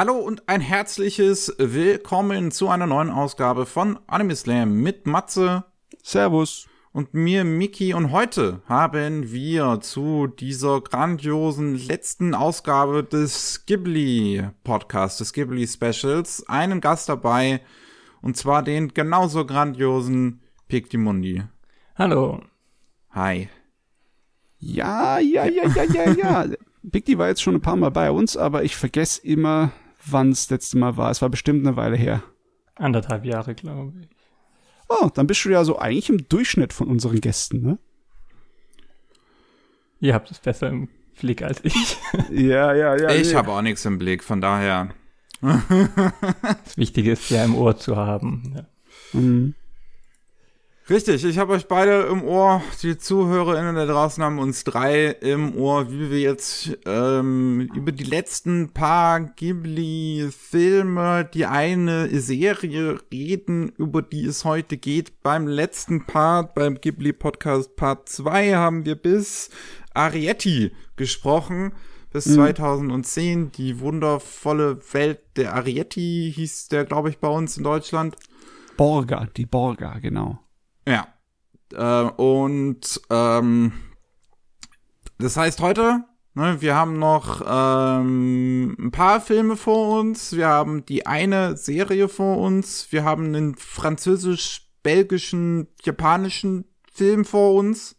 Hallo und ein herzliches Willkommen zu einer neuen Ausgabe von Anime Slam mit Matze. Servus. Und mir, Miki. Und heute haben wir zu dieser grandiosen letzten Ausgabe des Ghibli Podcasts, des Ghibli Specials, einen Gast dabei. Und zwar den genauso grandiosen Piktimundi. Hallo. Hi. Ja, ja, ja, ja, ja, ja. Bigdy war jetzt schon ein paar Mal bei uns, aber ich vergesse immer, wann es letzte Mal war. Es war bestimmt eine Weile her. Anderthalb Jahre, glaube ich. Oh, dann bist du ja so eigentlich im Durchschnitt von unseren Gästen, ne? Ihr habt es besser im Blick als ich. ja, ja, ja. Ich nee. habe auch nichts im Blick, von daher. das Wichtige ist ja im Ohr zu haben. Ja. Mhm. Richtig, ich habe euch beide im Ohr. Die ZuhörerInnen da draußen haben uns drei im Ohr, wie wir jetzt ähm, über die letzten paar Ghibli-Filme, die eine Serie reden, über die es heute geht. Beim letzten Part, beim Ghibli-Podcast Part 2, haben wir bis Arietti gesprochen. Bis mhm. 2010, die wundervolle Welt der Arietti hieß der, glaube ich, bei uns in Deutschland. Borga, die Borga, genau. Ja. Äh, und ähm, das heißt heute, ne, wir haben noch ähm, ein paar Filme vor uns, wir haben die eine Serie vor uns, wir haben einen französisch-belgischen, japanischen Film vor uns,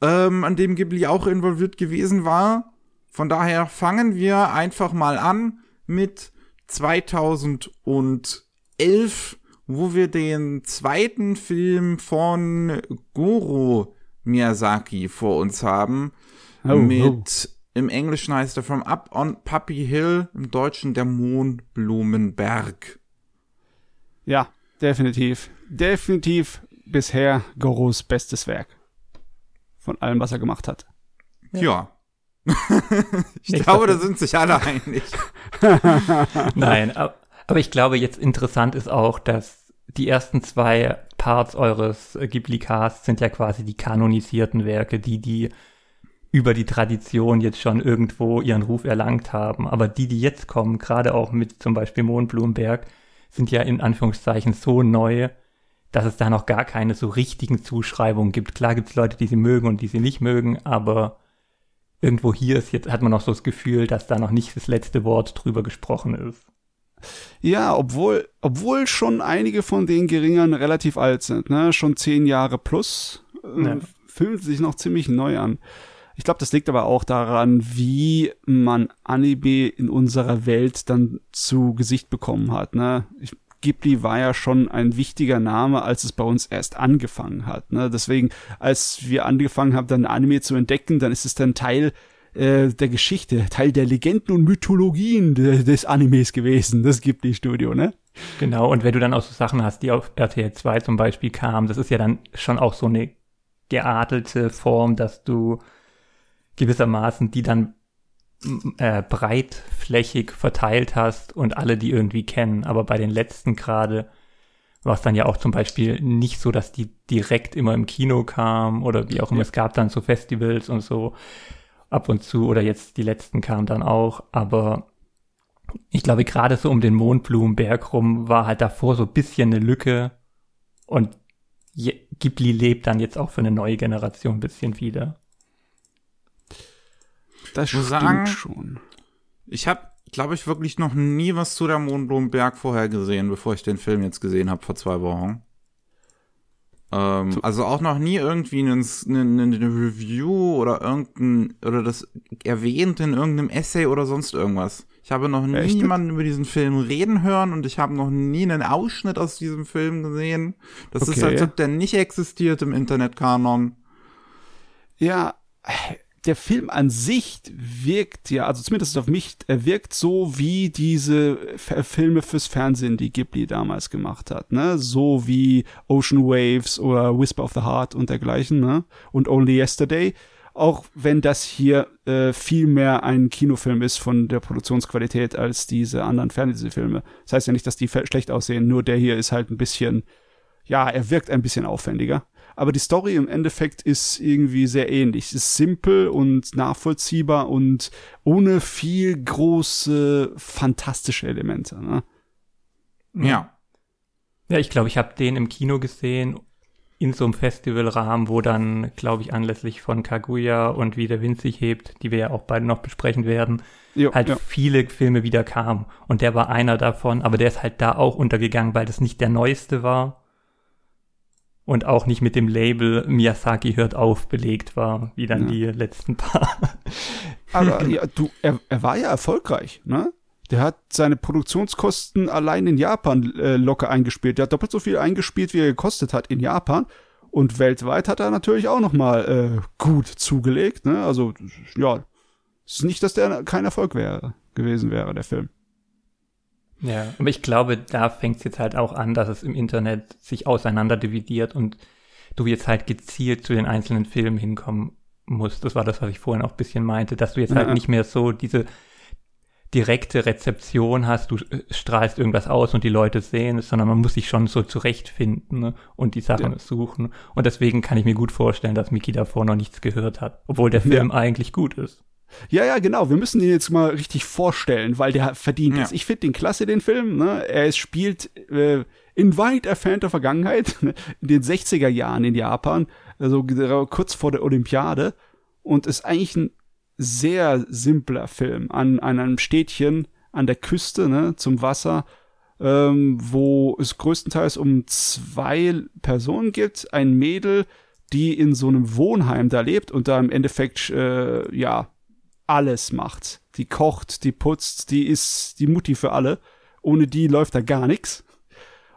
ähm, an dem Ghibli auch involviert gewesen war. Von daher fangen wir einfach mal an mit 2011 wo wir den zweiten Film von Goro Miyazaki vor uns haben. Oh, mit, oh. im Englischen heißt er From Up on Puppy Hill, im Deutschen der Mohnblumenberg. Ja, definitiv. Definitiv bisher Goros bestes Werk. Von allem, was er gemacht hat. Ja. ja. ich Nicht glaube, da sind sich alle einig. Nein, aber ich glaube, jetzt interessant ist auch, dass die ersten zwei Parts eures äh, Ghibli-Casts sind ja quasi die kanonisierten Werke, die, die über die Tradition jetzt schon irgendwo ihren Ruf erlangt haben. Aber die, die jetzt kommen, gerade auch mit zum Beispiel Mondblumenberg, sind ja in Anführungszeichen so neu, dass es da noch gar keine so richtigen Zuschreibungen gibt. Klar gibt es Leute, die sie mögen und die sie nicht mögen, aber irgendwo hier ist jetzt, hat man noch so das Gefühl, dass da noch nicht das letzte Wort drüber gesprochen ist. Ja, obwohl, obwohl schon einige von den Geringern relativ alt sind, ne? Schon zehn Jahre plus, äh, ja. fühlt sich noch ziemlich neu an. Ich glaube, das liegt aber auch daran, wie man Anime in unserer Welt dann zu Gesicht bekommen hat, ne? Ich, Ghibli war ja schon ein wichtiger Name, als es bei uns erst angefangen hat. Ne? Deswegen, als wir angefangen haben, dann Anime zu entdecken, dann ist es dann Teil äh, der Geschichte, Teil der Legenden und Mythologien de des Animes gewesen. Das gibt die Studio, ne? Genau, und wenn du dann auch so Sachen hast, die auf RTL 2 zum Beispiel kamen, das ist ja dann schon auch so eine geadelte Form, dass du gewissermaßen die dann äh, breitflächig verteilt hast und alle die irgendwie kennen. Aber bei den letzten gerade war es dann ja auch zum Beispiel nicht so, dass die direkt immer im Kino kamen oder wie auch immer. Ja. Es gab dann so Festivals und so ab und zu oder jetzt die letzten kamen dann auch, aber ich glaube gerade so um den Mondblumenberg rum war halt davor so ein bisschen eine Lücke und Ghibli lebt dann jetzt auch für eine neue Generation ein bisschen wieder. Das stimmt sagen, schon. Ich habe, glaube ich, wirklich noch nie was zu der Mondblumenberg vorher gesehen, bevor ich den Film jetzt gesehen habe vor zwei Wochen. Ähm, also auch noch nie irgendwie eine, eine, eine Review oder irgendein oder das erwähnt in irgendeinem Essay oder sonst irgendwas. Ich habe noch nie Echt? jemanden über diesen Film reden hören und ich habe noch nie einen Ausschnitt aus diesem Film gesehen. Das okay. ist, als ob der nicht existiert im Internetkanon. Ja, der Film an sich wirkt ja, also zumindest auf mich, er wirkt so wie diese Filme fürs Fernsehen, die Ghibli damals gemacht hat, ne? So wie Ocean Waves oder Whisper of the Heart und dergleichen, ne? Und Only Yesterday. Auch wenn das hier äh, viel mehr ein Kinofilm ist von der Produktionsqualität als diese anderen Fernsehfilme. Das heißt ja nicht, dass die schlecht aussehen, nur der hier ist halt ein bisschen, ja, er wirkt ein bisschen aufwendiger. Aber die Story im Endeffekt ist irgendwie sehr ähnlich. Es ist simpel und nachvollziehbar und ohne viel große fantastische Elemente. Ne? Ja. Ja, ich glaube, ich habe den im Kino gesehen in so einem Festivalrahmen, wo dann, glaube ich, anlässlich von Kaguya und wie der Wind sich hebt, die wir ja auch beide noch besprechen werden, jo, halt ja. viele Filme wieder kamen. Und der war einer davon, aber der ist halt da auch untergegangen, weil das nicht der neueste war und auch nicht mit dem Label Miyazaki hört auf belegt war, wie dann ja. die letzten paar. Aber ja, du, er, er war ja erfolgreich, ne? Der hat seine Produktionskosten allein in Japan äh, locker eingespielt. Der hat doppelt so viel eingespielt, wie er gekostet hat in Japan. Und weltweit hat er natürlich auch noch mal äh, gut zugelegt. Ne? Also ja, es ist nicht, dass der kein Erfolg wäre gewesen wäre, der Film. Ja, aber ich glaube, da fängt es jetzt halt auch an, dass es im Internet sich auseinanderdividiert und du jetzt halt gezielt zu den einzelnen Filmen hinkommen musst. Das war das, was ich vorhin auch ein bisschen meinte, dass du jetzt halt ja. nicht mehr so diese direkte Rezeption hast, du strahlst irgendwas aus und die Leute sehen es, sondern man muss sich schon so zurechtfinden ne, und die Sachen ja. suchen. Und deswegen kann ich mir gut vorstellen, dass Miki davor noch nichts gehört hat, obwohl der Film ja. eigentlich gut ist. Ja, ja, genau. Wir müssen ihn jetzt mal richtig vorstellen, weil der verdient ja. ist. Ich finde den klasse, den Film. Ne? Er spielt äh, in weit entfernter Vergangenheit, ne? in den 60er Jahren in Japan, also kurz vor der Olympiade. Und ist eigentlich ein sehr simpler Film an, an einem Städtchen an der Küste, ne, zum Wasser, ähm, wo es größtenteils um zwei Personen gibt. Ein Mädel, die in so einem Wohnheim da lebt und da im Endeffekt, äh, ja, alles macht. Die kocht, die putzt, die ist die Mutti für alle. Ohne die läuft da gar nichts.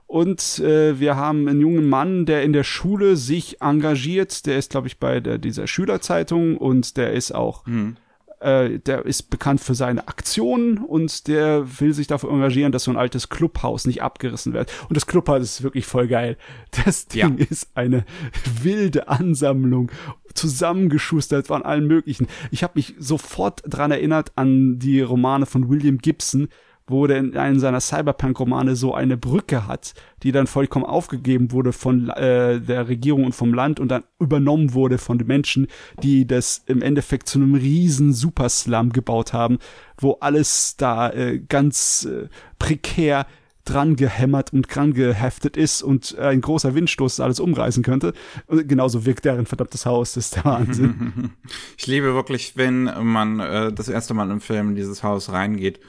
Und äh, wir haben einen jungen Mann, der in der Schule sich engagiert. Der ist, glaube ich, bei der, dieser Schülerzeitung und der ist auch, mhm. Äh, der ist bekannt für seine Aktionen und der will sich dafür engagieren, dass so ein altes Clubhaus nicht abgerissen wird. Und das Clubhaus ist wirklich voll geil. Das Ding ja. ist eine wilde Ansammlung zusammengeschustert von allen möglichen. Ich habe mich sofort dran erinnert an die Romane von William Gibson, wo der in einem seiner Cyberpunk-Romane so eine Brücke hat, die dann vollkommen aufgegeben wurde von äh, der Regierung und vom Land und dann übernommen wurde von den Menschen, die das im Endeffekt zu einem riesen Superslum gebaut haben, wo alles da äh, ganz äh, prekär dran gehämmert und dran geheftet ist und ein großer Windstoß alles umreißen könnte. Und genauso wirkt deren verdammtes Haus, das ist der Wahnsinn. Ich liebe wirklich, wenn man äh, das erste Mal im Film in dieses Haus reingeht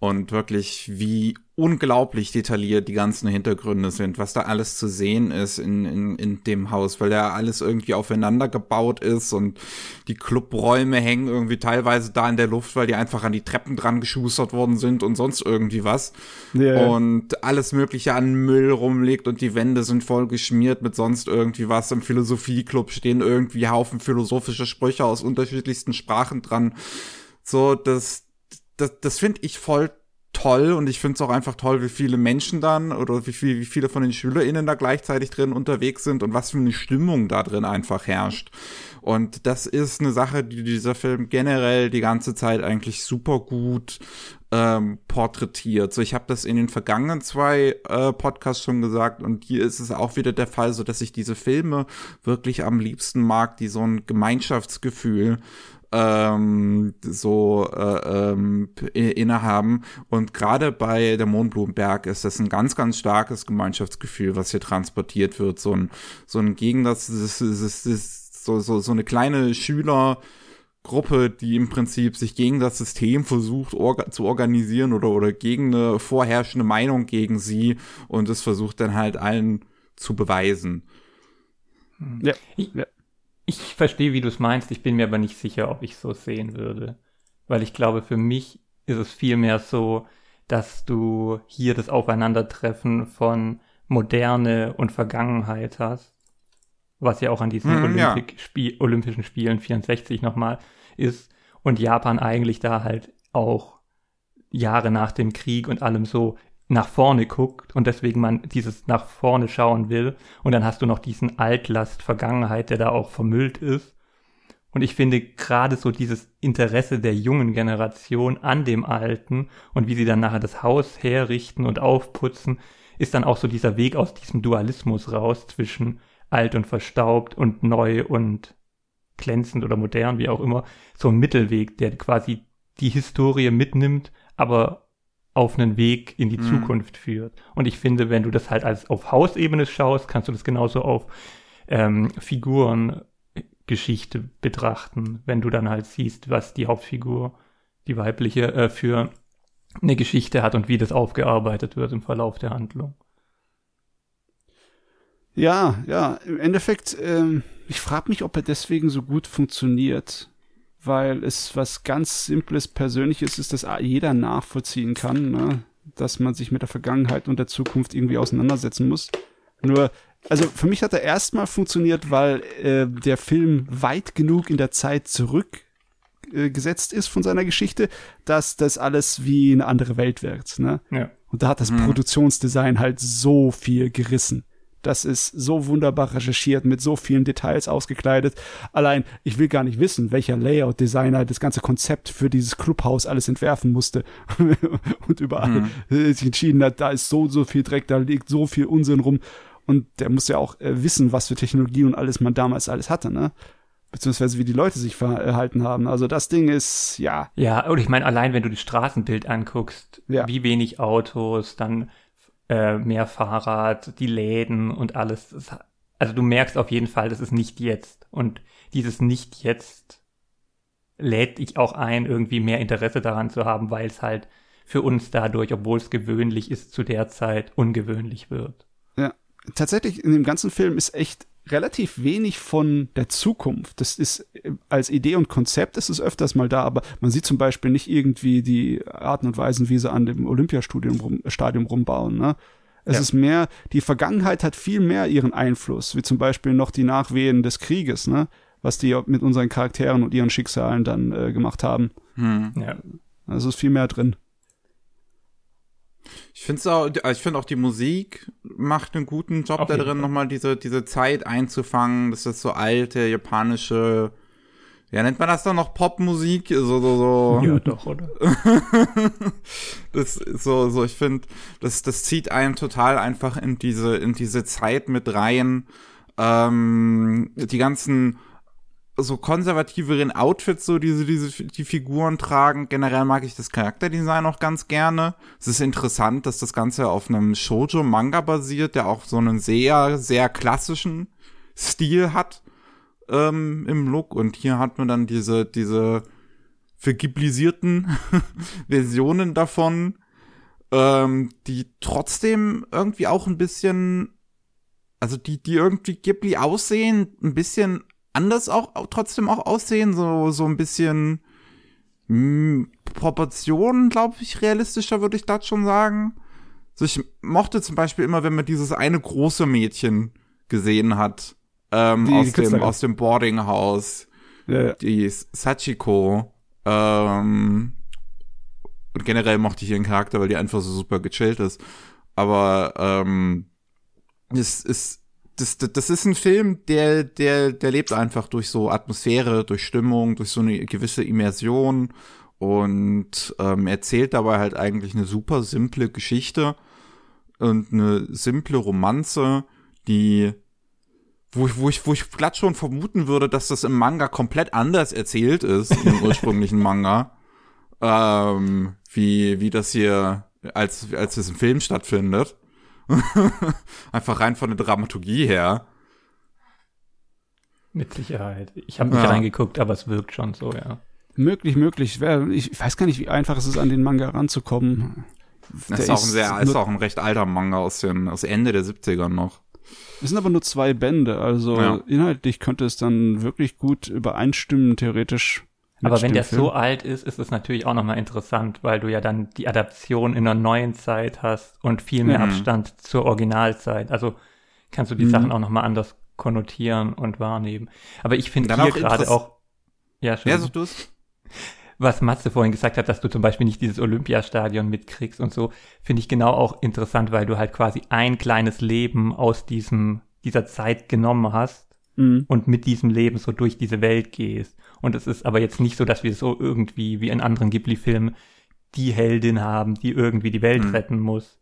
und wirklich, wie unglaublich detailliert die ganzen Hintergründe sind, was da alles zu sehen ist in, in, in dem Haus, weil ja alles irgendwie aufeinander gebaut ist und die Clubräume hängen irgendwie teilweise da in der Luft, weil die einfach an die Treppen dran geschustert worden sind und sonst irgendwie was. Yeah. Und alles Mögliche an Müll rumliegt und die Wände sind voll geschmiert mit sonst irgendwie was. Im Philosophieclub stehen irgendwie Haufen philosophische Sprüche aus unterschiedlichsten Sprachen dran. So, das, das, das finde ich voll toll und ich finde es auch einfach toll, wie viele Menschen dann oder wie, viel, wie viele von den SchülerInnen da gleichzeitig drin unterwegs sind und was für eine Stimmung da drin einfach herrscht. Und das ist eine Sache, die dieser Film generell die ganze Zeit eigentlich super gut ähm, porträtiert. So, ich habe das in den vergangenen zwei äh, Podcasts schon gesagt und hier ist es auch wieder der Fall, so dass ich diese Filme wirklich am liebsten mag, die so ein Gemeinschaftsgefühl ähm, so äh, ähm, innehaben. Und gerade bei der Mondblumenberg ist das ein ganz, ganz starkes Gemeinschaftsgefühl, was hier transportiert wird. So ein, so ein Gegensatz, das ist, das ist so, so, so eine kleine Schüler- Gruppe, die im Prinzip sich gegen das System versucht orga zu organisieren oder, oder gegen eine vorherrschende Meinung gegen sie und es versucht dann halt allen zu beweisen. Ja. ja. Ich verstehe, wie du es meinst, ich bin mir aber nicht sicher, ob ich so sehen würde. Weil ich glaube, für mich ist es vielmehr so, dass du hier das Aufeinandertreffen von Moderne und Vergangenheit hast. Was ja auch an diesen Olympik ja. Spie Olympischen Spielen 64 nochmal ist. Und Japan eigentlich da halt auch Jahre nach dem Krieg und allem so nach vorne guckt und deswegen man dieses nach vorne schauen will. Und dann hast du noch diesen Altlast Vergangenheit, der da auch vermüllt ist. Und ich finde gerade so dieses Interesse der jungen Generation an dem Alten und wie sie dann nachher das Haus herrichten und aufputzen, ist dann auch so dieser Weg aus diesem Dualismus raus zwischen alt und verstaubt und neu und glänzend oder modern, wie auch immer, so ein Mittelweg, der quasi die Historie mitnimmt, aber auf einen Weg in die mhm. Zukunft führt. Und ich finde, wenn du das halt als auf Hausebene schaust, kannst du das genauso auf ähm, Figurengeschichte betrachten, wenn du dann halt siehst, was die Hauptfigur, die weibliche, äh, für eine Geschichte hat und wie das aufgearbeitet wird im Verlauf der Handlung. Ja, ja, im Endeffekt, ähm, ich frage mich, ob er deswegen so gut funktioniert, weil es was ganz Simples, Persönliches ist, das jeder nachvollziehen kann, ne? dass man sich mit der Vergangenheit und der Zukunft irgendwie auseinandersetzen muss. Nur, also für mich hat er erstmal funktioniert, weil äh, der Film weit genug in der Zeit zurückgesetzt äh, ist von seiner Geschichte, dass das alles wie eine andere Welt wirkt. Ne? Ja. Und da hat das mhm. Produktionsdesign halt so viel gerissen. Das ist so wunderbar recherchiert, mit so vielen Details ausgekleidet. Allein, ich will gar nicht wissen, welcher Layout-Designer das ganze Konzept für dieses Clubhaus alles entwerfen musste und überall mhm. sich entschieden hat, da ist so, so viel Dreck, da liegt so viel Unsinn rum. Und der muss ja auch äh, wissen, was für Technologie und alles man damals alles hatte, ne? beziehungsweise wie die Leute sich verhalten haben. Also das Ding ist, ja. Ja, und ich meine, allein wenn du das Straßenbild anguckst, ja. wie wenig Autos, dann äh, mehr Fahrrad, die Läden und alles. Also du merkst auf jeden Fall, das ist nicht jetzt. Und dieses nicht jetzt lädt dich auch ein, irgendwie mehr Interesse daran zu haben, weil es halt für uns dadurch, obwohl es gewöhnlich ist, zu der Zeit ungewöhnlich wird. Ja, tatsächlich in dem ganzen Film ist echt relativ wenig von der Zukunft. Das ist äh, als Idee und Konzept ist es öfters mal da, aber man sieht zum Beispiel nicht irgendwie die Arten und Weisen, wie sie an dem Olympiastadion rum, Stadion rumbauen. Ne? Es ja. ist mehr, die Vergangenheit hat viel mehr ihren Einfluss, wie zum Beispiel noch die Nachwehen des Krieges, ne? was die mit unseren Charakteren und ihren Schicksalen dann äh, gemacht haben. Hm. Ja. Also ist viel mehr drin. Ich finde auch, also ich finde auch die Musik macht einen guten Job da drin, nochmal diese, diese Zeit einzufangen. Das ist so alte japanische, ja, nennt man das dann noch Popmusik? So, so, so. Ja, doch, oder? das so, so, ich finde, das, das zieht einen total einfach in diese, in diese Zeit mit rein. Ähm, die ganzen so konservativeren Outfits, so diese, diese, die Figuren tragen. Generell mag ich das Charakterdesign auch ganz gerne. Es ist interessant, dass das Ganze auf einem Shoujo-Manga basiert, der auch so einen sehr, sehr klassischen Stil hat ähm, im Look. Und hier hat man dann diese, diese vergiblisierten Versionen davon, ähm, die trotzdem irgendwie auch ein bisschen, also die, die irgendwie Ghibli aussehen, ein bisschen anders auch trotzdem auch aussehen, so, so ein bisschen mh, hm, Proportionen, glaube ich, realistischer, würde ich das schon sagen. So, ich mochte zum Beispiel immer, wenn man dieses eine große Mädchen gesehen hat, ähm, die, aus, die dem, aus dem Boardinghaus, ja, ja. die Sachiko, ähm, und generell mochte ich ihren Charakter, weil die einfach so super gechillt ist. Aber ähm, es ist das, das, das ist ein Film, der, der, der lebt einfach durch so Atmosphäre, durch Stimmung, durch so eine gewisse Immersion und ähm, erzählt dabei halt eigentlich eine super simple Geschichte und eine simple Romanze, die wo ich, wo ich, wo ich glatt schon vermuten würde, dass das im Manga komplett anders erzählt ist, im ursprünglichen Manga, ähm, wie, wie das hier, als, als es im Film stattfindet. Einfach rein von der Dramaturgie her. Mit Sicherheit. Ich habe nicht ja. reingeguckt, aber es wirkt schon so, ja. Möglich, möglich. Ich weiß gar nicht, wie einfach es ist, an den Manga ranzukommen. Das ist auch, ein sehr, ist auch ein recht alter Manga aus, dem, aus Ende der 70er noch. Es sind aber nur zwei Bände, also ja. inhaltlich könnte es dann wirklich gut übereinstimmen, theoretisch. Aber wenn der so alt ist, ist es natürlich auch nochmal interessant, weil du ja dann die Adaption in einer neuen Zeit hast und viel mehr mhm. Abstand zur Originalzeit. Also kannst du die mhm. Sachen auch nochmal anders konnotieren und wahrnehmen. Aber ich finde hier gerade auch, ja, schön. Ja, so du's. Was Matze vorhin gesagt hat, dass du zum Beispiel nicht dieses Olympiastadion mitkriegst und so, finde ich genau auch interessant, weil du halt quasi ein kleines Leben aus diesem, dieser Zeit genommen hast mhm. und mit diesem Leben so durch diese Welt gehst. Und es ist aber jetzt nicht so, dass wir so irgendwie wie in anderen Ghibli-Filmen die Heldin haben, die irgendwie die Welt mhm. retten muss,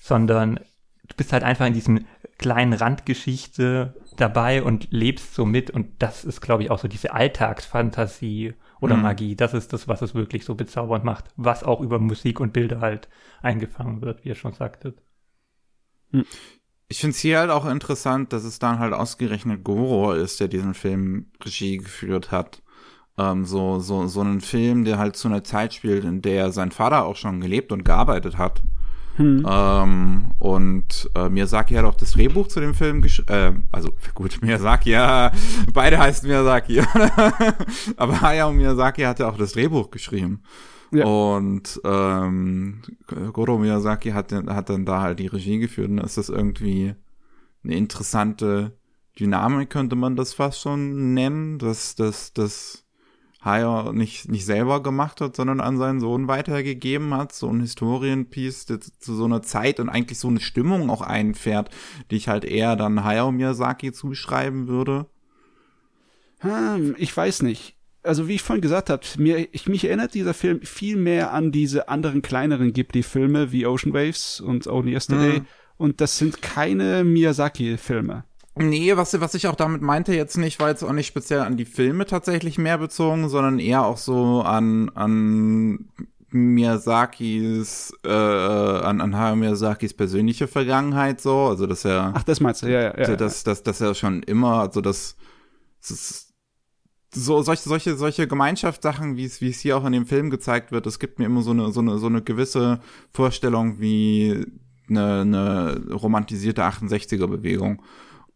sondern du bist halt einfach in diesem kleinen Randgeschichte dabei und lebst so mit. Und das ist, glaube ich, auch so diese Alltagsfantasie oder mhm. Magie. Das ist das, was es wirklich so bezaubernd macht, was auch über Musik und Bilder halt eingefangen wird, wie ihr schon sagtet. Ich finde es hier halt auch interessant, dass es dann halt ausgerechnet Goro ist, der diesen Film Regie geführt hat. Ähm, so, so, so einen Film, der halt zu einer Zeit spielt, in der sein Vater auch schon gelebt und gearbeitet hat. Hm. Ähm, und äh, Miyazaki hat auch das Drehbuch zu dem Film geschrieben. Äh, also gut, Miyazaki, ja, beide heißen Miyazaki. Aber Hayao Miyazaki hatte auch das Drehbuch geschrieben. Ja. Und ähm, Goro Miyazaki hat, hat dann da halt die Regie geführt. Und ist das irgendwie eine interessante Dynamik, könnte man das fast schon nennen, dass das, das Hayao nicht, nicht selber gemacht hat, sondern an seinen Sohn weitergegeben hat. So ein Historienpiece, der zu so einer Zeit und eigentlich so eine Stimmung auch einfährt, die ich halt eher dann Hayao Miyazaki zuschreiben würde. Hm, ich weiß nicht. Also wie ich vorhin gesagt habe, mir, ich, mich erinnert dieser Film viel mehr an diese anderen kleineren Ghibli-Filme wie Ocean Waves und Only Yesterday. Hm. Und das sind keine Miyazaki-Filme. Nee, was, was ich auch damit meinte jetzt nicht, war jetzt auch nicht speziell an die Filme tatsächlich mehr bezogen, sondern eher auch so an, an Miyazakis, äh, an, an Hayao Miyazakis persönliche Vergangenheit so, also dass er. Ach, das meinst du, ja, ja. ja dass, dass, dass er schon immer, also das, das so solche solche solche Gemeinschaftssachen, wie es wie es hier auch in dem Film gezeigt wird, es gibt mir immer so eine so eine so eine gewisse Vorstellung wie eine, eine romantisierte 68er Bewegung.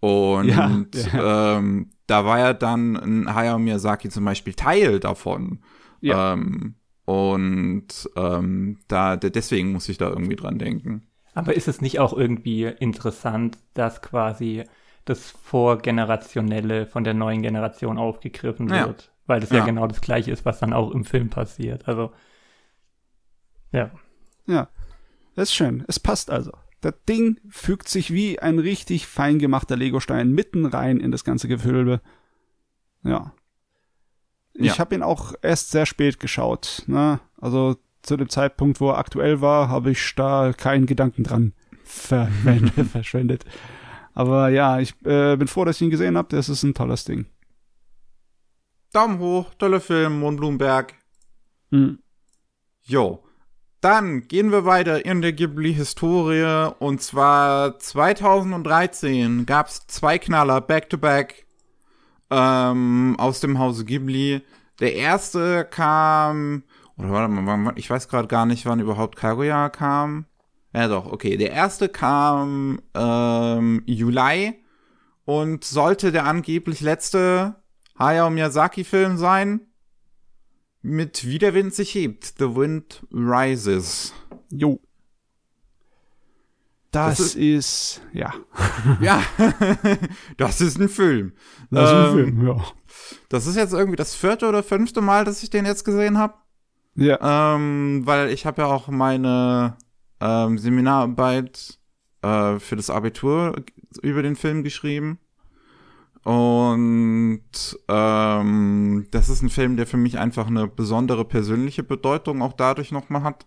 Und ja, ja. Ähm, da war ja dann ein Hayao Miyazaki zum Beispiel Teil davon. Ja. Ähm, und ähm, da deswegen muss ich da irgendwie dran denken. Aber ist es nicht auch irgendwie interessant, dass quasi das Vorgenerationelle von der neuen Generation aufgegriffen wird? Ja. Weil das ja. ja genau das gleiche ist, was dann auch im Film passiert. Also, ja. Ja, das ist schön. Es passt also. Das Ding fügt sich wie ein richtig fein gemachter Legostein mitten rein in das ganze Gewölbe. Ja. Ich ja. habe ihn auch erst sehr spät geschaut. Ne? Also zu dem Zeitpunkt, wo er aktuell war, habe ich da keinen Gedanken dran verschwendet. Aber ja, ich äh, bin froh, dass ich ihn gesehen habe. Das ist ein tolles Ding. Daumen hoch, toller Film, Mondblumenberg. Hm. Jo. Dann gehen wir weiter in der Ghibli-Historie. Und zwar 2013 gab es zwei Knaller back-to-back -back, ähm, aus dem Hause Ghibli. Der erste kam, oder warte mal, ich weiß gerade gar nicht, wann überhaupt Kaguya kam. Ja doch, okay. Der erste kam ähm, Juli und sollte der angeblich letzte Hayao Miyazaki-Film sein mit Wie der Wind sich hebt. The Wind Rises. Jo. Das, das ist, ist, ja. ja, das ist ein Film. Das ist ein ähm, Film, ja. Das ist jetzt irgendwie das vierte oder fünfte Mal, dass ich den jetzt gesehen habe. Ja. Ähm, weil ich habe ja auch meine ähm, Seminararbeit äh, für das Abitur über den Film geschrieben. Und ähm, das ist ein Film, der für mich einfach eine besondere persönliche Bedeutung auch dadurch nochmal hat.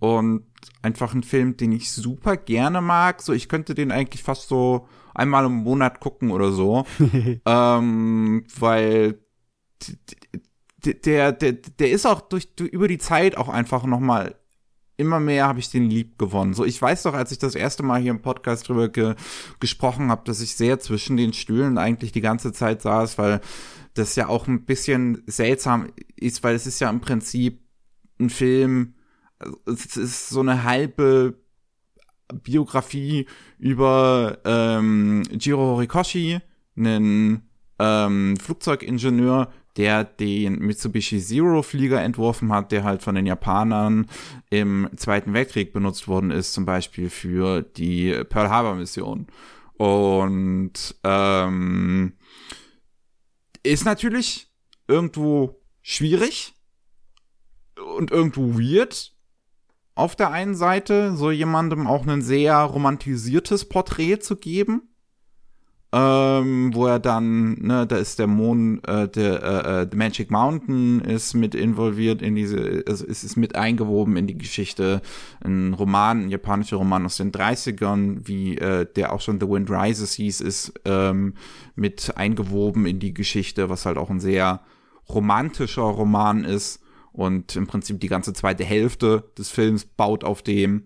Und einfach ein Film, den ich super gerne mag. So, ich könnte den eigentlich fast so einmal im Monat gucken oder so. ähm, weil der, der, der ist auch durch, über die Zeit auch einfach nochmal immer mehr habe ich den lieb gewonnen. So, ich weiß doch, als ich das erste Mal hier im Podcast drüber ge gesprochen habe, dass ich sehr zwischen den Stühlen eigentlich die ganze Zeit saß, weil das ja auch ein bisschen seltsam ist, weil es ist ja im Prinzip ein Film, es ist so eine halbe Biografie über ähm, Jiro Horikoshi, einen ähm, Flugzeugingenieur, der den Mitsubishi Zero Flieger entworfen hat, der halt von den Japanern im Zweiten Weltkrieg benutzt worden ist, zum Beispiel für die Pearl Harbor Mission. Und ähm, ist natürlich irgendwo schwierig und irgendwo weird. Auf der einen Seite so jemandem auch ein sehr romantisiertes Porträt zu geben. Ähm, wo er dann, ne, da ist der Mond, äh, der äh, äh, The Magic Mountain ist mit involviert in diese, also es ist mit eingewoben in die Geschichte. Ein Roman, ein japanischer Roman aus den 30ern, wie äh, der auch schon The Wind Rises hieß, ist ähm, mit eingewoben in die Geschichte, was halt auch ein sehr romantischer Roman ist. Und im Prinzip die ganze zweite Hälfte des Films baut auf dem.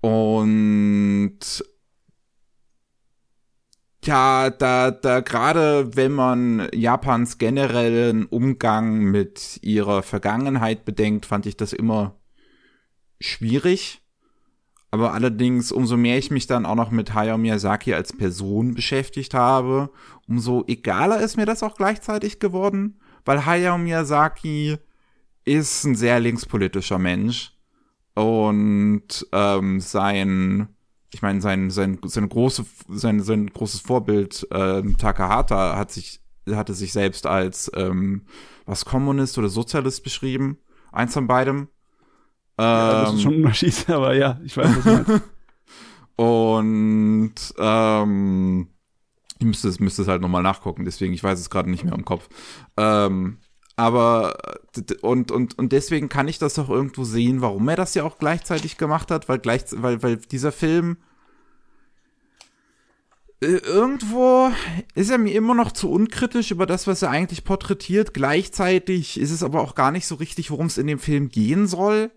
Und ja, da, da gerade wenn man Japans generellen Umgang mit ihrer Vergangenheit bedenkt, fand ich das immer schwierig. Aber allerdings, umso mehr ich mich dann auch noch mit Hayao Miyazaki als Person beschäftigt habe, umso egaler ist mir das auch gleichzeitig geworden, weil Hayao Miyazaki ist ein sehr linkspolitischer Mensch und ähm, sein ich meine, sein, sein, sein, große, sein, sein großes Vorbild, äh, Takahata, hat sich, hatte sich selbst als ähm, was Kommunist oder Sozialist beschrieben. Eins von beidem. Ja, das ist schon ein Unterschied, aber ja, ich weiß, was du meinst. Und ähm, ich müsste es, müsste es halt nochmal nachgucken, deswegen, ich weiß es gerade nicht mehr im Kopf. Ähm, aber und, und, und deswegen kann ich das auch irgendwo sehen, warum er das ja auch gleichzeitig gemacht hat, weil gleich, weil, weil dieser Film äh, irgendwo ist er mir immer noch zu unkritisch über das, was er eigentlich porträtiert. Gleichzeitig ist es aber auch gar nicht so richtig, worum es in dem Film gehen soll.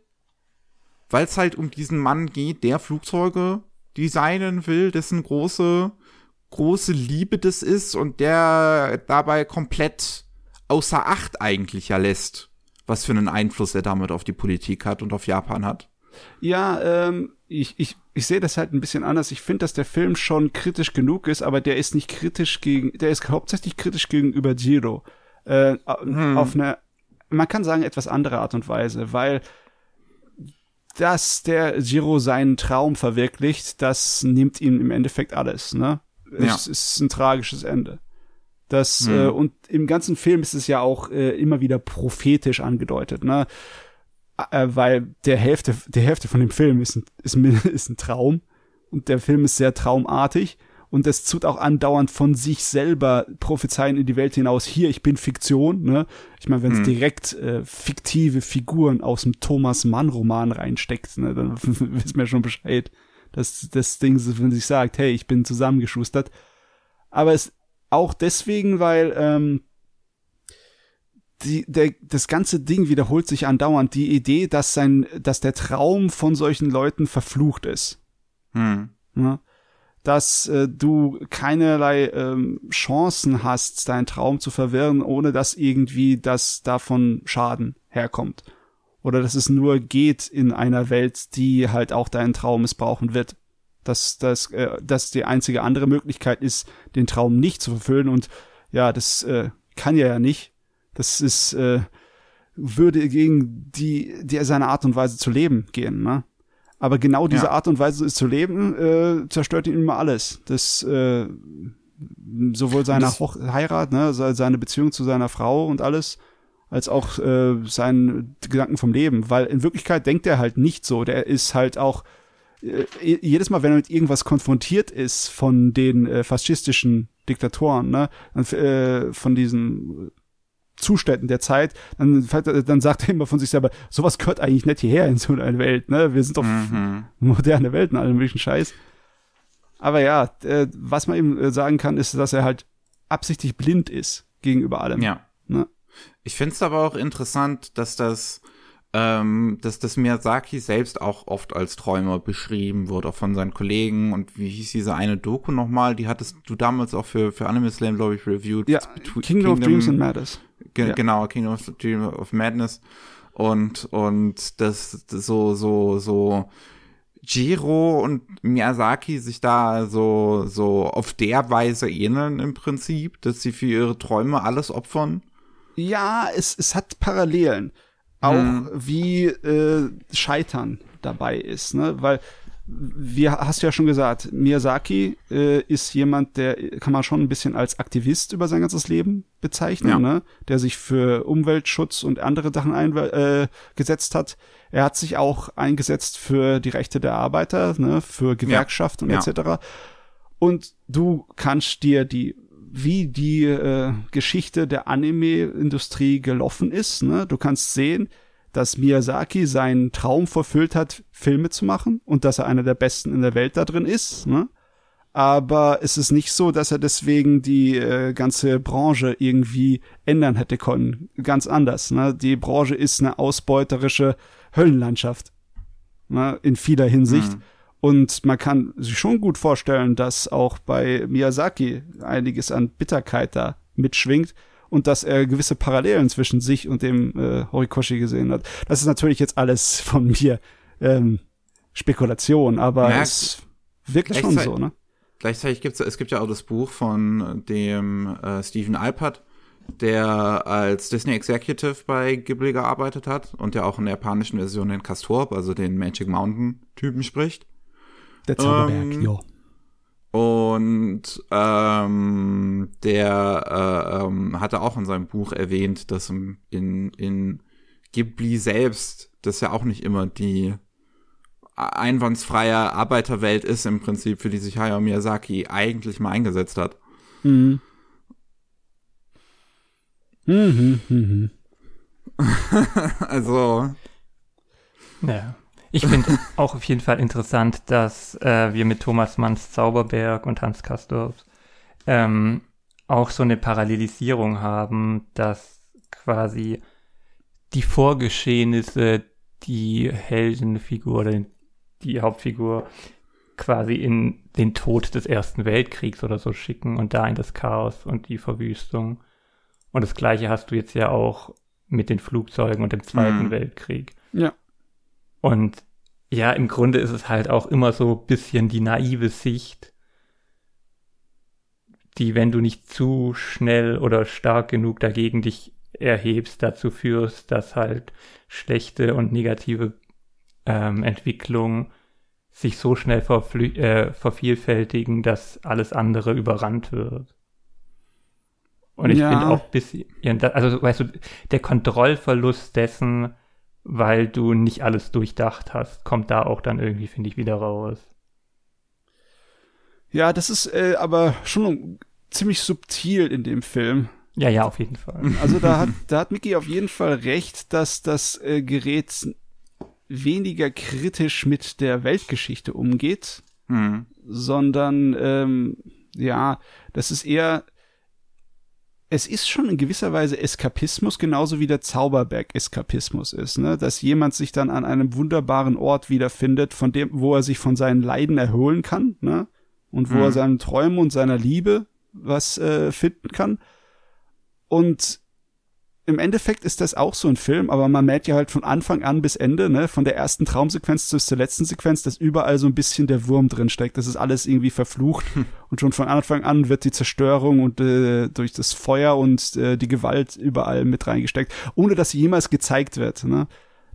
Weil es halt um diesen Mann geht, der Flugzeuge designen will, dessen große, große Liebe das ist und der dabei komplett außer Acht eigentlich ja lässt, was für einen Einfluss er damit auf die Politik hat und auf Japan hat. Ja, ähm, ich, ich, ich sehe das halt ein bisschen anders. Ich finde, dass der Film schon kritisch genug ist, aber der ist nicht kritisch gegen, der ist hauptsächlich kritisch gegenüber Jiro. Äh, hm. Auf eine, man kann sagen, etwas andere Art und Weise, weil dass der Jiro seinen Traum verwirklicht, das nimmt ihm im Endeffekt alles, ne? Ja. Es ist ein tragisches Ende. Das, hm. äh, und im ganzen Film ist es ja auch äh, immer wieder prophetisch angedeutet, ne? Äh, weil der Hälfte, der Hälfte von dem Film ist ein, ist, ist ein Traum und der Film ist sehr traumartig und es tut auch andauernd von sich selber prophezeien in die Welt hinaus. Hier, ich bin Fiktion, ne? Ich meine, wenn es hm. direkt äh, fiktive Figuren aus dem Thomas Mann Roman reinsteckt, ne, dann wissen wir schon Bescheid, dass das Ding, wenn sich sagt, hey, ich bin zusammengeschustert. Aber es auch deswegen, weil ähm, die, der, das ganze Ding wiederholt sich andauernd. Die Idee, dass sein, dass der Traum von solchen Leuten verflucht ist. Hm. Ja? Dass äh, du keinerlei ähm, Chancen hast, deinen Traum zu verwirren, ohne dass irgendwie das davon Schaden herkommt. Oder dass es nur geht in einer Welt, die halt auch deinen Traum missbrauchen wird dass das äh, dass die einzige andere Möglichkeit ist, den Traum nicht zu verfüllen und ja, das äh, kann ja ja nicht. Das ist äh, würde gegen die die seine Art und Weise zu leben gehen, ne? Aber genau diese ja. Art und Weise zu leben äh, zerstört ihn immer alles. Das äh, sowohl seine das Heirat, ne, seine Beziehung zu seiner Frau und alles, als auch äh, seinen Gedanken vom Leben, weil in Wirklichkeit denkt er halt nicht so. Der ist halt auch jedes Mal, wenn er mit irgendwas konfrontiert ist von den äh, faschistischen Diktatoren, ne, äh, von diesen Zuständen der Zeit, dann, dann sagt er immer von sich selber, sowas gehört eigentlich nicht hierher in so eine Welt, ne? Wir sind doch mhm. moderne Welt und allem möglichen Scheiß. Aber ja, äh, was man eben äh, sagen kann, ist, dass er halt absichtlich blind ist gegenüber allem. Ja. Ne? Ich finde es aber auch interessant, dass das ähm, dass das Miyazaki selbst auch oft als Träumer beschrieben wird, auch von seinen Kollegen. Und wie hieß diese eine Doku nochmal? Die hattest du damals auch für, für Anime Slam, glaube ich, reviewed. Ja, Kingdom, Kingdom of Dreams and Madness. Ge ja. Genau, Kingdom of, Dream of Madness. Und, und das, das so, so, so, Jiro und Miyazaki sich da so, so auf der Weise ähneln im Prinzip, dass sie für ihre Träume alles opfern. Ja, es, es hat Parallelen auch hm. wie äh, Scheitern dabei ist, ne? Weil wie hast du ja schon gesagt, Miyazaki äh, ist jemand, der kann man schon ein bisschen als Aktivist über sein ganzes Leben bezeichnen, ja. ne? der sich für Umweltschutz und andere Sachen eingesetzt äh, hat. Er hat sich auch eingesetzt für die Rechte der Arbeiter, ne? für Gewerkschaften ja. etc. Und du kannst dir die wie die äh, Geschichte der Anime-Industrie gelaufen ist. Ne? Du kannst sehen, dass Miyazaki seinen Traum verfüllt hat, Filme zu machen und dass er einer der besten in der Welt da drin ist. Ne? Aber es ist nicht so, dass er deswegen die äh, ganze Branche irgendwie ändern hätte können. Ganz anders. Ne? Die Branche ist eine ausbeuterische Höllenlandschaft. Ne? In vieler Hinsicht. Mhm. Und man kann sich schon gut vorstellen, dass auch bei Miyazaki einiges an Bitterkeit da mitschwingt und dass er gewisse Parallelen zwischen sich und dem äh, Horikoshi gesehen hat. Das ist natürlich jetzt alles von mir ähm, Spekulation, aber ja, es wirkt schon so, ne? Gleichzeitig gibt es, es gibt ja auch das Buch von dem äh, Stephen Alpert, der als Disney Executive bei Ghibli gearbeitet hat und der auch in der japanischen Version den Castorp, also den Magic Mountain Typen spricht. Der Zauberberg, ähm, ja. Und ähm, der äh, ähm, hatte auch in seinem Buch erwähnt, dass in, in Ghibli selbst das ja auch nicht immer die einwandsfreie Arbeiterwelt ist im Prinzip, für die sich Hayao Miyazaki eigentlich mal eingesetzt hat. Mhm. Mhm, mhm. also. Ja. Ich finde auch auf jeden Fall interessant, dass äh, wir mit Thomas Manns Zauberberg und Hans Kastorf ähm, auch so eine Parallelisierung haben, dass quasi die Vorgeschehnisse die Heldenfigur oder die Hauptfigur quasi in den Tod des Ersten Weltkriegs oder so schicken und da in das Chaos und die Verwüstung. Und das gleiche hast du jetzt ja auch mit den Flugzeugen und dem Zweiten mhm. Weltkrieg. Ja. Und ja, im Grunde ist es halt auch immer so ein bisschen die naive Sicht, die, wenn du nicht zu schnell oder stark genug dagegen dich erhebst, dazu führst, dass halt schlechte und negative ähm, Entwicklung sich so schnell äh, vervielfältigen, dass alles andere überrannt wird. Und ich ja. finde auch bis, also weißt du, der Kontrollverlust dessen, weil du nicht alles durchdacht hast, kommt da auch dann irgendwie, finde ich, wieder raus. Ja, das ist äh, aber schon ziemlich subtil in dem Film. Ja, ja, auf jeden Fall. Also da hat, da hat Mickey auf jeden Fall recht, dass das äh, Gerät weniger kritisch mit der Weltgeschichte umgeht, mhm. sondern ähm, ja, das ist eher es ist schon in gewisser Weise Eskapismus, genauso wie der Zauberberg-Eskapismus ist, ne? Dass jemand sich dann an einem wunderbaren Ort wiederfindet, von dem, wo er sich von seinen Leiden erholen kann, ne? Und wo mhm. er seinen Träumen und seiner Liebe was äh, finden kann. Und im Endeffekt ist das auch so ein Film, aber man merkt ja halt von Anfang an bis Ende, ne, von der ersten Traumsequenz bis zur letzten Sequenz, dass überall so ein bisschen der Wurm drin steckt. Das ist alles irgendwie verflucht. Hm. Und schon von Anfang an wird die Zerstörung und äh, durch das Feuer und äh, die Gewalt überall mit reingesteckt, ohne dass sie jemals gezeigt wird. Ne?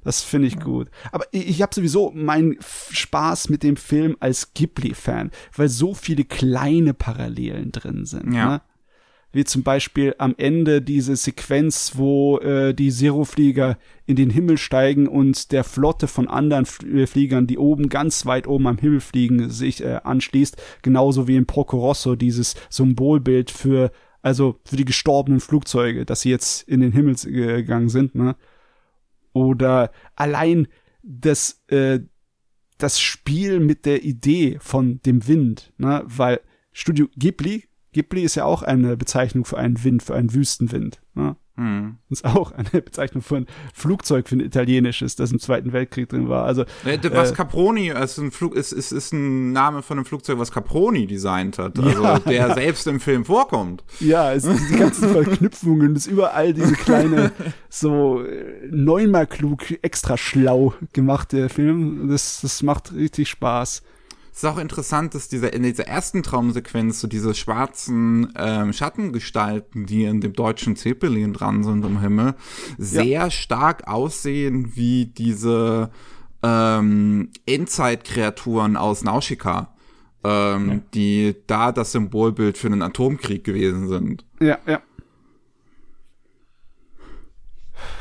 Das finde ich gut. Aber ich, ich habe sowieso meinen Spaß mit dem Film als Ghibli-Fan, weil so viele kleine Parallelen drin sind. Ja. Ne? Wie zum Beispiel am Ende diese Sequenz, wo äh, die Zero-Flieger in den Himmel steigen und der Flotte von anderen äh, Fliegern, die oben ganz weit oben am Himmel fliegen, sich äh, anschließt, genauso wie in Porco Rosso dieses Symbolbild für also für die gestorbenen Flugzeuge, dass sie jetzt in den Himmel gegangen sind, ne? Oder allein das äh, das Spiel mit der Idee von dem Wind, ne? Weil Studio Ghibli Ghibli ist ja auch eine Bezeichnung für einen Wind, für einen Wüstenwind. Ne? Hm. Das ist auch eine Bezeichnung für ein Flugzeug, für ein italienisches, das im Zweiten Weltkrieg drin war. Also was äh, Caproni ist ein Flug ist, ist, ist ein Name von einem Flugzeug, was Caproni designt hat, also ja, der ja. selbst im Film vorkommt. Ja, es sind die ganzen Verknüpfungen, es ist überall diese kleine so äh, neunmal klug, extra schlau gemachte Film. Das das macht richtig Spaß. Es ist auch interessant, dass dieser, in dieser ersten Traumsequenz so diese schwarzen ähm, Schattengestalten, die in dem deutschen Zeppelin dran sind im Himmel, sehr ja. stark aussehen wie diese ähm, Endzeitkreaturen aus Nausica, ähm, ja. die da das Symbolbild für einen Atomkrieg gewesen sind. Ja, ja.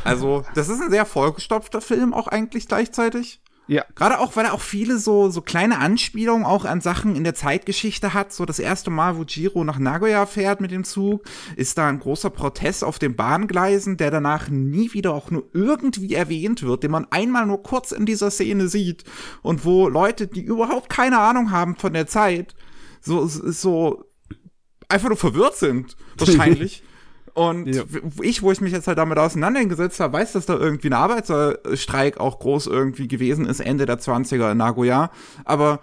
Also, das ist ein sehr vollgestopfter Film auch eigentlich gleichzeitig. Ja. Gerade auch, weil er auch viele so, so kleine Anspielungen auch an Sachen in der Zeitgeschichte hat. So das erste Mal, wo Jiro nach Nagoya fährt mit dem Zug, ist da ein großer Protest auf den Bahngleisen, der danach nie wieder auch nur irgendwie erwähnt wird, den man einmal nur kurz in dieser Szene sieht und wo Leute, die überhaupt keine Ahnung haben von der Zeit, so, so einfach nur verwirrt sind, wahrscheinlich. Und ja. ich, wo ich mich jetzt halt damit auseinandergesetzt habe, weiß, dass da irgendwie ein Arbeitsstreik auch groß irgendwie gewesen ist, Ende der 20er in Nagoya. Aber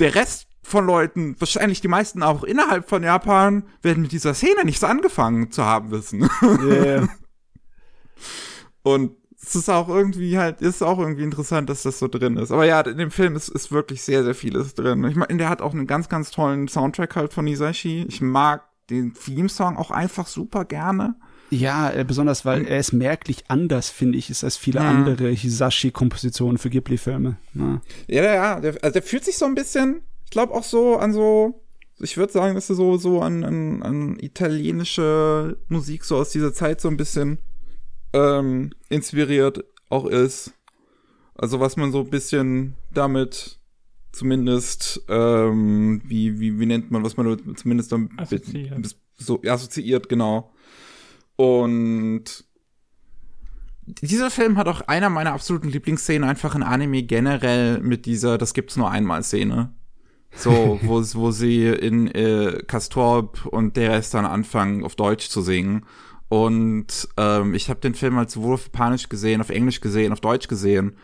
der Rest von Leuten, wahrscheinlich die meisten auch innerhalb von Japan, werden mit dieser Szene nichts angefangen zu haben wissen. Yeah. Und es ist auch irgendwie halt, ist auch irgendwie interessant, dass das so drin ist. Aber ja, in dem Film ist, ist wirklich sehr, sehr vieles drin. Ich meine, der hat auch einen ganz, ganz tollen Soundtrack halt von Isashi. Ich mag den Theme-Song auch einfach super gerne. Ja, äh, besonders weil er ist merklich anders, finde ich, ist als viele ja. andere Hisashi-Kompositionen für Ghibli-Filme. Ja. ja, ja, der, also der fühlt sich so ein bisschen, ich glaube auch so an so, ich würde sagen, dass er so, so an, an, an italienische Musik so aus dieser Zeit so ein bisschen ähm, inspiriert auch ist. Also was man so ein bisschen damit zumindest, ähm, wie, wie, wie nennt man, was man zumindest dann assoziiert. so assoziiert, genau. Und dieser Film hat auch einer meiner absoluten Lieblingsszenen einfach in Anime generell mit dieser Das gibt's nur einmal Szene. So, wo, wo sie in äh, Castorp und der Rest dann anfangen, auf Deutsch zu singen. Und ähm, ich habe den Film halt sowohl auf Japanisch gesehen, auf Englisch gesehen, auf Deutsch gesehen.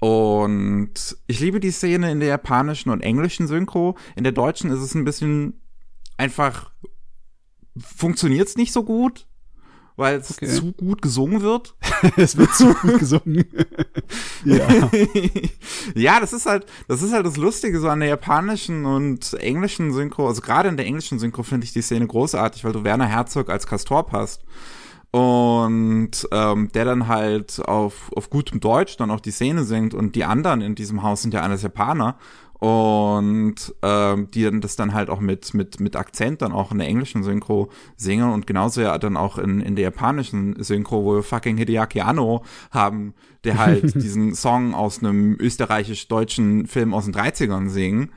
Und ich liebe die Szene in der japanischen und englischen Synchro. In der deutschen ist es ein bisschen einfach funktioniert's nicht so gut, weil es okay. zu gut gesungen wird. es wird zu gut gesungen. ja. ja, das ist halt, das ist halt das Lustige so an der japanischen und englischen Synchro. Also gerade in der englischen Synchro finde ich die Szene großartig, weil du Werner Herzog als Castor hast und ähm, der dann halt auf, auf gutem Deutsch dann auch die Szene singt und die anderen in diesem Haus sind ja alles Japaner und ähm, die dann das dann halt auch mit mit mit Akzent dann auch in der englischen Synchro singen und genauso ja dann auch in in der japanischen Synchro, wo wir fucking Hideaki Anno haben, der halt diesen Song aus einem österreichisch-deutschen Film aus den 30ern singen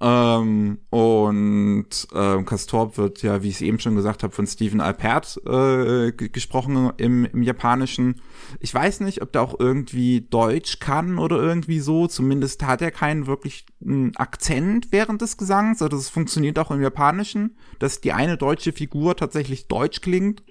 ähm, und ähm, Castorp wird ja, wie ich es eben schon gesagt habe, von Stephen Alpert äh, gesprochen im, im Japanischen. Ich weiß nicht, ob der auch irgendwie Deutsch kann oder irgendwie so. Zumindest hat er keinen wirklich Akzent während des Gesangs. Also das funktioniert auch im Japanischen, dass die eine deutsche Figur tatsächlich deutsch klingt.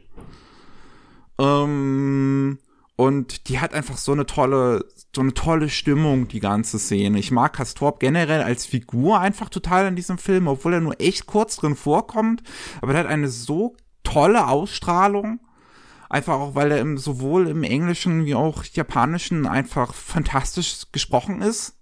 Ähm, und die hat einfach so eine tolle, so eine tolle Stimmung, die ganze Szene. Ich mag Castorp generell als Figur einfach total in diesem Film, obwohl er nur echt kurz drin vorkommt. Aber er hat eine so tolle Ausstrahlung. Einfach auch, weil er im, sowohl im Englischen wie auch Japanischen einfach fantastisch gesprochen ist.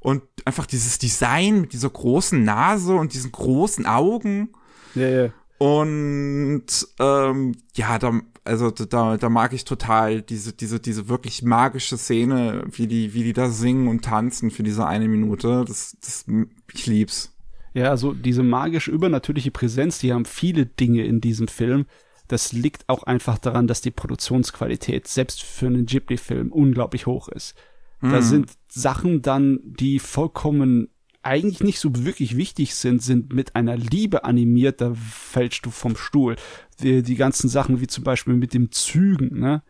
Und einfach dieses Design mit dieser großen Nase und diesen großen Augen. Ja, ja. Und ähm, ja, da, also da, da mag ich total diese, diese, diese wirklich magische Szene, wie die, wie die da singen und tanzen für diese eine Minute. Das, das, ich lieb's. Ja, also diese magische, übernatürliche Präsenz, die haben viele Dinge in diesem Film. Das liegt auch einfach daran, dass die Produktionsqualität selbst für einen Ghibli-Film unglaublich hoch ist. Da mhm. sind Sachen dann, die vollkommen eigentlich nicht so wirklich wichtig sind, sind mit einer Liebe animiert, da fällst du vom Stuhl. Die, die ganzen Sachen wie zum Beispiel mit dem Zügen, ne?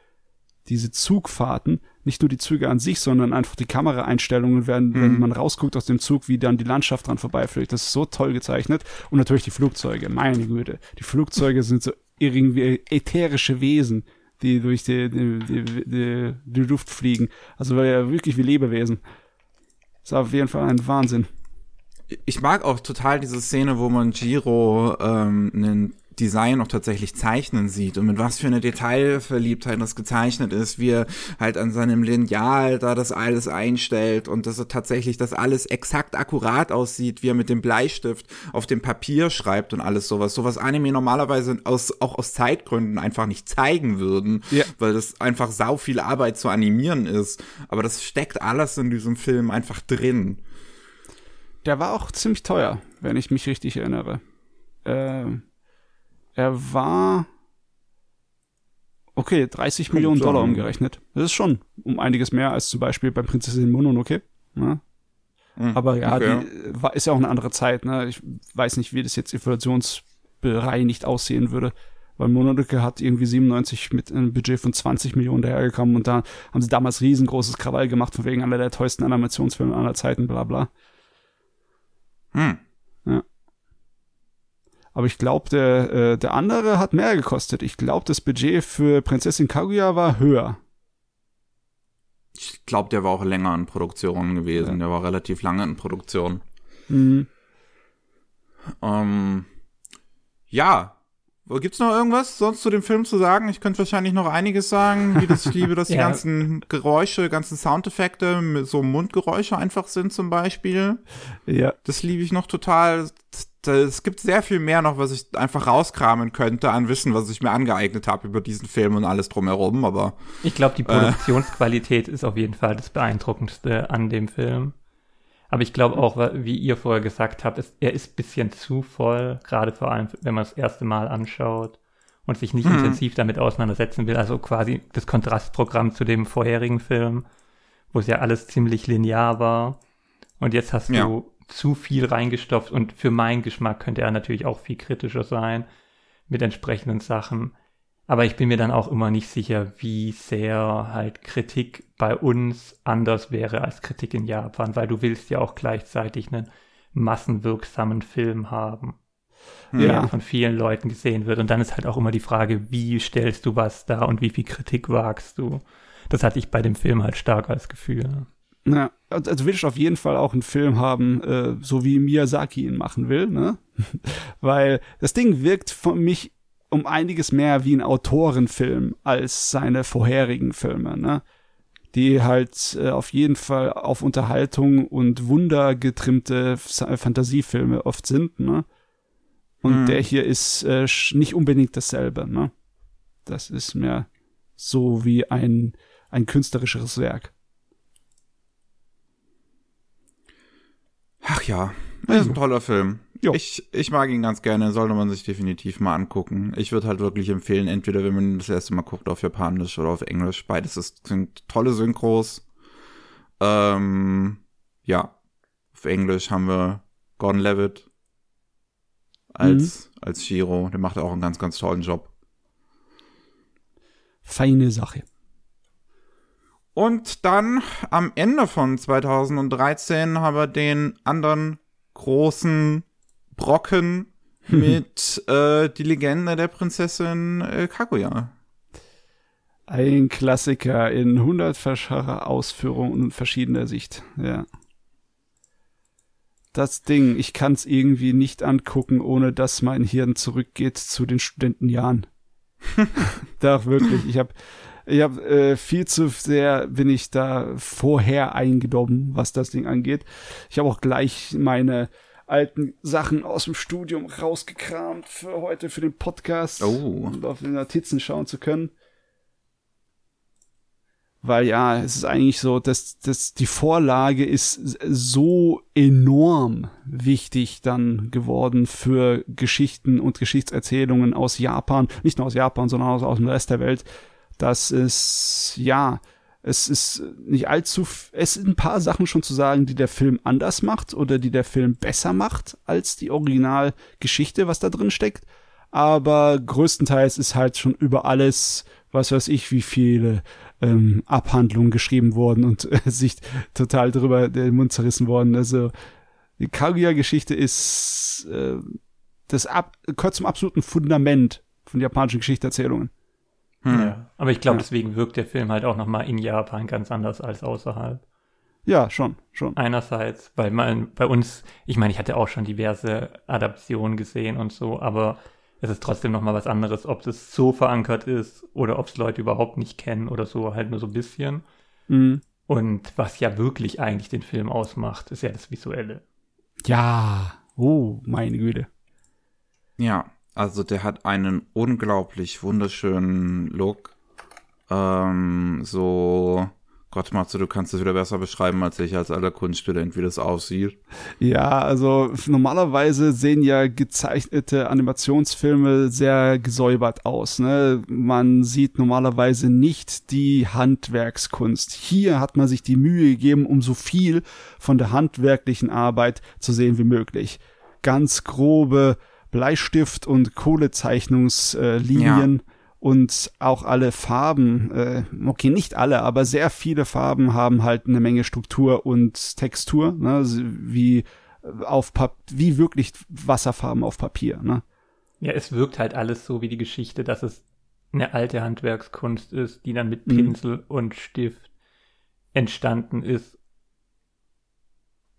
Diese Zugfahrten, nicht nur die Züge an sich, sondern einfach die Kameraeinstellungen werden, mhm. wenn man rausguckt aus dem Zug, wie dann die Landschaft dran vorbeifliegt. Das ist so toll gezeichnet. Und natürlich die Flugzeuge, meine Güte. Die Flugzeuge sind so irgendwie ätherische Wesen, die durch die, die, die, die, Luft fliegen. Also ja wirklich wie Lebewesen. Das ist auf jeden Fall ein Wahnsinn ich mag auch total diese Szene, wo man Giro ähm, einen Design auch tatsächlich zeichnen sieht und mit was für eine Detailverliebtheit das gezeichnet ist, wie er halt an seinem Lineal da das alles einstellt und dass er tatsächlich das alles exakt akkurat aussieht, wie er mit dem Bleistift auf dem Papier schreibt und alles sowas. Sowas Anime normalerweise aus, auch aus Zeitgründen einfach nicht zeigen würden, ja. weil das einfach sau viel Arbeit zu animieren ist. Aber das steckt alles in diesem Film einfach drin. Der war auch ziemlich teuer, wenn ich mich richtig erinnere. Äh, er war Okay, 30 Millionen Dollar umgerechnet. Das ist schon um einiges mehr als zum Beispiel bei Prinzessin Mononoke. Ne? Mhm, Aber ja, okay. die war, ist ja auch eine andere Zeit. Ne? Ich weiß nicht, wie das jetzt inflationsbereinigt aussehen würde. Weil Mononoke hat irgendwie 97 mit einem Budget von 20 Millionen dahergekommen und da haben sie damals riesengroßes Krawall gemacht, von wegen einer der teuersten Animationsfilme aller Zeiten, bla bla. Hm. Ja. Aber ich glaube, der, äh, der andere hat mehr gekostet. Ich glaube, das Budget für Prinzessin Kaguya war höher. Ich glaube, der war auch länger in Produktion gewesen. Ja. Der war relativ lange in Produktion. Mhm. Ähm, ja. Gibt's noch irgendwas sonst zu dem Film zu sagen? Ich könnte wahrscheinlich noch einiges sagen, wie das ich liebe, dass ja. die ganzen Geräusche, ganzen Soundeffekte mit so Mundgeräusche einfach sind zum Beispiel. Ja. Das liebe ich noch total es gibt sehr viel mehr noch, was ich einfach rauskramen könnte an Wissen, was ich mir angeeignet habe über diesen Film und alles drumherum, aber. Ich glaube, die äh, Produktionsqualität äh, ist auf jeden Fall das Beeindruckendste an dem Film. Aber ich glaube auch, wie ihr vorher gesagt habt, ist, er ist bisschen zu voll, gerade vor allem, wenn man das erste Mal anschaut und sich nicht mhm. intensiv damit auseinandersetzen will. Also quasi das Kontrastprogramm zu dem vorherigen Film, wo es ja alles ziemlich linear war. Und jetzt hast ja. du zu viel reingestopft und für meinen Geschmack könnte er natürlich auch viel kritischer sein mit entsprechenden Sachen. Aber ich bin mir dann auch immer nicht sicher, wie sehr halt Kritik bei uns anders wäre als Kritik in Japan, weil du willst ja auch gleichzeitig einen massenwirksamen Film haben, ja. der von vielen Leuten gesehen wird. Und dann ist halt auch immer die Frage, wie stellst du was da und wie viel Kritik wagst du? Das hatte ich bei dem Film halt stark als Gefühl. Na, also will ich auf jeden Fall auch einen Film haben, äh, so wie Miyazaki ihn machen will, ne? Weil das Ding wirkt für mich um einiges mehr wie ein Autorenfilm als seine vorherigen Filme, ne? Die halt äh, auf jeden Fall auf Unterhaltung und Wunder getrimmte Fantasiefilme oft sind, ne? Und mhm. der hier ist äh, nicht unbedingt dasselbe, ne? Das ist mehr so wie ein, ein künstlerischeres Werk. Ach ja, das ist ein toller Film. Jo. Ich, ich mag ihn ganz gerne, sollte man sich definitiv mal angucken. Ich würde halt wirklich empfehlen, entweder wenn man das erste Mal guckt auf Japanisch oder auf Englisch. Beides ist, sind tolle Synchros. Ähm, ja, auf Englisch haben wir Gordon Levitt als, mhm. als Shiro. Der macht auch einen ganz, ganz tollen Job. Feine Sache. Und dann am Ende von 2013 haben wir den anderen großen Brocken mit äh, Die Legende der Prinzessin äh, Kaguya. Ein Klassiker in hundertfacher Ausführung und verschiedener Sicht, ja. Das Ding, ich kann es irgendwie nicht angucken, ohne dass mein Hirn zurückgeht zu den Studentenjahren. Doch, wirklich. Ich habe ich habe äh, viel zu sehr bin ich da vorher eingedobben, was das Ding angeht. Ich habe auch gleich meine alten Sachen aus dem Studium rausgekramt für heute für den Podcast, oh. um auf den Notizen schauen zu können. Weil ja, es ist eigentlich so, dass, dass die Vorlage ist so enorm wichtig dann geworden für Geschichten und Geschichtserzählungen aus Japan, nicht nur aus Japan, sondern aus, aus dem Rest der Welt, dass es, ja, es ist nicht allzu, es sind ein paar Sachen schon zu sagen, die der Film anders macht oder die der Film besser macht als die Originalgeschichte, was da drin steckt. Aber größtenteils ist halt schon über alles, was weiß ich, wie viele ähm, Abhandlungen geschrieben worden und äh, sich total drüber den Mund zerrissen worden. Also die Kaguya-Geschichte ist äh, das ab, gehört zum absoluten Fundament von japanischen Geschichterzählungen. Hm. Ja. Aber ich glaube, ja. deswegen wirkt der Film halt auch nochmal in Japan ganz anders als außerhalb. Ja, schon, schon. Einerseits, weil man bei uns, ich meine, ich hatte auch schon diverse Adaptionen gesehen und so, aber es ist trotzdem nochmal was anderes, ob es so verankert ist oder ob es Leute überhaupt nicht kennen oder so, halt nur so ein bisschen. Mhm. Und was ja wirklich eigentlich den Film ausmacht, ist ja das Visuelle. Ja, oh, meine Güte. Ja, also der hat einen unglaublich wunderschönen Look. Ähm, so Gott, Matze, du kannst es wieder besser beschreiben als ich, als aller Kunststudent, wie das aussieht. Ja, also normalerweise sehen ja gezeichnete Animationsfilme sehr gesäubert aus. Ne? Man sieht normalerweise nicht die Handwerkskunst. Hier hat man sich die Mühe gegeben, um so viel von der handwerklichen Arbeit zu sehen wie möglich. Ganz grobe Bleistift- und Kohlezeichnungslinien. Ja und auch alle Farben, äh, okay, nicht alle, aber sehr viele Farben haben halt eine Menge Struktur und Textur, ne, wie auf Pap wie wirklich Wasserfarben auf Papier, ne? Ja, es wirkt halt alles so wie die Geschichte, dass es eine alte Handwerkskunst ist, die dann mit mhm. Pinsel mhm. und Stift entstanden ist.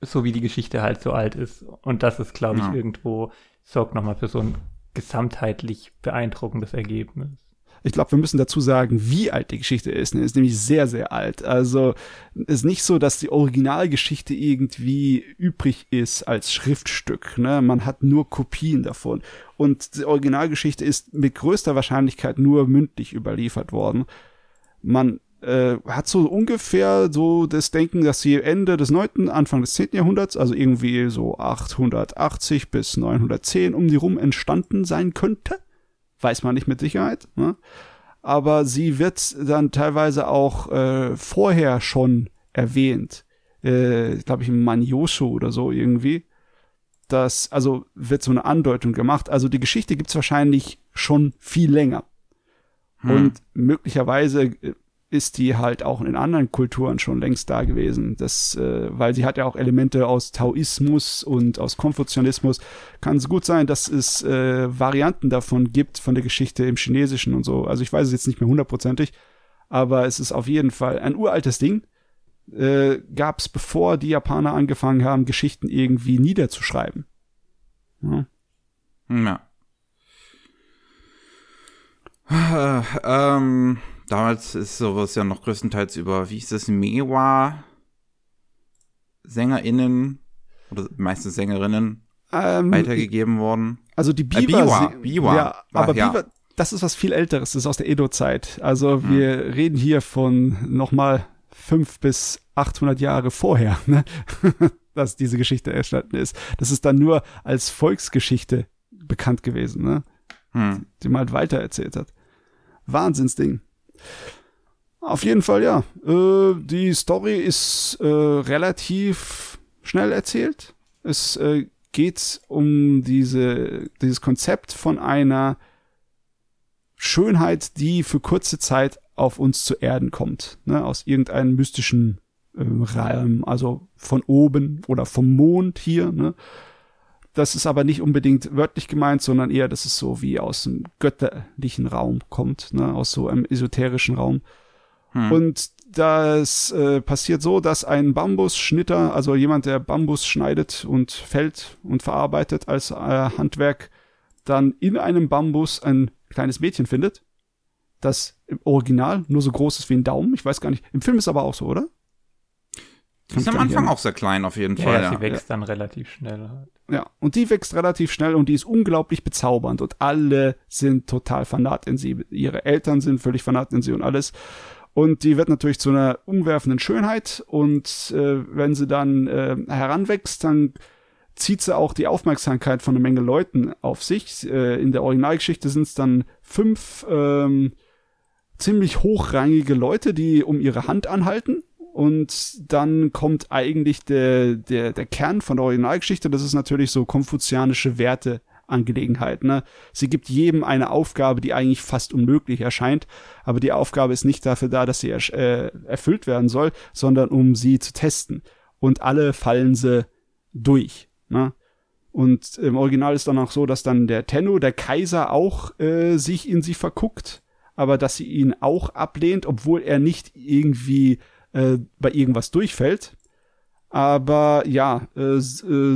So wie die Geschichte halt so alt ist. Und das ist, glaube ich, ja. irgendwo sorgt nochmal für so ein gesamtheitlich beeindruckendes Ergebnis. Ich glaube, wir müssen dazu sagen, wie alt die Geschichte ist. Ne? Ist nämlich sehr, sehr alt. Also ist nicht so, dass die Originalgeschichte irgendwie übrig ist als Schriftstück. Ne? Man hat nur Kopien davon. Und die Originalgeschichte ist mit größter Wahrscheinlichkeit nur mündlich überliefert worden. Man äh, hat so ungefähr so das Denken, dass sie Ende des 9., Anfang des 10. Jahrhunderts, also irgendwie so 880 bis 910 um die rum entstanden sein könnte weiß man nicht mit Sicherheit. Ne? Aber sie wird dann teilweise auch äh, vorher schon erwähnt. Äh, glaube ich, im Maniosho oder so irgendwie. Das, also wird so eine Andeutung gemacht. Also die Geschichte gibt's wahrscheinlich schon viel länger. Hm. Und möglicherweise äh, ist die halt auch in anderen Kulturen schon längst da gewesen. Das, äh, weil sie hat ja auch Elemente aus Taoismus und aus Konfuzianismus. Kann es gut sein, dass es äh, Varianten davon gibt, von der Geschichte im Chinesischen und so. Also ich weiß es jetzt nicht mehr hundertprozentig, aber es ist auf jeden Fall ein uraltes Ding. Äh, Gab es, bevor die Japaner angefangen haben, Geschichten irgendwie niederzuschreiben. Ja. ja. Äh, ähm damals ist sowas ja noch größtenteils über, wie hieß das, Mewa SängerInnen oder meistens Sängerinnen ähm, weitergegeben worden. Also die Biwa. Äh, Biwa, Biwa. Ja, aber ja. Biwa, das ist was viel älteres, das ist aus der Edo-Zeit. Also hm. wir reden hier von nochmal fünf bis 800 Jahre vorher, ne? dass diese Geschichte entstanden ist. Das ist dann nur als Volksgeschichte bekannt gewesen, ne? Hm. die man halt weitererzählt hat. Wahnsinnsding. Auf jeden Fall, ja. Äh, die Story ist äh, relativ schnell erzählt. Es äh, geht um diese, dieses Konzept von einer Schönheit, die für kurze Zeit auf uns zu Erden kommt. Ne? Aus irgendeinem mystischen äh, Raum, also von oben oder vom Mond hier. Ne? Das ist aber nicht unbedingt wörtlich gemeint, sondern eher, dass es so wie aus dem götterlichen Raum kommt, ne? aus so einem esoterischen Raum. Hm. Und das äh, passiert so, dass ein Bambusschnitter, also jemand, der Bambus schneidet und fällt und verarbeitet als äh, Handwerk, dann in einem Bambus ein kleines Mädchen findet, das im Original nur so groß ist wie ein Daumen. Ich weiß gar nicht. Im Film ist aber auch so, oder? Die ist am Anfang auch sehr klein auf jeden ja, Fall. Ja, sie wächst ja. dann relativ schnell. Ja, und die wächst relativ schnell und die ist unglaublich bezaubernd und alle sind total fanat in sie. Ihre Eltern sind völlig fanat in sie und alles. Und die wird natürlich zu einer umwerfenden Schönheit und äh, wenn sie dann äh, heranwächst, dann zieht sie auch die Aufmerksamkeit von einer Menge Leuten auf sich. Äh, in der Originalgeschichte sind es dann fünf ähm, ziemlich hochrangige Leute, die um ihre Hand anhalten und dann kommt eigentlich der, der, der Kern von der Originalgeschichte. Das ist natürlich so konfuzianische Werte Angelegenheit. Ne? Sie gibt jedem eine Aufgabe, die eigentlich fast unmöglich erscheint, aber die Aufgabe ist nicht dafür da, dass sie äh, erfüllt werden soll, sondern um sie zu testen. Und alle fallen sie durch. Ne? Und im Original ist dann auch so, dass dann der Tenno, der Kaiser, auch äh, sich in sie verguckt, aber dass sie ihn auch ablehnt, obwohl er nicht irgendwie äh, bei irgendwas durchfällt. Aber ja, äh, äh,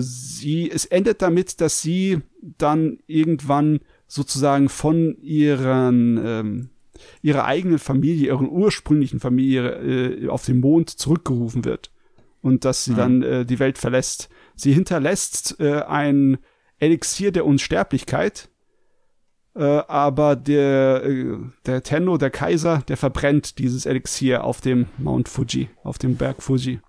sie, es endet damit, dass sie dann irgendwann sozusagen von ihren, ähm, ihrer eigenen Familie, ihren ursprünglichen Familie äh, auf den Mond zurückgerufen wird. Und dass sie mhm. dann äh, die Welt verlässt. Sie hinterlässt äh, ein Elixier der Unsterblichkeit, Äh, aber der, äh, der Tenno, der Kaiser, der verbrennt dieses Elixier auf dem Mount Fuji, auf dem Berg Fuji.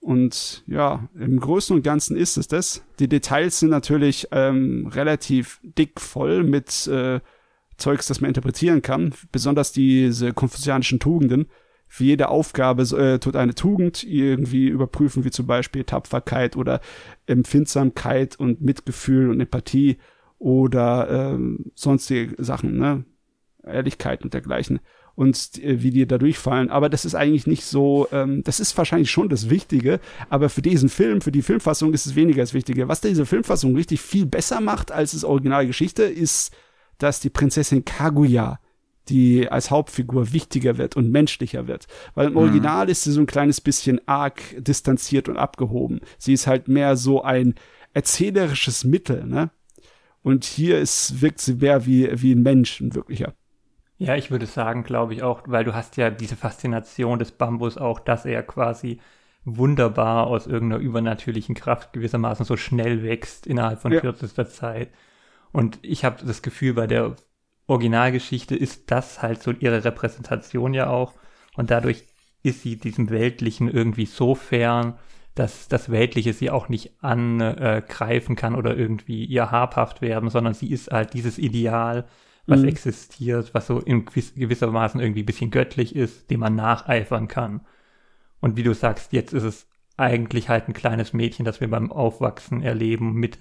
Und ja, im Großen und Ganzen ist es das. Die Details sind natürlich ähm, relativ dick voll mit äh, Zeugs, das man interpretieren kann. Besonders diese konfuzianischen Tugenden. Für jede Aufgabe äh, tut eine Tugend irgendwie überprüfen, wie zum Beispiel Tapferkeit oder Empfindsamkeit und Mitgefühl und Empathie oder ähm, sonstige Sachen, ne? Ehrlichkeit und dergleichen und äh, wie die da durchfallen. Aber das ist eigentlich nicht so, ähm, das ist wahrscheinlich schon das Wichtige, aber für diesen Film, für die Filmfassung ist es weniger das Wichtige. Was diese Filmfassung richtig viel besser macht als das Originalgeschichte, ist, dass die Prinzessin Kaguya die als Hauptfigur wichtiger wird und menschlicher wird. Weil im mhm. Original ist sie so ein kleines bisschen arg distanziert und abgehoben. Sie ist halt mehr so ein erzählerisches Mittel, ne? Und hier ist, wirkt sie mehr wie, wie ein Mensch, ein wirklicher. Ja, ich würde sagen, glaube ich auch, weil du hast ja diese Faszination des Bambus auch, dass er quasi wunderbar aus irgendeiner übernatürlichen Kraft gewissermaßen so schnell wächst innerhalb von ja. kürzester Zeit. Und ich habe das Gefühl, bei der Originalgeschichte ist das halt so ihre Repräsentation ja auch. Und dadurch ist sie diesem Weltlichen irgendwie so fern, dass das Weltliche sie auch nicht angreifen kann oder irgendwie ihr habhaft werden, sondern sie ist halt dieses Ideal, was mhm. existiert, was so in gewissermaßen irgendwie ein bisschen göttlich ist, dem man nacheifern kann. Und wie du sagst, jetzt ist es eigentlich halt ein kleines Mädchen, das wir beim Aufwachsen erleben mit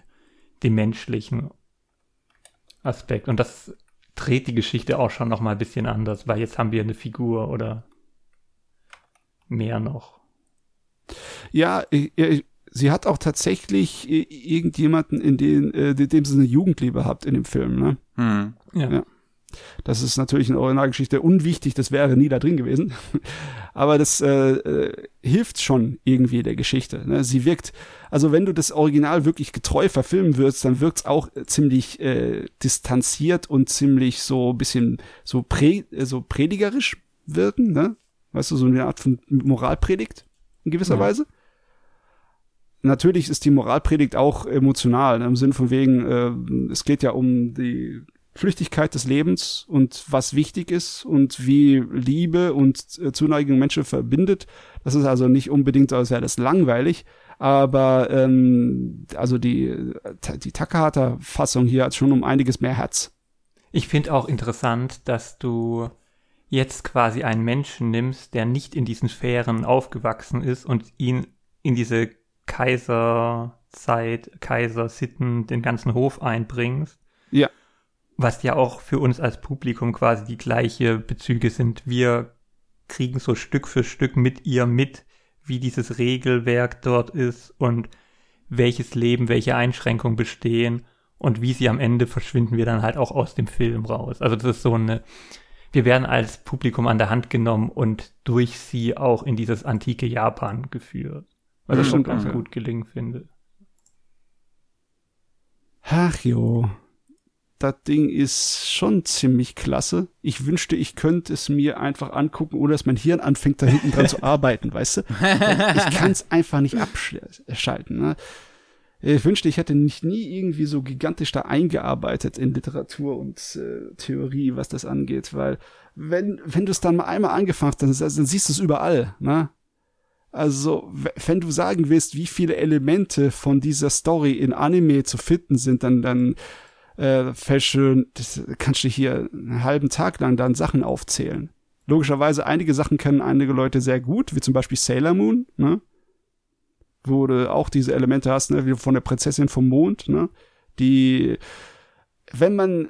dem menschlichen Aspekt. Und das dreht die Geschichte auch schon noch mal ein bisschen anders, weil jetzt haben wir eine Figur oder mehr noch. Ja, sie hat auch tatsächlich irgendjemanden, in den, äh, in dem sie eine Jugendliebe habt in dem Film, ne? Hm. Ja. ja. Das ist natürlich eine Originalgeschichte unwichtig, das wäre nie da drin gewesen. Aber das äh, äh, hilft schon irgendwie der Geschichte. Ne? Sie wirkt, also wenn du das Original wirklich getreu verfilmen würdest, dann wirkt es auch ziemlich äh, distanziert und ziemlich so bisschen so, prä, äh, so predigerisch wirken, ne? Weißt du, so eine Art von Moralpredigt in gewisser ja. Weise natürlich ist die Moralpredigt auch emotional, ne, im Sinn von wegen, äh, es geht ja um die Flüchtigkeit des Lebens und was wichtig ist und wie Liebe und äh, Zuneigung Menschen verbindet. Das ist also nicht unbedingt, als wäre das langweilig, aber ähm, also die, die Takahata-Fassung hier hat schon um einiges mehr Herz. Ich finde auch interessant, dass du jetzt quasi einen Menschen nimmst, der nicht in diesen Sphären aufgewachsen ist und ihn in diese Kaiserzeit, Kaisersitten, den ganzen Hof einbringst. Ja. Was ja auch für uns als Publikum quasi die gleiche Bezüge sind. Wir kriegen so Stück für Stück mit ihr mit, wie dieses Regelwerk dort ist und welches Leben, welche Einschränkungen bestehen und wie sie am Ende verschwinden wir dann halt auch aus dem Film raus. Also das ist so eine, wir werden als Publikum an der Hand genommen und durch sie auch in dieses antike Japan geführt. Was ich schon ganz gut gelingen finde. Ach jo. Das Ding ist schon ziemlich klasse. Ich wünschte, ich könnte es mir einfach angucken, oder dass mein Hirn anfängt, da hinten dran zu arbeiten, weißt du? Ich kann es einfach nicht abschalten. Ne? Ich wünschte, ich hätte nicht nie irgendwie so gigantisch da eingearbeitet in Literatur und äh, Theorie, was das angeht, weil wenn, wenn du es dann mal einmal angefangen hast, dann, dann siehst du es überall, ne? Also, wenn du sagen willst, wie viele Elemente von dieser Story in Anime zu finden sind, dann, dann äh, fälsche, das kannst du hier einen halben Tag lang dann Sachen aufzählen. Logischerweise, einige Sachen kennen einige Leute sehr gut, wie zum Beispiel Sailor Moon, ne? Wo du auch diese Elemente hast, ne, wie von der Prinzessin vom Mond, ne? Die, wenn man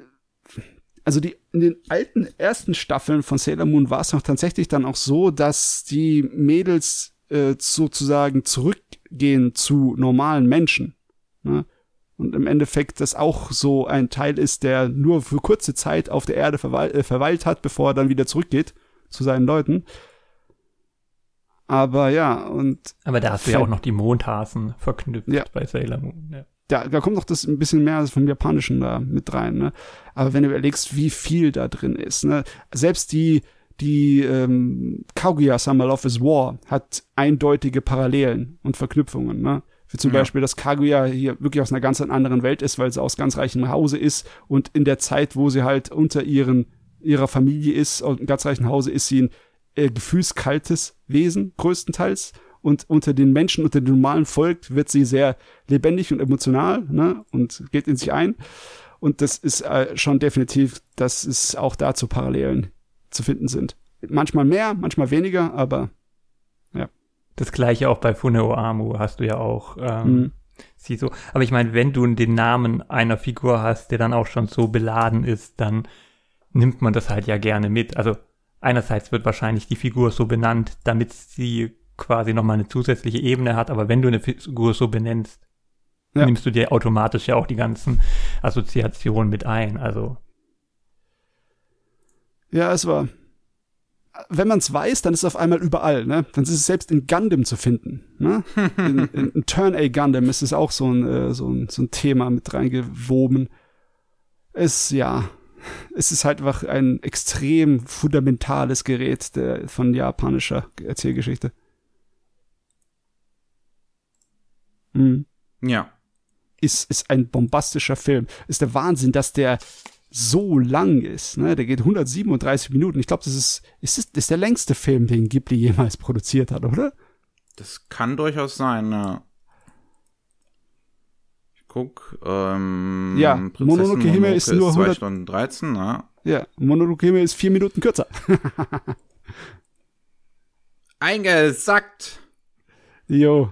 also die in den alten ersten Staffeln von Sailor Moon war es noch tatsächlich dann auch so, dass die Mädels äh, sozusagen zurückgehen zu normalen Menschen. Ne? Und im Endeffekt das auch so ein Teil ist, der nur für kurze Zeit auf der Erde verweil äh, verweilt hat, bevor er dann wieder zurückgeht zu seinen Leuten. Aber ja, und. Aber da hast du ja auch noch die Mondhasen verknüpft ja. bei Sailor Moon. Ja. Da, da kommt noch das ein bisschen mehr vom Japanischen da mit rein, ne? Aber wenn du überlegst, wie viel da drin ist, ne? Selbst die, die ähm, Kaguya Summer Love is War hat eindeutige Parallelen und Verknüpfungen, ne? Wie zum ja. Beispiel, dass Kaguya hier wirklich aus einer ganz anderen Welt ist, weil sie aus ganz reichem Hause ist und in der Zeit, wo sie halt unter ihren, ihrer Familie ist, und ganz reichen Hause, ist sie ein äh, gefühlskaltes Wesen, größtenteils. Und unter den Menschen, unter dem normalen Volk wird sie sehr lebendig und emotional, ne, und geht in sich ein. Und das ist äh, schon definitiv, dass es auch dazu Parallelen zu finden sind. Manchmal mehr, manchmal weniger, aber ja. Das gleiche auch bei Funeo Amu hast du ja auch. Ähm, mhm. Sie so. Aber ich meine, wenn du den Namen einer Figur hast, der dann auch schon so beladen ist, dann nimmt man das halt ja gerne mit. Also einerseits wird wahrscheinlich die Figur so benannt, damit sie quasi nochmal eine zusätzliche Ebene hat, aber wenn du eine Figur so benennst, ja. nimmst du dir automatisch ja auch die ganzen Assoziationen mit ein. Also. Ja, es war. Wenn man es weiß, dann ist es auf einmal überall, ne? Dann ist es selbst in Gundam zu finden. Ne? In, in, in Turn A Gundam ist es auch so ein, äh, so, ein, so ein Thema mit reingewoben. Es, ja, es ist halt einfach ein extrem fundamentales Gerät der, von japanischer Erzählgeschichte. Mhm. Ja. Ist, ist ein bombastischer Film. Ist der Wahnsinn, dass der so lang ist. Ne? Der geht 137 Minuten. Ich glaube, das ist, ist, das, ist der längste Film, den Ghibli jemals produziert hat, oder? Das kann durchaus sein, ja. Guck, ähm, ja, Mononoke Hime ist nur 2 Stunden 13, ne? Ja, Mononoke Hime ist vier Minuten kürzer. Eingesackt. Jo.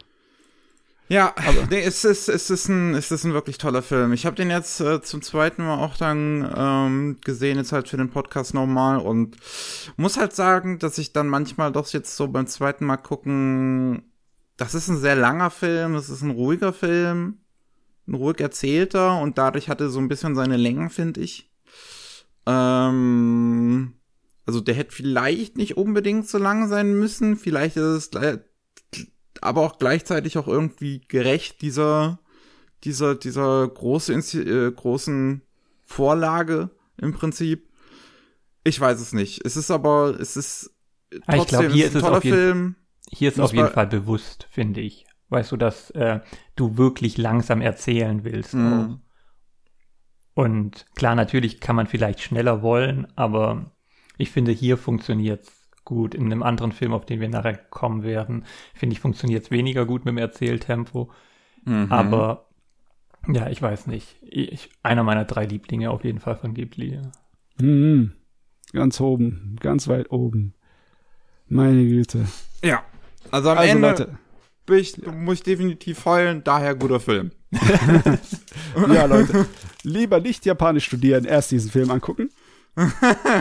Ja, aber nee, es ist, es ist ein, es ist ein wirklich toller Film. Ich habe den jetzt äh, zum zweiten Mal auch dann ähm, gesehen, jetzt halt für den Podcast nochmal und muss halt sagen, dass ich dann manchmal doch jetzt so beim zweiten Mal gucken, das ist ein sehr langer Film, es ist ein ruhiger Film, ein ruhig erzählter und dadurch hatte so ein bisschen seine Längen, finde ich. Ähm, also der hätte vielleicht nicht unbedingt so lang sein müssen, vielleicht ist es aber auch gleichzeitig auch irgendwie gerecht dieser, dieser, dieser große, äh, großen Vorlage im Prinzip. Ich weiß es nicht. Es ist aber, es ist trotzdem ich glaub, hier ist ein toller Film. Hier ist auf jeden Fall bewusst, finde ich. Weißt du, dass äh, du wirklich langsam erzählen willst. Mhm. Und klar, natürlich kann man vielleicht schneller wollen, aber ich finde, hier funktioniert's gut. In einem anderen Film, auf den wir nachher kommen werden, finde ich, funktioniert es weniger gut mit dem Erzähltempo. Mhm. Aber ja, ich weiß nicht. Ich, einer meiner drei Lieblinge auf jeden Fall von Ghibli. Mhm. Ganz oben, ganz weit oben. Meine Güte. Ja. Also am also, Ende Leute. Ich, muss ich definitiv heulen, daher guter Film. ja, Leute. Lieber nicht Japanisch studieren, erst diesen Film angucken.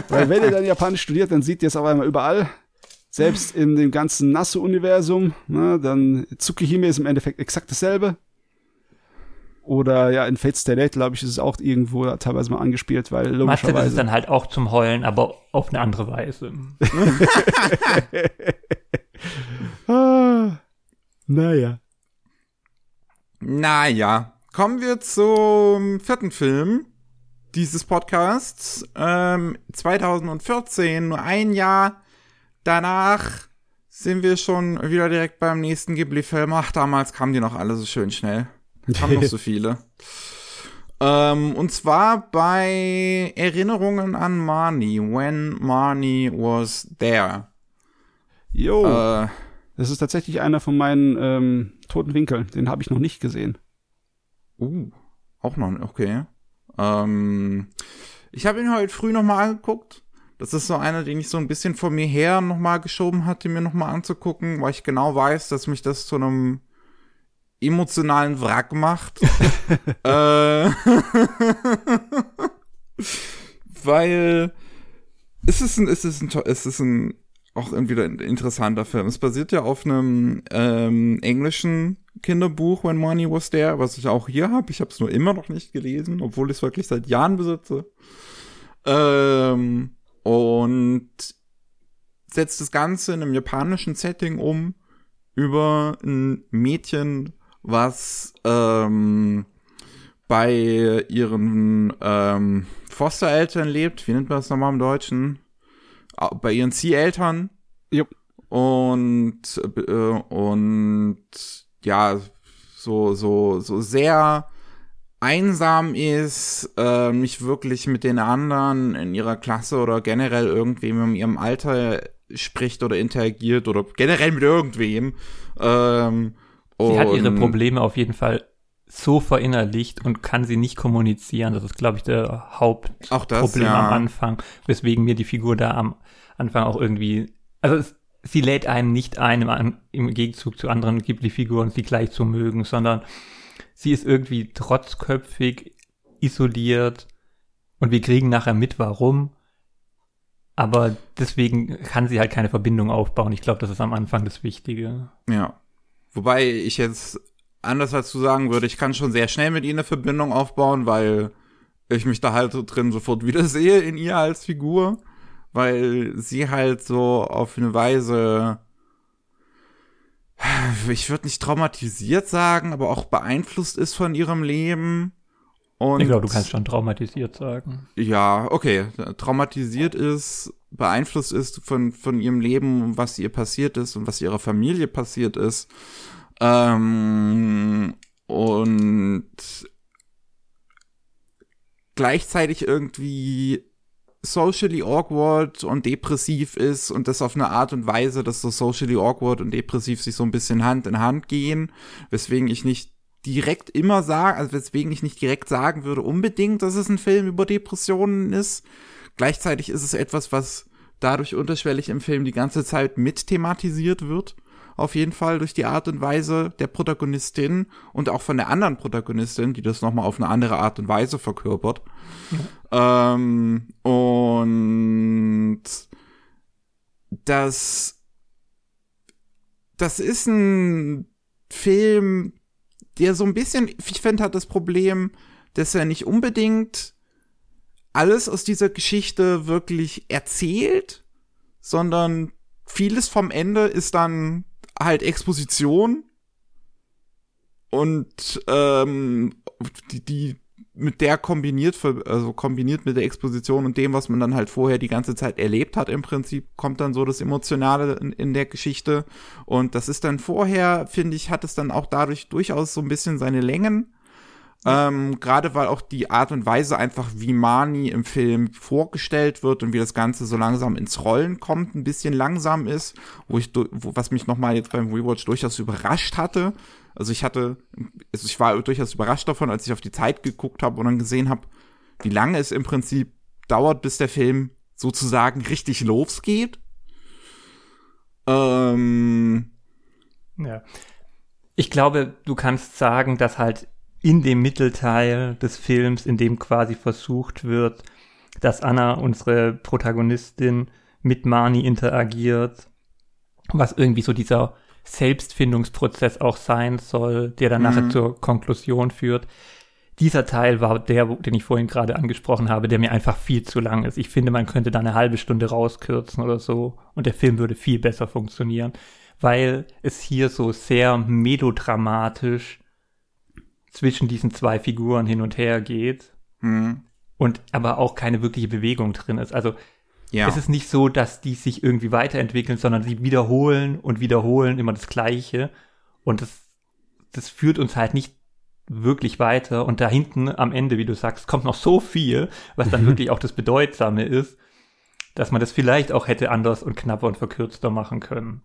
Weil wenn ihr dann Japanisch studiert, dann seht ihr es auf einmal überall. Selbst in dem ganzen Nasu-Universum. Ne, dann Tsukihime ist im Endeffekt exakt dasselbe. Oder ja, in Fates Stay Late, glaube ich, ist es auch irgendwo teilweise mal angespielt, weil logischerweise. Mathe ist dann halt auch zum Heulen, aber auf eine andere Weise. ah, naja. Naja. Kommen wir zum vierten Film dieses Podcasts. Ähm, 2014, nur ein Jahr danach, sind wir schon wieder direkt beim nächsten Ghibli-Film. Ach, damals kamen die noch alle so schön schnell. Kamen noch so viele. Ähm, und zwar bei Erinnerungen an Marnie, when Marnie was there. Jo. Äh, das ist tatsächlich einer von meinen ähm, toten Winkeln. Den habe ich noch nicht gesehen. Uh, auch noch, okay. Ähm, ich habe ihn heute früh nochmal angeguckt. Das ist so einer, den ich so ein bisschen vor mir her nochmal geschoben hatte, mir nochmal anzugucken, weil ich genau weiß, dass mich das zu einem emotionalen Wrack macht. äh, weil es ist ein, es ist ein, es ist ein auch irgendwie ein interessanter Film. Es basiert ja auf einem ähm, englischen Kinderbuch When Money Was There, was ich auch hier habe. Ich habe es nur immer noch nicht gelesen, obwohl ich es wirklich seit Jahren besitze. Ähm, und setzt das Ganze in einem japanischen Setting um über ein Mädchen, was ähm, bei ihren ähm, Fostereltern lebt. Wie nennt man das nochmal im Deutschen? Bei ihren Zieheltern. Jupp. Und, äh, und ja, so, so, so sehr einsam ist, äh, nicht wirklich mit den anderen in ihrer Klasse oder generell irgendwem in ihrem Alter spricht oder interagiert oder generell mit irgendwem. Ähm, sie hat ihre Probleme auf jeden Fall so verinnerlicht und kann sie nicht kommunizieren. Das ist, glaube ich, der Hauptproblem ja. am Anfang, weswegen mir die Figur da am Anfang auch irgendwie, also es, sie lädt einen nicht ein im, im Gegenzug zu anderen Ghibli-Figuren, sie gleich zu mögen, sondern sie ist irgendwie trotzköpfig, isoliert und wir kriegen nachher mit, warum. Aber deswegen kann sie halt keine Verbindung aufbauen. Ich glaube, das ist am Anfang das Wichtige. Ja. Wobei ich jetzt anders dazu sagen würde, ich kann schon sehr schnell mit ihr eine Verbindung aufbauen, weil ich mich da halt so drin sofort wiedersehe in ihr als Figur. Weil sie halt so auf eine Weise ich würde nicht traumatisiert sagen, aber auch beeinflusst ist von ihrem Leben. Und ich glaube, du kannst schon traumatisiert sagen. Ja, okay. Traumatisiert ist, beeinflusst ist von, von ihrem Leben, was ihr passiert ist und was ihrer Familie passiert ist. Ähm, und gleichzeitig irgendwie socially awkward und depressiv ist und das auf eine Art und Weise, dass so socially awkward und depressiv sich so ein bisschen Hand in Hand gehen, weswegen ich nicht direkt immer sage, also weswegen ich nicht direkt sagen würde unbedingt, dass es ein Film über Depressionen ist. Gleichzeitig ist es etwas, was dadurch unterschwellig im Film die ganze Zeit mit thematisiert wird auf jeden Fall durch die Art und Weise der Protagonistin und auch von der anderen Protagonistin, die das nochmal auf eine andere Art und Weise verkörpert. Ja. Ähm, und das, das ist ein Film, der so ein bisschen, ich finde, hat das Problem, dass er nicht unbedingt alles aus dieser Geschichte wirklich erzählt, sondern vieles vom Ende ist dann halt Exposition und ähm, die, die mit der kombiniert, also kombiniert mit der Exposition und dem, was man dann halt vorher die ganze Zeit erlebt hat, im Prinzip kommt dann so das Emotionale in, in der Geschichte. Und das ist dann vorher, finde ich, hat es dann auch dadurch durchaus so ein bisschen seine Längen. Ähm, Gerade weil auch die Art und Weise einfach, wie Mani im Film vorgestellt wird und wie das Ganze so langsam ins Rollen kommt, ein bisschen langsam ist, wo ich, wo, was mich nochmal jetzt beim Rewatch durchaus überrascht hatte. Also ich hatte, also ich war durchaus überrascht davon, als ich auf die Zeit geguckt habe und dann gesehen habe, wie lange es im Prinzip dauert, bis der Film sozusagen richtig losgeht. Ähm, ja. Ich glaube, du kannst sagen, dass halt in dem Mittelteil des Films, in dem quasi versucht wird, dass Anna, unsere Protagonistin, mit Marnie interagiert, was irgendwie so dieser Selbstfindungsprozess auch sein soll, der dann mhm. nachher zur Konklusion führt. Dieser Teil war der, den ich vorhin gerade angesprochen habe, der mir einfach viel zu lang ist. Ich finde, man könnte da eine halbe Stunde rauskürzen oder so und der Film würde viel besser funktionieren, weil es hier so sehr melodramatisch zwischen diesen zwei Figuren hin und her geht mhm. und aber auch keine wirkliche Bewegung drin ist. Also ja. es ist nicht so, dass die sich irgendwie weiterentwickeln, sondern sie wiederholen und wiederholen immer das Gleiche und das, das führt uns halt nicht wirklich weiter und da hinten am Ende, wie du sagst, kommt noch so viel, was dann wirklich auch das Bedeutsame ist, dass man das vielleicht auch hätte anders und knapper und verkürzter machen können.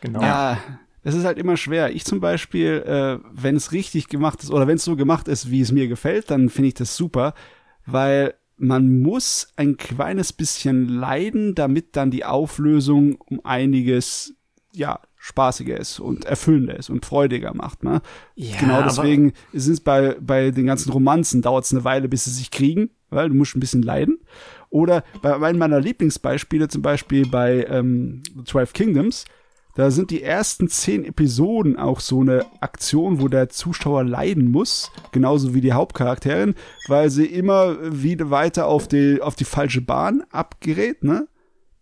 Genau. Ja, es ist halt immer schwer. Ich zum Beispiel, äh, wenn es richtig gemacht ist oder wenn es so gemacht ist, wie es mir gefällt, dann finde ich das super, weil man muss ein kleines bisschen leiden, damit dann die Auflösung um einiges, ja, spaßiger ist und erfüllender ist und freudiger macht. Ne? Ja, genau deswegen ist es bei, bei den ganzen Romanzen dauert es eine Weile, bis sie sich kriegen, weil du musst ein bisschen leiden. Oder bei einem meiner Lieblingsbeispiele, zum Beispiel bei ähm, 12 Kingdoms, da sind die ersten zehn Episoden auch so eine Aktion, wo der Zuschauer leiden muss, genauso wie die Hauptcharakterin, weil sie immer wieder weiter auf die, auf die falsche Bahn abgerät, ne?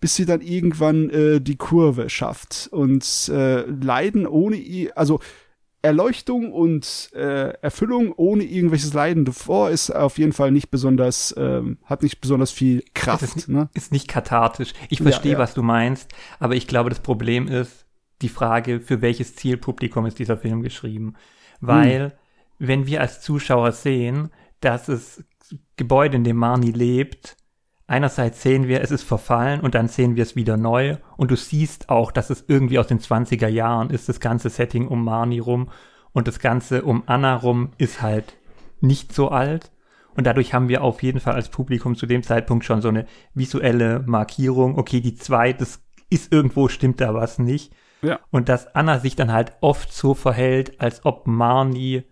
Bis sie dann irgendwann äh, die Kurve schafft. Und äh, Leiden ohne, also Erleuchtung und äh, Erfüllung ohne irgendwelches Leiden davor ist auf jeden Fall nicht besonders, ähm, hat nicht besonders viel Kraft. Ist, ne? ist nicht kathartisch. Ich verstehe, ja, ja. was du meinst, aber ich glaube, das Problem ist die Frage, für welches Zielpublikum ist dieser Film geschrieben. weil hm. wenn wir als Zuschauer sehen, dass es Gebäude, in dem Marnie lebt, einerseits sehen wir, es ist verfallen und dann sehen wir es wieder neu und du siehst auch, dass es irgendwie aus den 20er Jahren ist, das ganze Setting um Marnie rum und das Ganze um Anna rum ist halt nicht so alt. Und dadurch haben wir auf jeden Fall als Publikum zu dem Zeitpunkt schon so eine visuelle Markierung. Okay, die zwei, das ist irgendwo, stimmt da was nicht. Ja. Und dass Anna sich dann halt oft so verhält, als ob Marnie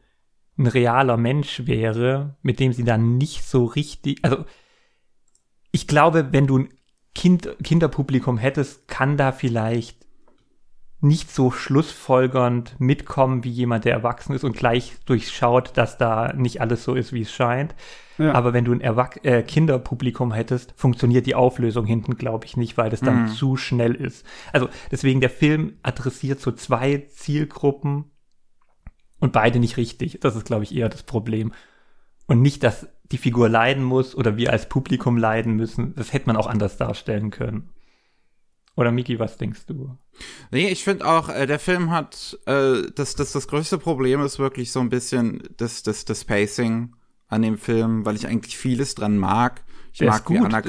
ein realer Mensch wäre, mit dem sie dann nicht so richtig, also ich glaube, wenn du ein kind, Kinderpublikum hättest, kann da vielleicht nicht so schlussfolgernd mitkommen wie jemand, der erwachsen ist und gleich durchschaut, dass da nicht alles so ist, wie es scheint. Ja. Aber wenn du ein Erwach äh, Kinderpublikum hättest, funktioniert die Auflösung hinten, glaube ich, nicht, weil das dann mhm. zu schnell ist. Also deswegen, der Film adressiert so zwei Zielgruppen und beide nicht richtig. Das ist, glaube ich, eher das Problem. Und nicht, dass die Figur leiden muss oder wir als Publikum leiden müssen. Das hätte man auch anders darstellen können. Oder Miki, was denkst du? Nee, ich finde auch, äh, der Film hat, äh, das, das, das größte Problem ist wirklich so ein bisschen das, das, das Pacing an dem Film, weil ich eigentlich vieles dran mag. Ich Der mag, wie Anna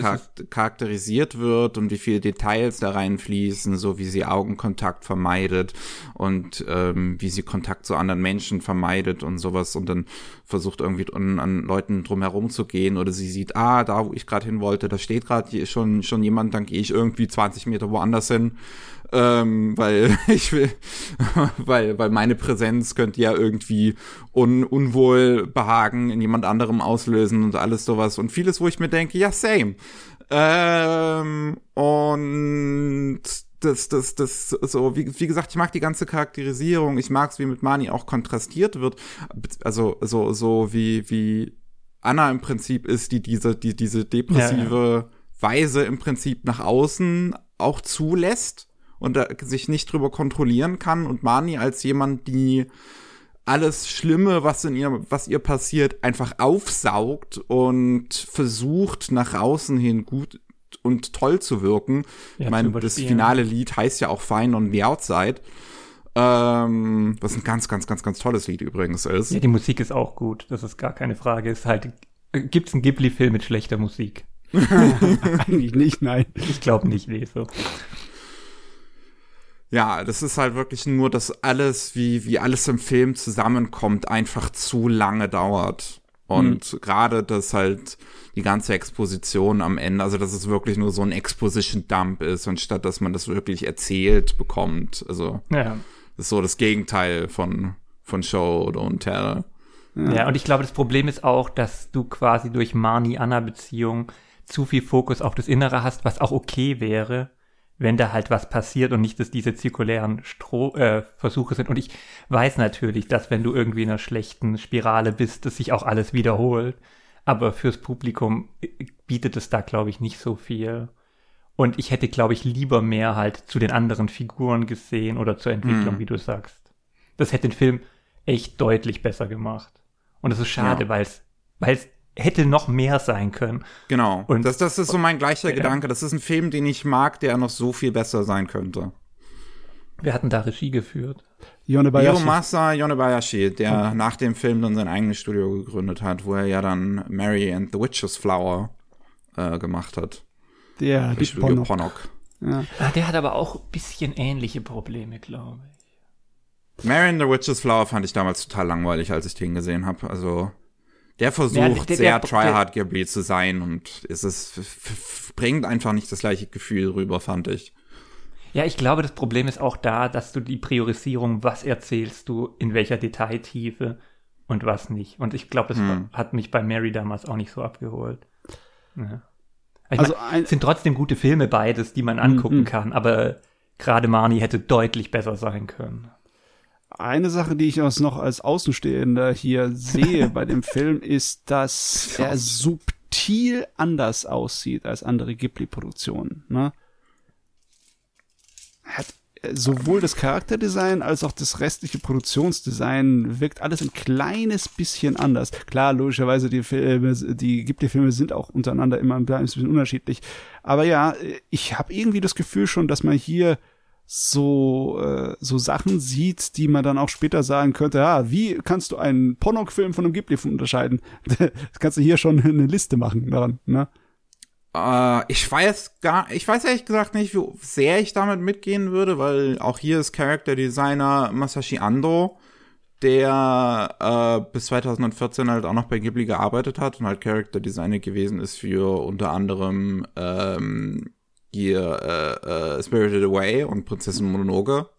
charakterisiert wird und wie viele Details da reinfließen, so wie sie Augenkontakt vermeidet und ähm, wie sie Kontakt zu anderen Menschen vermeidet und sowas und dann versucht irgendwie an, an Leuten drumherum zu gehen oder sie sieht, ah, da wo ich gerade hin wollte, da steht gerade schon, schon jemand, dann gehe ich irgendwie 20 Meter woanders hin ähm, weil ich will, weil, weil meine Präsenz könnte ja irgendwie Un Unwohlbehagen in jemand anderem auslösen und alles sowas und vieles, wo ich mir denke, ja, same. Ähm, und das, das, das, so, wie, wie gesagt, ich mag die ganze Charakterisierung, ich mag's, wie mit Mani auch kontrastiert wird, also, so, so wie, wie Anna im Prinzip ist, die diese, die, diese depressive ja, ja. Weise im Prinzip nach außen auch zulässt und sich nicht drüber kontrollieren kann und Mani als jemand, die alles Schlimme, was in ihr, was ihr passiert, einfach aufsaugt und versucht nach außen hin gut und toll zu wirken. Ja, ich meine, das finale Lied heißt ja auch Fine on the Outside. Ähm, was ein ganz, ganz, ganz, ganz tolles Lied übrigens ist. Ja, die Musik ist auch gut, das ist gar keine Frage. Ist halt, gibt's einen Ghibli-Film mit schlechter Musik? Eigentlich nicht, nein. Ich glaube nicht, nee, so. Ja, das ist halt wirklich nur, dass alles, wie, wie alles im Film zusammenkommt, einfach zu lange dauert. Und mhm. gerade, dass halt die ganze Exposition am Ende, also dass es wirklich nur so ein Exposition-Dump ist, anstatt dass man das wirklich erzählt bekommt. Also, ja. das ist so das Gegenteil von, von Show oder und Tell. Ja. ja, und ich glaube, das Problem ist auch, dass du quasi durch Marnie-Anna-Beziehung zu viel Fokus auf das Innere hast, was auch okay wäre wenn da halt was passiert und nicht, dass diese zirkulären Stro äh, Versuche sind. Und ich weiß natürlich, dass wenn du irgendwie in einer schlechten Spirale bist, dass sich auch alles wiederholt. Aber fürs Publikum äh, bietet es da, glaube ich, nicht so viel. Und ich hätte, glaube ich, lieber mehr halt zu den anderen Figuren gesehen oder zur Entwicklung, mm. wie du sagst. Das hätte den Film echt deutlich besser gemacht. Und es ist schade, ja. weil es hätte noch mehr sein können. Genau. Und das, das ist so mein gleicher ja. Gedanke. Das ist ein Film, den ich mag, der noch so viel besser sein könnte. Wir hatten da Regie geführt. Yonebayashi. Hiromasa Yonebayashi, der okay. nach dem Film dann sein eigenes Studio gegründet hat, wo er ja dann Mary and the Witch's Flower äh, gemacht hat. Der, die Ponok. Ponok. Ja. Ah, der hat aber auch ein bisschen ähnliche Probleme, glaube ich. Mary and the Witch's Flower fand ich damals total langweilig, als ich den gesehen habe. Also der versucht der, der, sehr tryhard Ghibli zu sein und es ist, bringt einfach nicht das gleiche Gefühl rüber, fand ich. Ja, ich glaube, das Problem ist auch da, dass du die Priorisierung, was erzählst du, in welcher Detailtiefe und was nicht. Und ich glaube, das hm. hat mich bei Mary damals auch nicht so abgeholt. Ja. also mein, sind trotzdem gute Filme beides, die man angucken mm, mm. kann, aber gerade Marnie hätte deutlich besser sein können. Eine Sache, die ich noch als Außenstehender hier sehe bei dem Film, ist, dass er subtil anders aussieht als andere Ghibli-Produktionen. Ne? Hat äh, sowohl das Charakterdesign als auch das restliche Produktionsdesign wirkt alles ein kleines bisschen anders. Klar, logischerweise die Filme, die Ghibli-Filme sind auch untereinander immer ein bisschen unterschiedlich. Aber ja, ich habe irgendwie das Gefühl schon, dass man hier so äh, so Sachen sieht, die man dann auch später sagen könnte, ja, wie kannst du einen Ponok-Film von einem Ghibli-Film unterscheiden? das kannst du hier schon eine Liste machen daran, ne? Äh, ich weiß gar, ich weiß ehrlich gesagt nicht, wie sehr ich damit mitgehen würde, weil auch hier ist Character Designer Masashi Ando, der äh, bis 2014 halt auch noch bei Ghibli gearbeitet hat und halt Character Designer gewesen ist für unter anderem ähm, hier äh, äh, Spirited Away und Prinzessin Mononoke.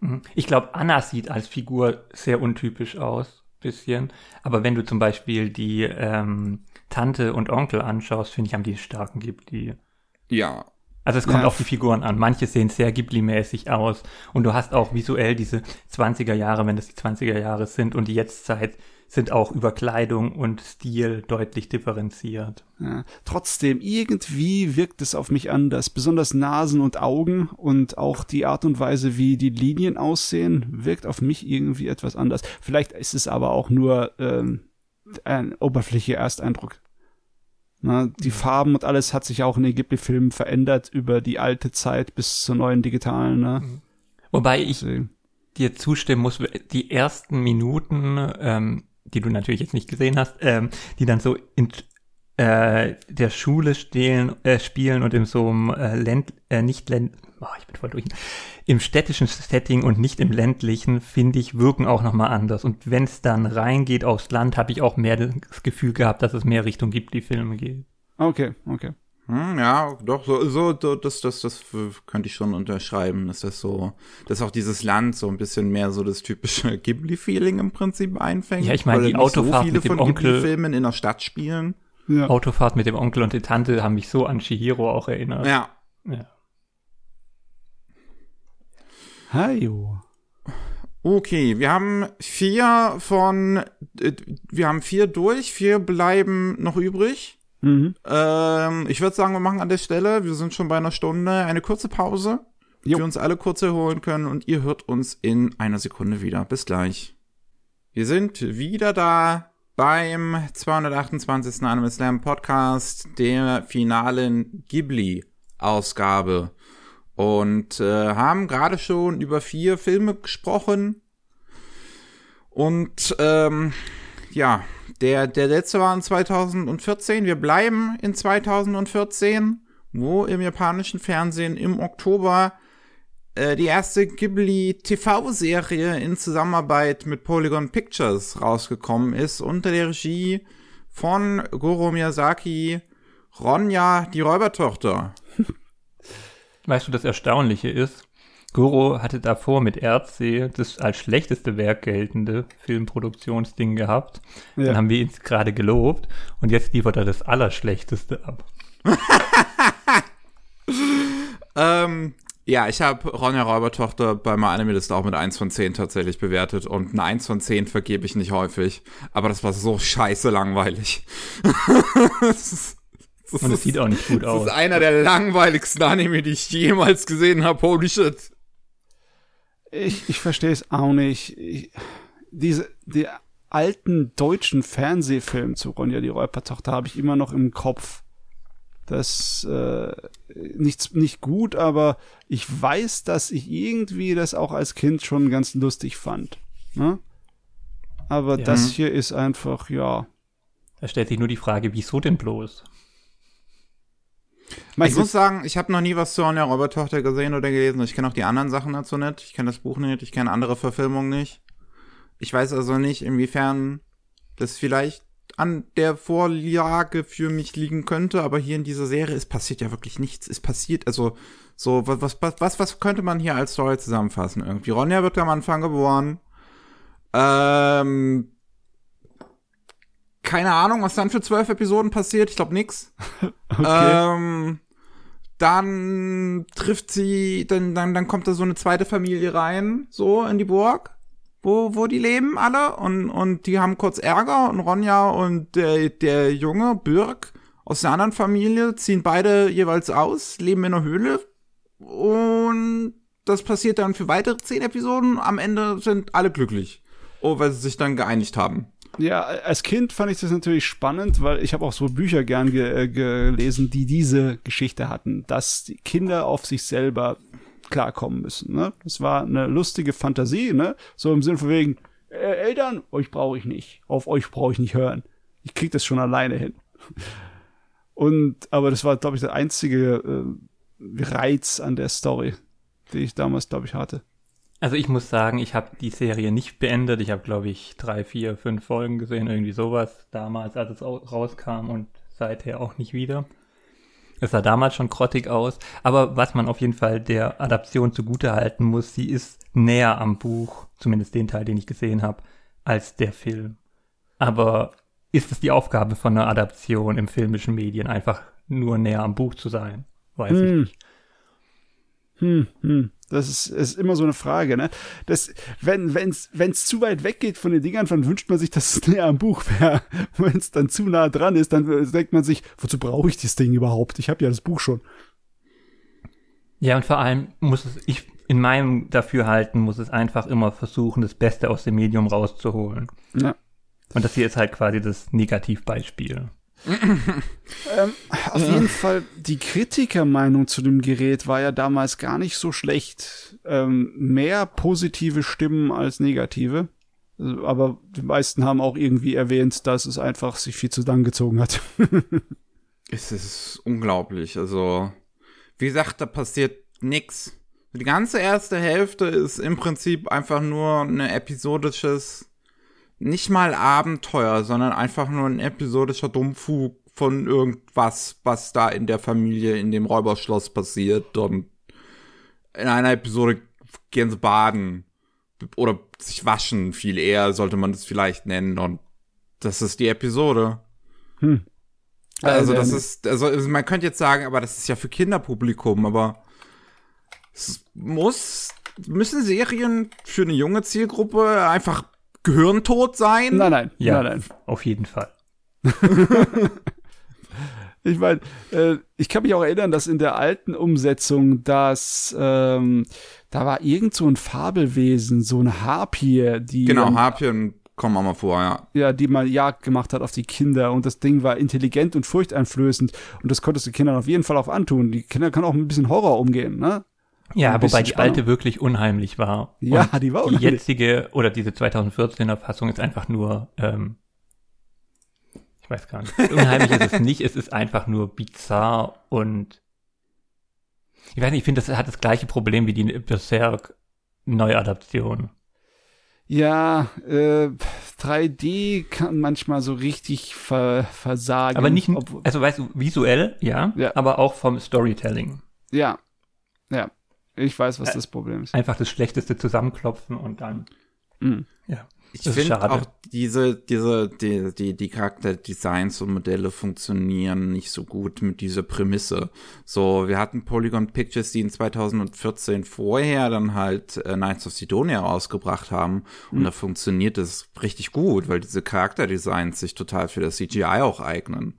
Mhm. Ich glaube, Anna sieht als Figur sehr untypisch aus, bisschen. Aber wenn du zum Beispiel die ähm, Tante und Onkel anschaust, finde ich, haben die starken Ghibli. Ja. Also es kommt Ja. auf die Figuren an. Manche sehen sehr Ghibli-mäßig aus. Und du hast auch visuell diese 20er Jahre, wenn das die 20er Jahre sind und die Jetztzeit sind auch über Kleidung und Stil deutlich differenziert. Ja. Trotzdem, irgendwie wirkt es auf mich anders. Besonders Nasen und Augen und auch die Art und Weise, wie die Linien aussehen, wirkt auf mich irgendwie etwas anders. Vielleicht ist es aber auch nur ähm, ein oberflächlicher Ersteindruck. Na, die Farben und alles hat sich auch in den Ghibli-Filmen verändert über die alte Zeit bis zur neuen digitalen. Ne? Wobei ich Deswegen. dir zustimmen muss, die ersten Minuten, ähm, die du natürlich jetzt nicht gesehen hast, ähm, die dann so in äh, der Schule stehlen, äh, spielen und in so einem äh, Länd, äh, nicht Länd, oh, ich bin voll durch, im städtischen Setting und nicht im ländlichen, finde ich, wirken auch nochmal anders. Und wenn es dann reingeht aufs Land, habe ich auch mehr das Gefühl gehabt, dass es mehr Richtung gibt, die Filme geht. Okay, okay. Hm, ja, doch, so, so, so das, das, das könnte ich schon unterschreiben, dass das so, dass auch dieses Land so ein bisschen mehr so das typische Ghibli-Feeling im Prinzip einfängt. Ja, ich meine, die Autofahrt so viele mit dem von Onkel- Ghibli-Filmen in der Stadt spielen. Ja. Autofahrt mit dem Onkel und der Tante haben mich so an Chihiro auch erinnert. Ja. Ja. Hajo. Okay, wir haben vier von, äh, wir haben vier durch, vier bleiben noch übrig. Mhm. Ähm, ich würde sagen, wir machen an der Stelle, wir sind schon bei einer Stunde, eine kurze Pause, Jo. die wir uns alle kurz erholen können und ihr hört uns in einer Sekunde wieder. Bis gleich. Wir sind wieder da beim 228. Anime Slam Podcast, der finalen Ghibli-Ausgabe. Und äh, haben gerade schon über vier Filme gesprochen. Und ähm, ja, der, der letzte war in 2014. Wir bleiben in 2014, wo im japanischen Fernsehen im Oktober äh, die erste Ghibli TV-Serie in Zusammenarbeit mit Polygon Pictures rausgekommen ist, unter der Regie von Goro Miyazaki, Ronja, die Räubertochter. Weißt du, das Erstaunliche ist, Goro hatte davor mit Erdsee das als schlechteste Werk geltende Filmproduktionsding gehabt. Ja. Dann haben wir ihn gerade gelobt und jetzt liefert er das Allerschlechteste ab. Ähm, ja, ich habe Ronja Räubertochter bei meiner Anime-Liste auch mit 1 von 10 tatsächlich bewertet und eine 1 von 10 vergebe ich nicht häufig. Aber das war so scheiße langweilig. das ist, das Und es sieht auch nicht gut Das aus. ist einer der langweiligsten Anime, die ich jemals gesehen habe. Holy shit. Ich, ich verstehe es auch nicht. Ich, diese, die alten deutschen Fernsehfilme zu Ronja die Räubertochter habe ich immer noch im Kopf. Das äh, nichts nicht gut, aber ich weiß, dass ich irgendwie das auch als Kind schon ganz lustig fand. Ne? Aber Ja. das hier ist einfach, ja. Da stellt sich nur die Frage, wieso denn bloß? Ich Meinst du, muss sagen, ich habe noch nie was zu Ronja Räubertochter gesehen oder gelesen. Ich kenne auch die anderen Sachen dazu nicht. Ich kenne das Buch nicht. Ich kenne andere Verfilmungen nicht. Ich weiß also nicht, inwiefern das vielleicht an der Vorlage für mich liegen könnte, aber hier in dieser Serie, es passiert ja wirklich nichts. Es passiert, also, so, was, was, was, was könnte man hier als Story zusammenfassen irgendwie? Ronja wird am Anfang geboren. Ähm, keine Ahnung, was dann für zwölf Episoden passiert. Ich glaube nix. okay. Ähm, dann trifft sie, dann, dann, dann kommt da so eine zweite Familie rein, so in die Burg, wo, wo die leben alle und, und die haben kurz Ärger und Ronja und der, der Junge, Birk, aus der anderen Familie ziehen beide jeweils aus, leben in einer Höhle und das passiert dann für weitere zehn Episoden. Am Ende sind alle glücklich. Oh, weil sie sich dann geeinigt haben. Ja, als Kind fand ich das natürlich spannend, weil ich habe auch so Bücher gern ge äh, gelesen, die diese Geschichte hatten, dass die Kinder auf sich selber klarkommen müssen. Ne? Das war eine lustige Fantasie, ne? So im Sinne von wegen, äh, Eltern, euch brauche ich nicht. Auf euch brauche ich nicht hören. Ich krieg das schon alleine hin. Und, aber das war, glaube ich, der einzige äh, Reiz an der Story, den ich damals, glaube ich, hatte. Also ich muss sagen, ich habe die Serie nicht beendet. Ich habe, glaube ich, drei, vier, fünf Folgen gesehen, irgendwie sowas damals, als es rauskam und seither auch nicht wieder. Es sah damals schon grottig aus, aber was man auf jeden Fall der Adaption zugute halten muss, sie ist näher am Buch, zumindest den Teil, den ich gesehen habe, als der Film. Aber ist es die Aufgabe von einer Adaption im filmischen Medien, einfach nur näher am Buch zu sein? Weiß hm. ich nicht. Hm, hm. Das ist, ist immer so eine Frage, ne? Das, wenn wenn's wenn's zu weit weggeht von den Dingern, dann wünscht man sich, dass es näher am Buch wäre. Wenn es dann zu nah dran ist, dann denkt man sich, wozu brauche ich das Ding überhaupt? Ich habe ja das Buch schon. Ja, und vor allem muss es, ich in meinem Dafürhalten muss es einfach immer versuchen, das Beste aus dem Medium rauszuholen. Ja. Und das hier ist halt quasi das Negativbeispiel ähm, auf jeden Fall, die Kritikermeinung zu dem Gerät war ja damals gar nicht so schlecht. Ähm, mehr positive Stimmen als negative. Aber die meisten haben auch irgendwie erwähnt, dass es einfach sich viel zu lang gezogen hat. es ist unglaublich. Also, wie gesagt, da passiert nix. Die ganze erste Hälfte ist im Prinzip einfach nur ein episodisches nicht mal Abenteuer, sondern einfach nur ein episodischer Dummfug von irgendwas, was da in der Familie in dem Räuberschloss passiert. Und in einer Episode gehen sie baden oder sich waschen, viel eher sollte man das vielleicht nennen. Und das ist die Episode. Hm. Also, das ist, also man könnte jetzt sagen, aber das ist ja für Kinderpublikum, aber es muss, müssen Serien für eine junge Zielgruppe einfach gehirntot sein? Nein, nein, ja, nein, nein. Auf jeden Fall. ich meine, äh, ich kann mich auch erinnern, dass in der alten Umsetzung, dass ähm, da war irgend so ein Fabelwesen, so ein Harpie, die genau Harpien kommen auch mal vor, ja. Ja, die mal Jagd gemacht hat auf die Kinder und das Ding war intelligent und furchteinflößend und das konntest du Kindern auf jeden Fall auch antun. Die Kinder können auch mit ein bisschen Horror umgehen, ne? Ja, wobei die alte wirklich unheimlich war. Ja, Und die war unheimlich. Die jetzige oder diese 2014er Fassung ist einfach nur, ähm, ich weiß gar nicht. Unheimlich ist es nicht, es ist einfach nur bizarr und ich weiß nicht, ich finde, das hat das gleiche Problem wie die Berserk Neuadaption. Ja, äh, 3D kann manchmal so richtig ver versagen. Aber nicht, also weißt du, visuell, ja, ja, aber auch vom Storytelling. Ja, ja. Ich weiß, was äh, das Problem ist. Einfach das Schlechteste zusammenklopfen und dann. Mhm. Ja. Ich finde auch diese, diese, die, die, die Charakterdesigns und Modelle funktionieren nicht so gut mit dieser Prämisse. So, wir hatten Polygon Pictures, die in 2014 vorher dann halt äh, Knights of Sidonia rausgebracht haben. Und mhm. da funktioniert es richtig gut, weil diese Charakterdesigns sich total für das CGI auch eignen.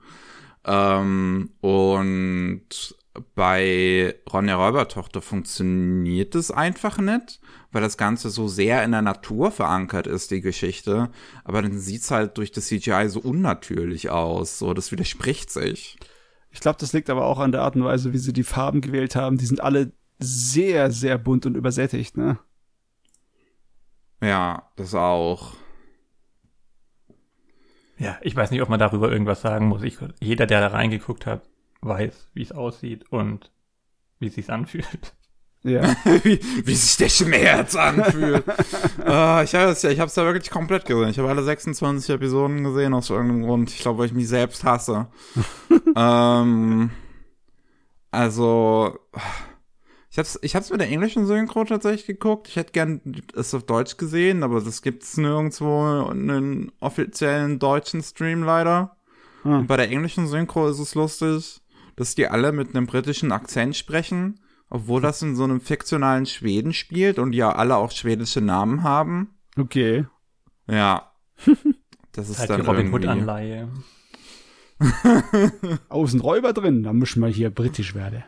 Ähm, und bei Ronja Räubertochter funktioniert es einfach nicht, weil das Ganze so sehr in der Natur verankert ist, die Geschichte. Aber dann sieht's halt durch das CGI so unnatürlich aus. So, das widerspricht sich. Ich glaube, das liegt aber auch an der Art und Weise, wie sie die Farben gewählt haben. Die sind alle sehr, sehr bunt und übersättigt, ne? Ja, das auch. Ja, ich weiß nicht, ob man darüber irgendwas sagen muss. Ich, jeder, der da reingeguckt hat, weiß, wie es aussieht und wie es sich anfühlt. Ja. wie, wie sich der Schmerz anfühlt. uh, ich habe es ja, ich habe es ja wirklich komplett gesehen. Ich habe alle 26 Episoden gesehen aus irgendeinem Grund. Ich glaube, weil ich mich selbst hasse. ähm, also, ich habe es ich hab's mit der englischen Synchro tatsächlich geguckt. Ich hätte gern es auf Deutsch gesehen, aber das gibt's nirgendwo in einen offiziellen deutschen Stream leider. Hm. Und bei der englischen Synchro ist es lustig dass die alle mit einem britischen Akzent sprechen, obwohl das in so einem fiktionalen Schweden spielt und ja alle auch schwedische Namen haben. Okay. Ja. Das ist halt dann die Robin Hood Anleihe. sind Räuber drin, da müssen wir hier britisch werden.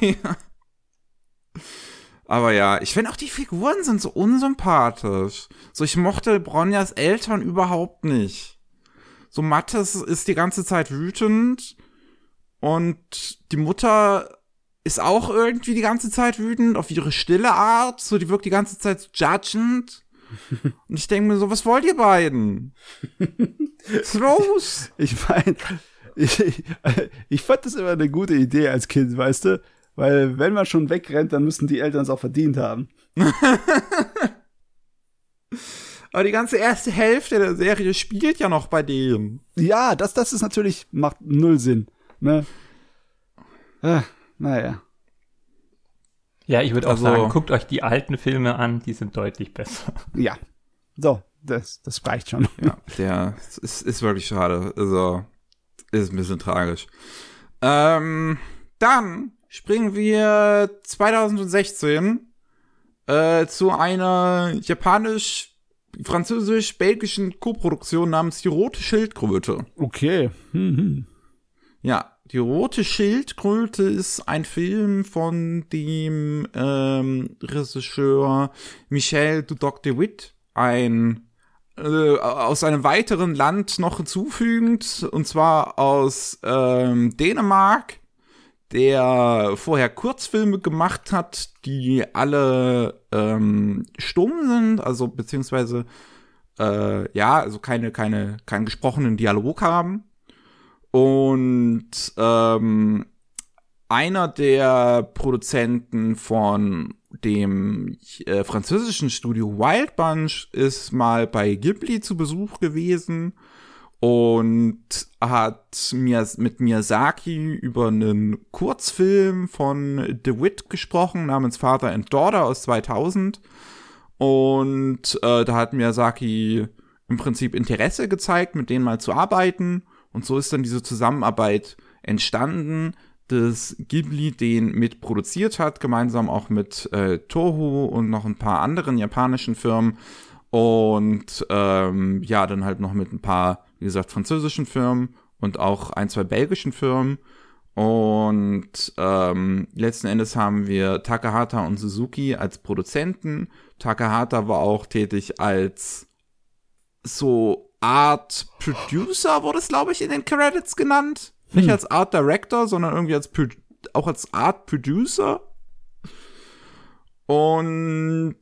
ja. Aber ja, ich finde auch die Figuren sind so unsympathisch. So, ich mochte Bronjas Eltern überhaupt nicht. So, Mattes ist die ganze Zeit wütend und die Mutter ist auch irgendwie die ganze Zeit wütend auf ihre stille Art. So, die wirkt die ganze Zeit so judgend. Und ich denke mir so, was wollt ihr beiden? Was ist los? Ich meine, ich, ich fand das immer eine gute Idee als Kind, weißt du? Weil wenn man schon wegrennt, dann müssen die Eltern es auch verdient haben. Aber die ganze erste Hälfte der Serie spielt ja noch bei denen. Ja, das, das ist natürlich, macht null Sinn. Ne? Äh, naja. Ja, ich würde auch Also- sagen, guckt euch die alten Filme an, die sind deutlich besser. Ja. So, das, das reicht schon. Ja, der ist, ist wirklich schade. Also, ist ein bisschen tragisch. Ähm, dann springen wir 2016 äh, zu einer japanisch-französisch-belgischen Koproduktion namens Die Rote Schildkröte. Okay. Mhm. Ja, die rote Schildkröte ist ein Film von dem ähm, Regisseur Michel Dudok de Witt, ein äh, aus einem weiteren Land noch hinzufügend, und zwar aus ähm, Dänemark, der vorher Kurzfilme gemacht hat, die alle ähm, stumm sind, also beziehungsweise äh, ja, also keine, keine, keinen gesprochenen Dialog haben. Und ähm, einer der Produzenten von dem äh, französischen Studio Wild Bunch ist mal bei Ghibli zu Besuch gewesen und hat mir mit Miyazaki über einen Kurzfilm von DeWitt gesprochen namens Father and Daughter aus 2000 und äh, da hat Miyazaki im Prinzip Interesse gezeigt, mit denen mal zu arbeiten und so ist dann diese Zusammenarbeit entstanden, dass Ghibli den mitproduziert hat, gemeinsam auch mit äh, Toho und noch ein paar anderen japanischen Firmen und ähm, ja, dann halt noch mit ein paar, wie gesagt, französischen Firmen und auch ein, zwei belgischen Firmen. Und ähm, letzten Endes haben wir Takahata und Suzuki als Produzenten. Takahata war auch tätig als so Art Producer, wurde es, glaube ich, in den Credits genannt. Nicht als Art Director, sondern irgendwie als Pro auch als Art Producer. Und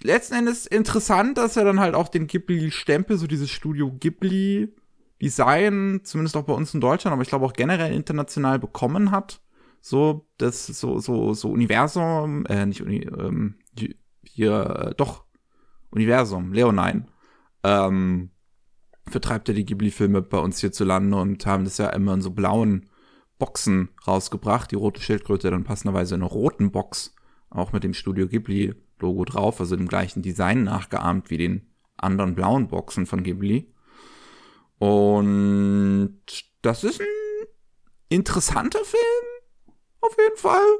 letzten Endes interessant, dass er dann halt auch den Ghibli-Stempel, so dieses Studio Ghibli Design, zumindest auch bei uns in Deutschland, aber ich glaube auch generell international bekommen hat. So, das so, so, so Universum, äh, nicht Uni, ähm, hier, äh, doch, Universum, Leonine, ähm, vertreibt ja die Ghibli-Filme bei uns hierzulande und haben das ja immer in so blauen Boxen rausgebracht. Die rote Schildkröte dann passenderweise in einer roten Box, auch mit dem Studio Ghibli-Logo drauf, also dem gleichen Design nachgeahmt wie den anderen blauen Boxen von Ghibli. Und das ist ein interessanter Film, auf jeden Fall.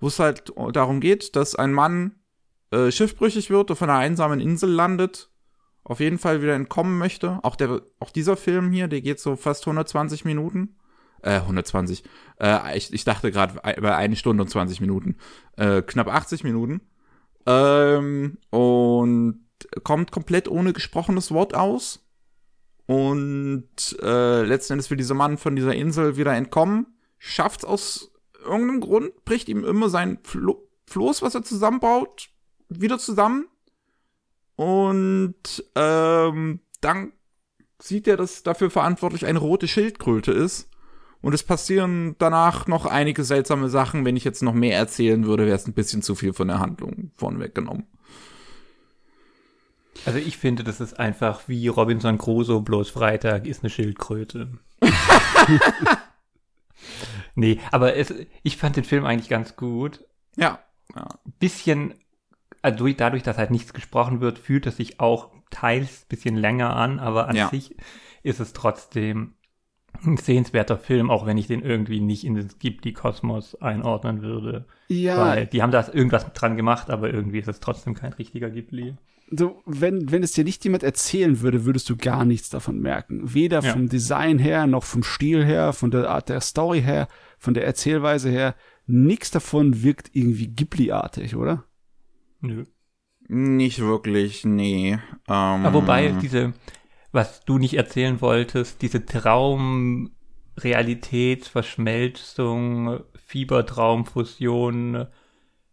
Wo es halt darum geht, dass ein Mann äh, schiffbrüchig wird, auf einer einsamen Insel landet, auf jeden Fall wieder entkommen möchte. Auch der, auch dieser Film hier, der geht so fast 120 Minuten. Äh, 120. Äh, ich, ich dachte gerade bei eine Stunde und 20 Minuten. Äh, knapp 80 Minuten. Ähm, und kommt komplett ohne gesprochenes Wort aus. Und äh, letzten Endes will dieser Mann von dieser Insel wieder entkommen. Schafft's aus irgendeinem Grund, bricht ihm immer sein Flo Floß, was er zusammenbaut, wieder zusammen. Und ähm, dann sieht er, dass dafür verantwortlich eine rote Schildkröte ist. Und es passieren danach noch einige seltsame Sachen. Wenn ich jetzt noch mehr erzählen würde, wäre es ein bisschen zu viel von der Handlung von weggenommen. Also ich finde, das ist einfach wie Robinson Crusoe, bloß Freitag ist eine Schildkröte. nee, aber es, ich fand den Film eigentlich ganz gut. Ja. ja. Bisschen, also durch- dadurch, dass halt nichts gesprochen wird, fühlt es sich auch teils bisschen länger an, aber an Ja. sich ist es trotzdem ein sehenswerter Film, auch wenn ich den irgendwie nicht in den Ghibli-Kosmos einordnen würde. Ja, Weil die haben da irgendwas dran gemacht, aber irgendwie ist es trotzdem kein richtiger Ghibli. so, wenn, wenn es dir nicht jemand erzählen würde, würdest du gar nichts davon merken. Weder Ja. vom Design her, noch vom Stil her, von der Art der Story her, von der Erzählweise her. Nichts davon wirkt irgendwie Ghibli-artig, oder? Nö. Nicht wirklich, nee. Ähm, Aber wobei diese, was du nicht erzählen wolltest, diese Traum, Realitätsverschmelzung, Fiebertraumfusion,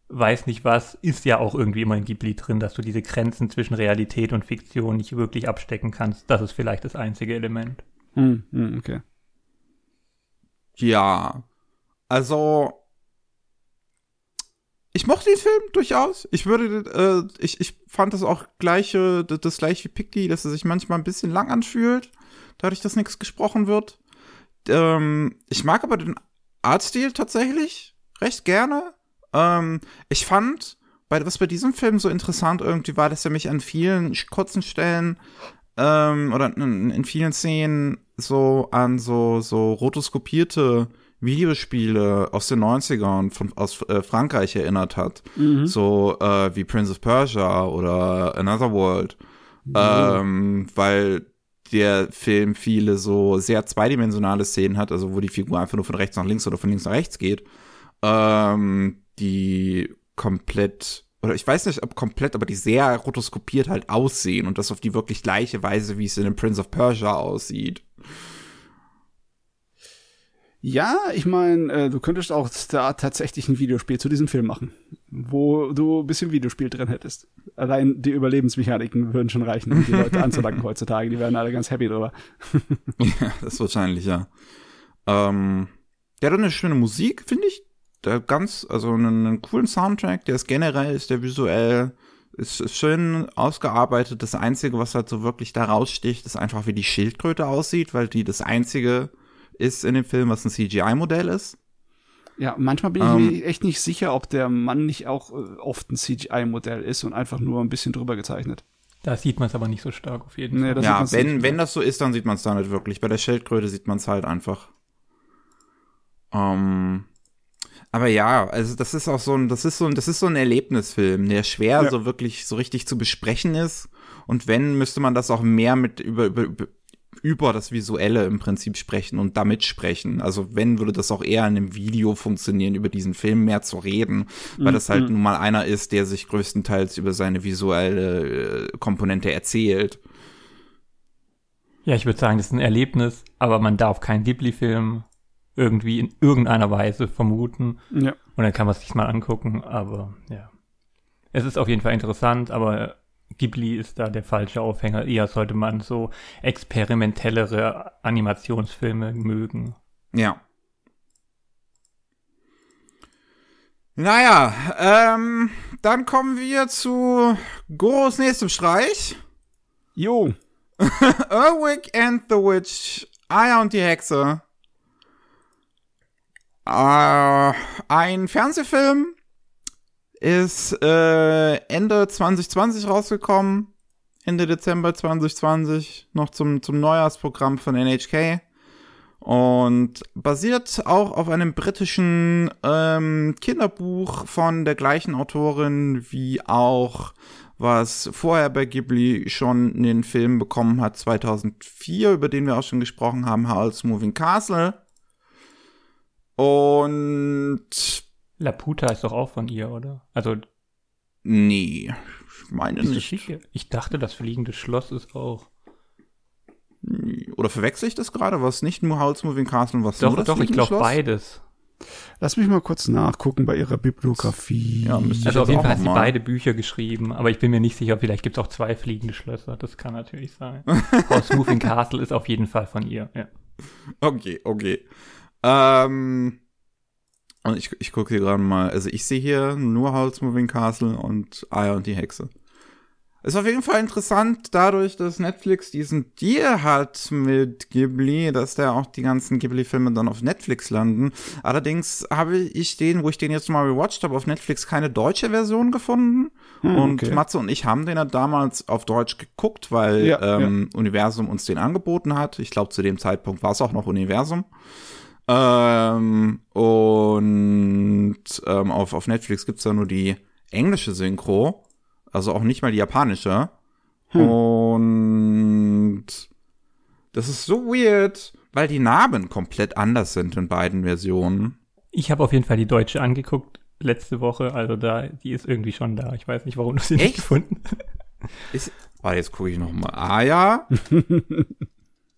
weiß nicht was, ist ja auch irgendwie immer in Ghibli drin, dass du diese Grenzen zwischen Realität und Fiktion nicht wirklich abstecken kannst. Das ist vielleicht das einzige Element. Hm, hm, okay. Ja. Also, ich mochte den Film durchaus. Ich würde, äh, ich, ich fand das auch gleiche, das gleiche wie Picky, dass er sich manchmal ein bisschen lang anfühlt, dadurch, dass nichts gesprochen wird. Ähm, ich mag aber den Artstil tatsächlich recht gerne. Ähm, ich fand, bei, was bei diesem Film so interessant irgendwie war, dass er mich an vielen kurzen Stellen ähm, oder in, in, vielen Szenen so an so, so rotoskopierte Videospiele aus den 90ern von, aus äh, Frankreich erinnert hat. Mhm. So äh, wie Prince of Persia oder Another World. Mhm. Ähm, weil der Film viele so sehr zweidimensionale Szenen hat, also wo die Figur einfach nur von rechts nach links oder von links nach rechts geht. Ähm, die komplett, oder ich weiß nicht, ob komplett, aber die sehr rotoskopiert halt aussehen und das auf die wirklich gleiche Weise, wie es in dem Prince of Persia aussieht. Ja, ich meine, äh, du könntest auch da tatsächlich ein Videospiel zu diesem Film machen, wo du ein bisschen Videospiel drin hättest. Allein die Überlebensmechaniken würden schon reichen, um die Leute anzulocken heutzutage. Die wären alle ganz happy drüber. ja, das ist wahrscheinlich, ja. Ähm, der hat eine schöne Musik, finde ich der ganz, also einen, einen, coolen Soundtrack, der ist generell, ist der visuell, ist, ist schön ausgearbeitet. Das Einzige, was halt so wirklich da raussticht, ist einfach, wie die Schildkröte aussieht, weil die das Einzige ist in dem Film, was ein CGI-Modell ist. Ja, manchmal bin ich um, mir ähm. echt nicht sicher, ob der Mann nicht auch äh, oft ein CGI-Modell ist und einfach nur ein bisschen drüber gezeichnet. Da sieht man es aber nicht so stark auf jeden Fall. Nee, ja, wenn, wenn das so ist, dann sieht man es da nicht wirklich. Bei der Schildkröte sieht man es halt einfach. Ähm, aber ja, also das ist auch so ein, das ist so ein, das ist so ein Erlebnisfilm, der schwer ja. so wirklich so richtig zu besprechen ist. Und wenn, müsste man das auch mehr mit über, über, über das Visuelle im Prinzip sprechen und damit sprechen. Also wenn, würde das auch eher in einem Video funktionieren, über diesen Film mehr zu reden, weil mhm. das halt nun mal einer ist, der sich größtenteils über seine visuelle äh, Komponente erzählt. Ja, ich würde sagen, das ist ein Erlebnis, aber man darf keinen Ghibli-Film irgendwie in irgendeiner Weise vermuten. Ja. Und dann kann man es sich mal angucken, aber ja. Es ist auf jeden Fall interessant, aber Ghibli ist da der falsche Aufhänger. Eher sollte man so experimentellere Animationsfilme mögen. Ja. Naja, ähm, dann kommen wir zu Goros nächstem Streich. Jo. Erwick and the Witch, Aya und die Hexe. Äh, ein Fernsehfilm ist äh, Ende 2020 rausgekommen. Ende Dezember 2020, noch zum, zum Neujahrsprogramm von NHK. Und basiert auch auf einem britischen ähm, Kinderbuch von der gleichen Autorin wie auch was vorher bei Ghibli schon den Film bekommen hat, 2004, über den wir auch schon gesprochen haben, Howl's Moving Castle. Und Laputa ist doch auch von ihr, oder? Also. Nee, ich meine nicht. Ich dachte, das fliegende Schloss ist auch. Oder verwechsel ich das gerade? Was nicht nur Howl's Moving Castle, was doch, nur das Doch, ich glaube beides. Lass mich mal kurz nachgucken bei ihrer Bibliografie. Ja, also auf jeden Fall hat sie beide Bücher geschrieben, aber ich bin mir nicht sicher, vielleicht gibt es auch zwei fliegende Schlösser. Das kann natürlich sein. House Moving Castle ist auf jeden Fall von ihr, ja. Okay, okay. Ähm, und ich, ich gucke hier gerade mal, also ich sehe hier nur Howl's Moving Castle und Aya und die Hexe. Ist auf jeden Fall interessant, dadurch, dass Netflix diesen Deal hat mit Ghibli, dass da auch die ganzen Ghibli-Filme dann auf Netflix landen. Allerdings habe ich den, wo ich den jetzt mal rewatcht habe, auf Netflix keine deutsche Version gefunden. Hm, und okay. Matze und ich haben den ja damals auf Deutsch geguckt, weil ja, ähm, ja. Universum uns den angeboten hat. Ich glaube, zu dem Zeitpunkt war es auch noch Universum. Ähm, und ähm, auf, auf Netflix gibt's da nur die englische Synchro, also auch nicht mal die japanische. Hm. Und das ist so weird, weil die Namen komplett anders sind in beiden Versionen. Ich habe auf jeden Fall die deutsche angeguckt letzte Woche, also da, die ist irgendwie schon da. Ich weiß nicht, warum du sie nicht gefunden ist. Warte, jetzt gucke ich noch mal. Ah ja.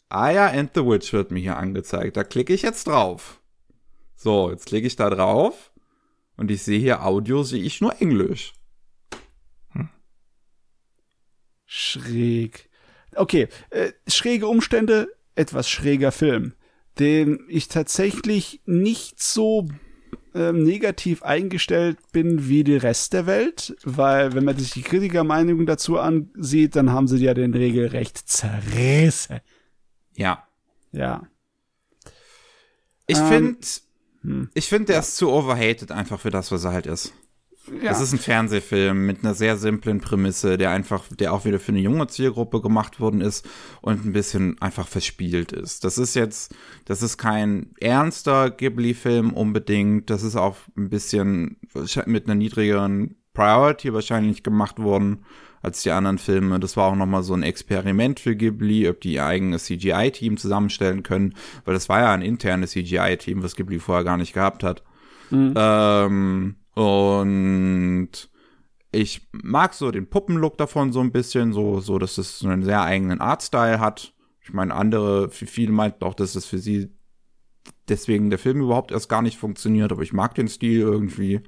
Aya and the Witch wird mir hier angezeigt. Da klicke ich jetzt drauf. So, jetzt klicke ich da drauf und ich sehe hier Audio, sehe ich nur Englisch. Hm. Schräg. Okay, äh, schräge Umstände, etwas schräger Film, den ich tatsächlich nicht so ähm, negativ eingestellt bin wie der Rest der Welt, weil wenn man sich die Kritikermeinungen dazu ansieht, dann haben sie ja den regelrecht zerrissen. Ja. Ja. Ich ähm, finde, hm. ich finde, der ja. ist zu overhated einfach für das, was er halt ist. Ja. Es ist ein Fernsehfilm mit einer sehr simplen Prämisse, der einfach, der auch wieder für eine junge Zielgruppe gemacht worden ist und ein bisschen einfach verspielt ist. Das ist jetzt, das ist kein ernster Ghibli-Film unbedingt. Das ist auch ein bisschen mit einer niedrigeren Priority wahrscheinlich gemacht worden als die anderen Filme. Das war auch nochmal so ein Experiment für Ghibli, ob die ihr eigenes CGI-Team zusammenstellen können, weil das war ja ein internes CGI-Team, was Ghibli vorher gar nicht gehabt hat. Mhm. Ähm, und ich mag so den Puppenlook davon so ein bisschen, so, so, dass es so einen sehr eigenen Artstyle hat. Ich meine, andere, viele meinten auch, dass es für sie deswegen der Film überhaupt erst gar nicht funktioniert, aber ich mag den Stil irgendwie.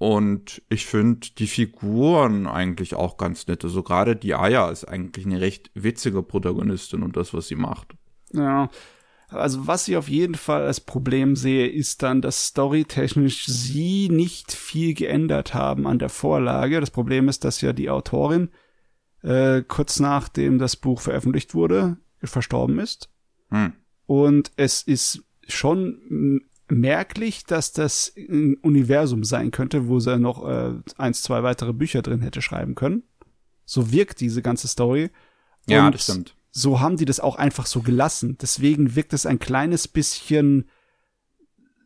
Und ich finde die Figuren eigentlich auch ganz nett. Also gerade die Aya ist eigentlich eine recht witzige Protagonistin und das, was sie macht. Ja, also was ich auf jeden Fall als Problem sehe, ist dann, dass storytechnisch sie nicht viel geändert haben an der Vorlage. Das Problem ist, dass ja die Autorin äh, kurz nachdem das Buch veröffentlicht wurde, verstorben ist. Hm. Und es ist schon merklich, dass das ein Universum sein könnte, wo sie noch äh, eins, zwei weitere Bücher drin hätte schreiben können. So wirkt diese ganze Story. Ja, Und das stimmt so haben die das auch einfach so gelassen. Deswegen wirkt es ein kleines bisschen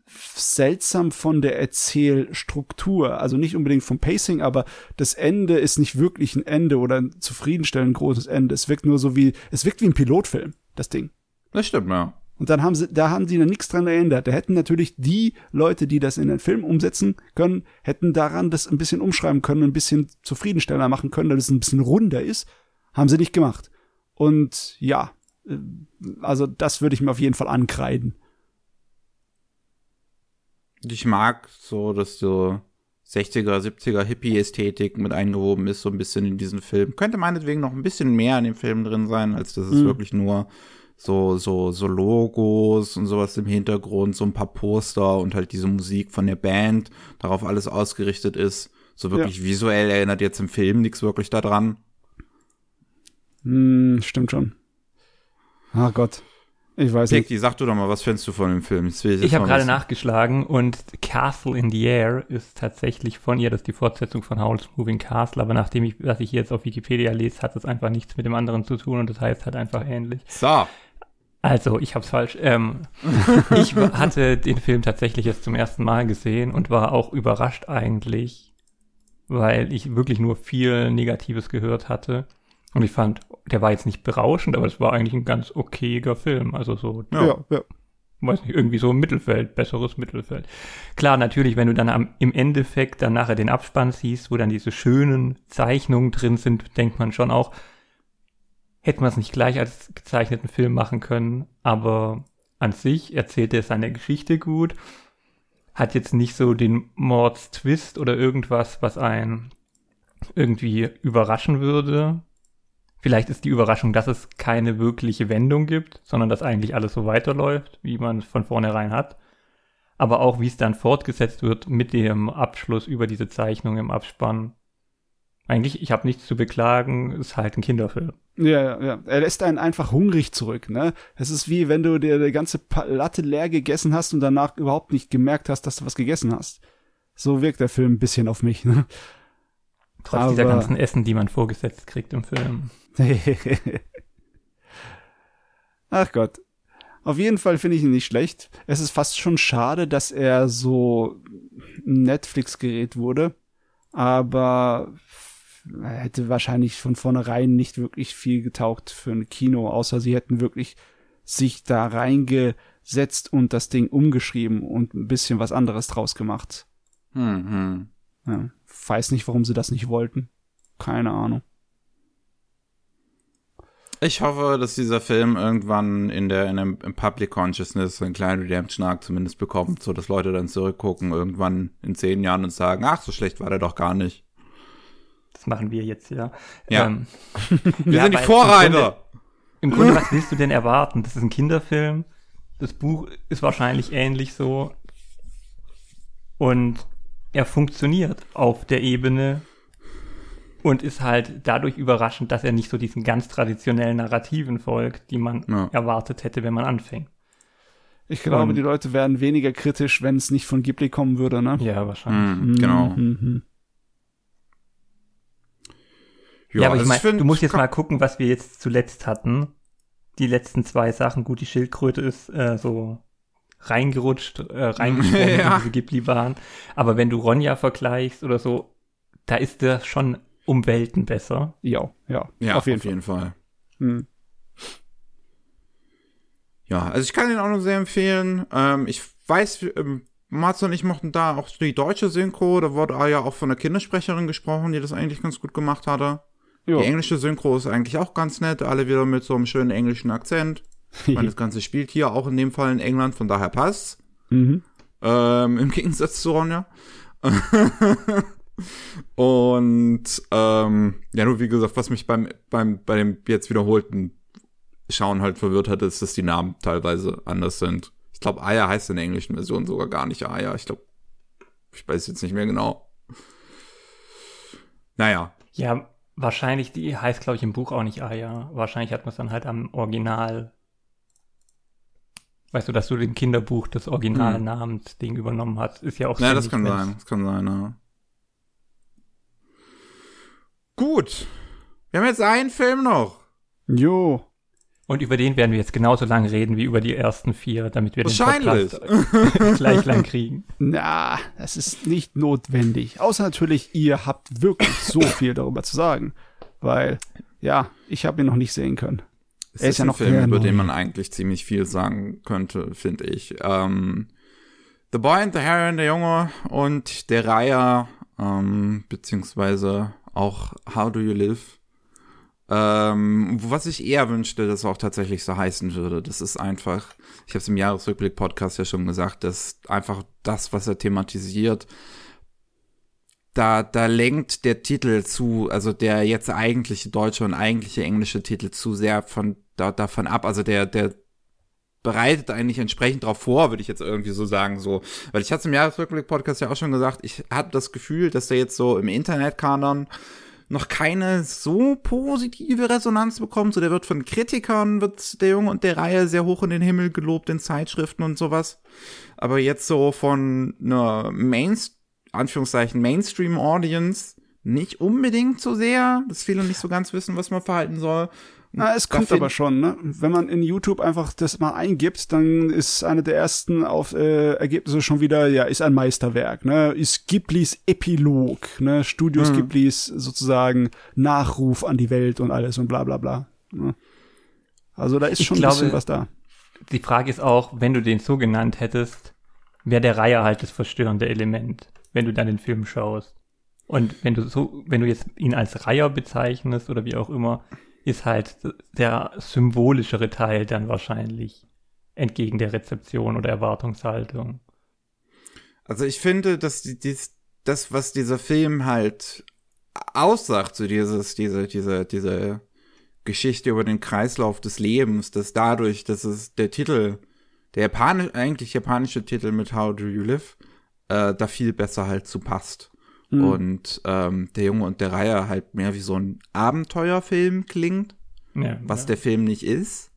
seltsam von der Erzählstruktur. Also nicht unbedingt vom Pacing, aber das Ende ist nicht wirklich ein Ende oder ein zufriedenstellend großes Ende. Es wirkt nur so wie, es wirkt wie ein Pilotfilm, das Ding. Das stimmt, ja. Und dann haben sie, da haben sie dann nichts dran geändert. Da hätten natürlich die Leute, die das in den Film umsetzen können, hätten daran das ein bisschen umschreiben können, ein bisschen zufriedenstellender machen können, dass es ein bisschen runder ist. Haben sie nicht gemacht. Und ja, äh, also das würde ich mir auf jeden Fall ankreiden. Ich mag so, dass so 60er, 70er Hippie-Ästhetik mit eingewoben ist, so ein bisschen in diesen Film. Könnte meinetwegen noch ein bisschen mehr in dem Film drin sein, als dass es mhm. wirklich nur so, so, so Logos und sowas im Hintergrund, so ein paar Poster und halt diese Musik von der Band, darauf alles ausgerichtet ist. So wirklich ja. visuell erinnert jetzt im Film nichts wirklich daran. Hm, stimmt schon. Ach Gott. Ich weiß Pekti, nicht. sag du doch mal, was findest du von dem Film? Ich, ich habe gerade nachgeschlagen und Castle in the Air ist tatsächlich von ihr, das ist die Fortsetzung von Howl's Moving Castle, aber nachdem ich, was ich jetzt auf Wikipedia lese, hat es einfach nichts mit dem anderen zu tun und das heißt halt einfach ähnlich. So. Also, ich hab's falsch. Ähm, ich hatte den Film tatsächlich jetzt zum ersten Mal gesehen und war auch überrascht eigentlich, weil ich wirklich nur viel Negatives gehört hatte. Und ich fand, der war jetzt nicht berauschend, aber es war eigentlich ein ganz okayer Film. Also so, ja, ja. ja. weiß nicht, irgendwie so Mittelfeld, besseres Mittelfeld. Klar, natürlich, wenn du dann am, im Endeffekt dann nachher den Abspann siehst, wo dann diese schönen Zeichnungen drin sind, denkt man schon auch, hätte man es nicht gleich als gezeichneten Film machen können, aber an sich erzählt er seine Geschichte gut, hat jetzt nicht so den Mordstwist oder irgendwas, was einen irgendwie überraschen würde, Vielleicht ist die Überraschung, dass es keine wirkliche Wendung gibt, sondern dass eigentlich alles so weiterläuft, wie man es von vornherein hat. Aber auch, wie es dann fortgesetzt wird mit dem Abschluss über diese Zeichnung im Abspann. Eigentlich, ich habe nichts zu beklagen, ist halt ein Kinderfilm. Ja, ja. Er lässt einen einfach hungrig zurück, ne? Es ist wie, wenn du dir die ganze Latte leer gegessen hast und danach überhaupt nicht gemerkt hast, dass du was gegessen hast. So wirkt der Film ein bisschen auf mich, ne? Trotz Aber, dieser ganzen Essen, die man vorgesetzt kriegt im Film. Ach Gott. Auf jeden Fall finde ich ihn nicht schlecht. Es ist fast schon schade, dass er so Netflix-Gerät wurde. Aber er hätte wahrscheinlich von vornherein nicht wirklich viel getaugt für ein Kino, außer sie hätten wirklich sich da reingesetzt und das Ding umgeschrieben und ein bisschen was anderes draus gemacht. Mhm. Ja, weiß nicht, warum sie das nicht wollten. Keine Ahnung. Ich hoffe, dass dieser Film irgendwann in der in dem, im Public Consciousness einen kleinen Redemption Arc zumindest bekommt, so dass Leute dann zurückgucken irgendwann in zehn Jahren und sagen, ach, so schlecht war der doch gar nicht. Das machen wir jetzt, ja. Ja. Ähm, wir ja, sind die Vorreiter. Im Grunde, im Grunde, was willst du denn erwarten? Das ist ein Kinderfilm. Das Buch ist wahrscheinlich ähnlich so. Und er funktioniert auf der Ebene und ist halt dadurch überraschend, dass er nicht so diesen ganz traditionellen Narrativen folgt, die man ja. erwartet hätte, wenn man anfängt. Ich glaube, und, die Leute wären weniger kritisch, wenn es nicht von Ghibli kommen würde, ne? Ja, wahrscheinlich. Mhm, genau. Mhm. Ja, ja, aber ich meine, du musst jetzt mal gucken, was wir jetzt zuletzt hatten. Die letzten zwei Sachen. Gut, die Schildkröte ist äh, so reingerutscht, äh, reingesprungen ja. in diese Ghibli-Bahn. Aber wenn du Ronja vergleichst oder so, da ist der schon um Welten besser. Ja, ja. Ja, auf jeden auf Fall. Jeden Fall. Hm. Ja, also ich kann den auch nur sehr empfehlen. Ähm, ich weiß, ähm, Mats und ich mochten da auch die deutsche Synchro. Da wurde ja auch von einer Kindersprecherin gesprochen, die das eigentlich ganz gut gemacht hatte. Jo. Die englische Synchro ist eigentlich auch ganz nett. Alle wieder mit so einem schönen englischen Akzent. Ich meine, das Ganze spielt hier auch in dem Fall in England, von daher passt. Mhm. Ähm, Im Gegensatz zu Ronja. Und ähm, ja, nur wie gesagt, was mich beim, beim, bei dem jetzt wiederholten Schauen halt verwirrt hat, ist, dass die Namen teilweise anders sind. Ich glaube, Aya heißt in der englischen Version sogar gar nicht Aya. Ich glaube, ich weiß jetzt nicht mehr genau. Naja. Ja, wahrscheinlich, die heißt, glaube ich, im Buch auch nicht Aya. Wahrscheinlich hat man es dann halt am Original. Weißt du, dass du dem Kinderbuch das Originalnamensding hm. übernommen hast, ist ja auch Ja, das kann sein. Das kann sein, ja. Gut. Wir haben jetzt einen Film noch. Jo. Und über den werden wir jetzt genauso lang reden wie über die ersten vier, damit wir den Podcast gleich lang kriegen. Na, das ist nicht notwendig. Außer natürlich, ihr habt wirklich so viel darüber zu sagen. Weil, ja, ich habe ihn noch nicht sehen können. Es er ist, ist ja noch ein Film, über den man eigentlich ziemlich viel sagen könnte, finde ich. Ähm, the Boy and the Heron, der Junge und der Reiher, ähm, beziehungsweise auch How Do You Live. Ähm, was ich eher wünschte, dass auch tatsächlich so heißen würde. Das ist einfach, ich habe es im Jahresrückblick-Podcast ja schon gesagt, dass einfach das, was er thematisiert, da, da lenkt der Titel zu, also der jetzt eigentliche deutsche und eigentliche englische Titel zu sehr von da, davon ab. Also der, der bereitet eigentlich entsprechend darauf vor, würde ich jetzt irgendwie so sagen, so. Weil ich hatte im Jahresrückblick-Podcast ja auch schon gesagt, ich habe das Gefühl, dass der jetzt so im Internetkanon noch keine so positive Resonanz bekommt. So, der wird von Kritikern, wird der Junge und der Reihe sehr hoch in den Himmel gelobt, in Zeitschriften und sowas. Aber jetzt so von einer Main, Anführungszeichen Mainstream-Audience nicht unbedingt so sehr, dass viele nicht so ganz wissen, was man verhalten soll. Na, es kommt aber schon, ne? Wenn man in YouTube einfach das mal eingibt, dann ist eine der ersten auf äh, Ergebnisse schon wieder, ja, ist ein Meisterwerk, ne? Ist Ghiblis Epilog, ne? Studios mhm. Ghiblis sozusagen Nachruf an die Welt und alles und bla bla bla. Ne? Also da ist ich schon glaube, ein bisschen was da. Die Frage ist auch, wenn du den so genannt hättest, wäre der Reihe halt das verstörende Element, wenn du dann den Film schaust. Und wenn du so, wenn du jetzt ihn als Reiher bezeichnest oder wie auch immer, ist halt der symbolischere Teil dann wahrscheinlich entgegen der Rezeption oder Erwartungshaltung. Also ich finde, dass die, dies, das, was dieser Film halt aussagt, so dieses, diese, diese, diese Geschichte über den Kreislauf des Lebens, dass dadurch, dass es der Titel, der japanisch, eigentlich japanische Titel mit How Do You Live, äh, da viel besser halt zu passt. Mhm. Und ähm, der Junge und der Reihe halt mehr wie so ein Abenteuerfilm klingt, ja, was ja. der Film nicht ist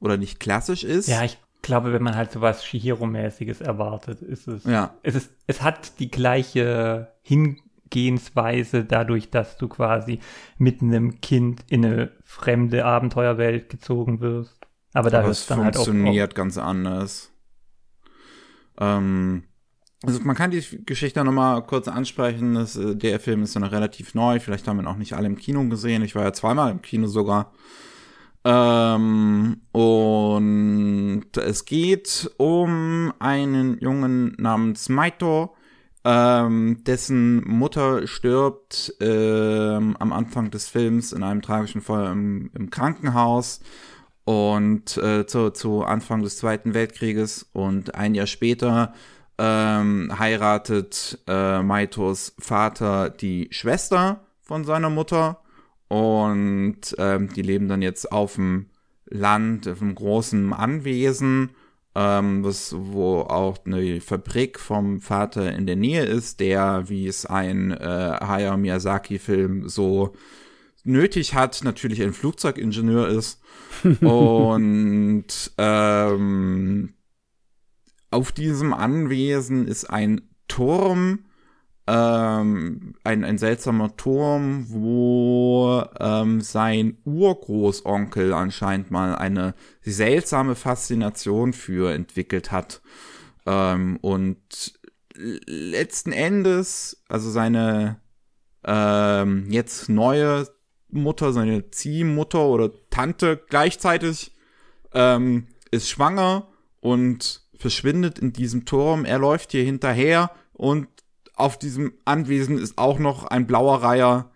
oder nicht klassisch ist. Ja, ich glaube, wenn man halt sowas Shihiro-mäßiges erwartet, ist es. Ja. Es ist, es hat die gleiche Hingehensweise dadurch, dass du quasi mit einem Kind in eine fremde Abenteuerwelt gezogen wirst. Aber da ist dann halt auch. funktioniert ganz anders. Ähm, also man kann die Geschichte noch mal kurz ansprechen. Das, äh, der Film ist ja noch relativ neu. Vielleicht haben wir noch nicht alle im Kino gesehen. Ich war ja zweimal im Kino sogar. Ähm, und es geht um einen Jungen namens Maito, ähm, dessen Mutter stirbt ähm, am Anfang des Films in einem tragischen Fall im, im Krankenhaus und äh, zu, zu Anfang des Zweiten Weltkrieges und ein Jahr später ähm, heiratet äh, Maitos Vater die Schwester von seiner Mutter und ähm, die leben dann jetzt auf dem Land, auf einem großen Anwesen ähm, was, wo auch eine Fabrik vom Vater in der Nähe ist, der, wie es ein äh, Hayao Miyazaki-Film so nötig hat, natürlich ein Flugzeugingenieur ist. und ähm, auf diesem Anwesen ist ein Turm, ähm, ein, ein seltsamer Turm, wo ähm, sein Urgroßonkel anscheinend mal eine seltsame Faszination für entwickelt hat. Ähm, und letzten Endes, also seine ähm, jetzt neue Mutter, seine Ziehmutter oder Tante gleichzeitig ähm, ist schwanger und verschwindet in diesem Turm. Er läuft hier hinterher und auf diesem Anwesen ist auch noch ein blauer Reiher,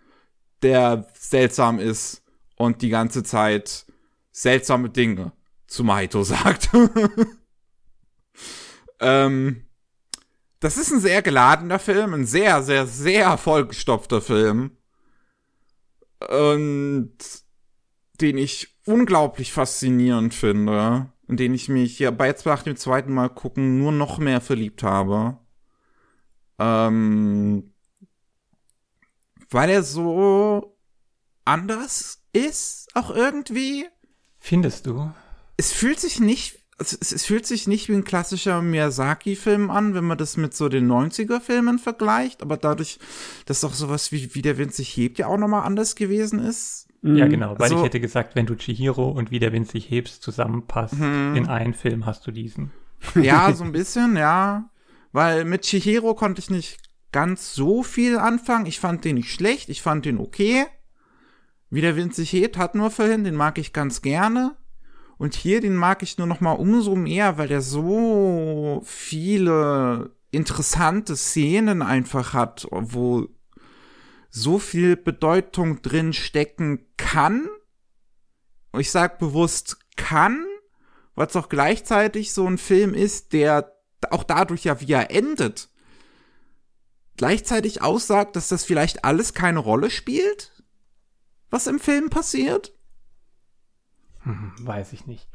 der seltsam ist und die ganze Zeit seltsame Dinge zu Maito sagt. ähm, das ist ein sehr geladener Film, ein sehr, sehr, sehr vollgestopfter Film. Und den ich unglaublich faszinierend finde. Und den ich mich ja bei jetzt nach dem zweiten Mal gucken nur noch mehr verliebt habe. Ähm, weil er so anders ist, auch irgendwie. Findest du? Es fühlt sich nicht, es, es fühlt sich nicht wie ein klassischer Miyazaki-Film an, wenn man das mit so den 90er-Filmen vergleicht, aber dadurch, dass doch sowas wie, wie der Wind sich hebt ja auch nochmal anders gewesen ist. Ja, genau, weil also, ich hätte gesagt, wenn du Chihiro und Wie der Wind sich hebst zusammenpasst, mhm. in einen Film hast du diesen. Ja, so ein bisschen, ja. Weil mit Chihiro konnte ich nicht ganz so viel anfangen. Ich fand den nicht schlecht, ich fand den okay. Wie der Wind sich hebt, hatten wir vorhin, den mag ich ganz gerne. Und hier, den mag ich nur noch mal umso mehr, weil der so viele interessante Szenen einfach hat, wo so viel Bedeutung drin stecken kann. Ich sag bewusst kann, weil es auch gleichzeitig so ein Film ist, der auch dadurch ja, wie er endet, gleichzeitig aussagt, dass das vielleicht alles keine Rolle spielt, was im Film passiert? Hm, weiß ich nicht.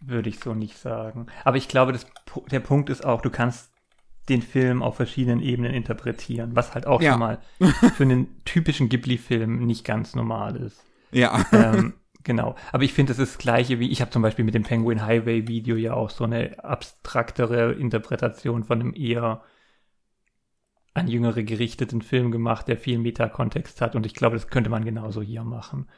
Würde ich so nicht sagen. Aber ich glaube, das, der Punkt ist auch, du kannst den Film auf verschiedenen Ebenen interpretieren, was halt auch ja. schon mal für einen typischen Ghibli-Film nicht ganz normal ist. Ja. Ähm, Genau. Aber ich finde, das ist das Gleiche wie, ich habe zum Beispiel mit dem Penguin Highway Video ja auch so eine abstraktere Interpretation von einem eher an Jüngere gerichteten Film gemacht, der viel Metakontext hat. Und ich glaube, das könnte man genauso hier machen.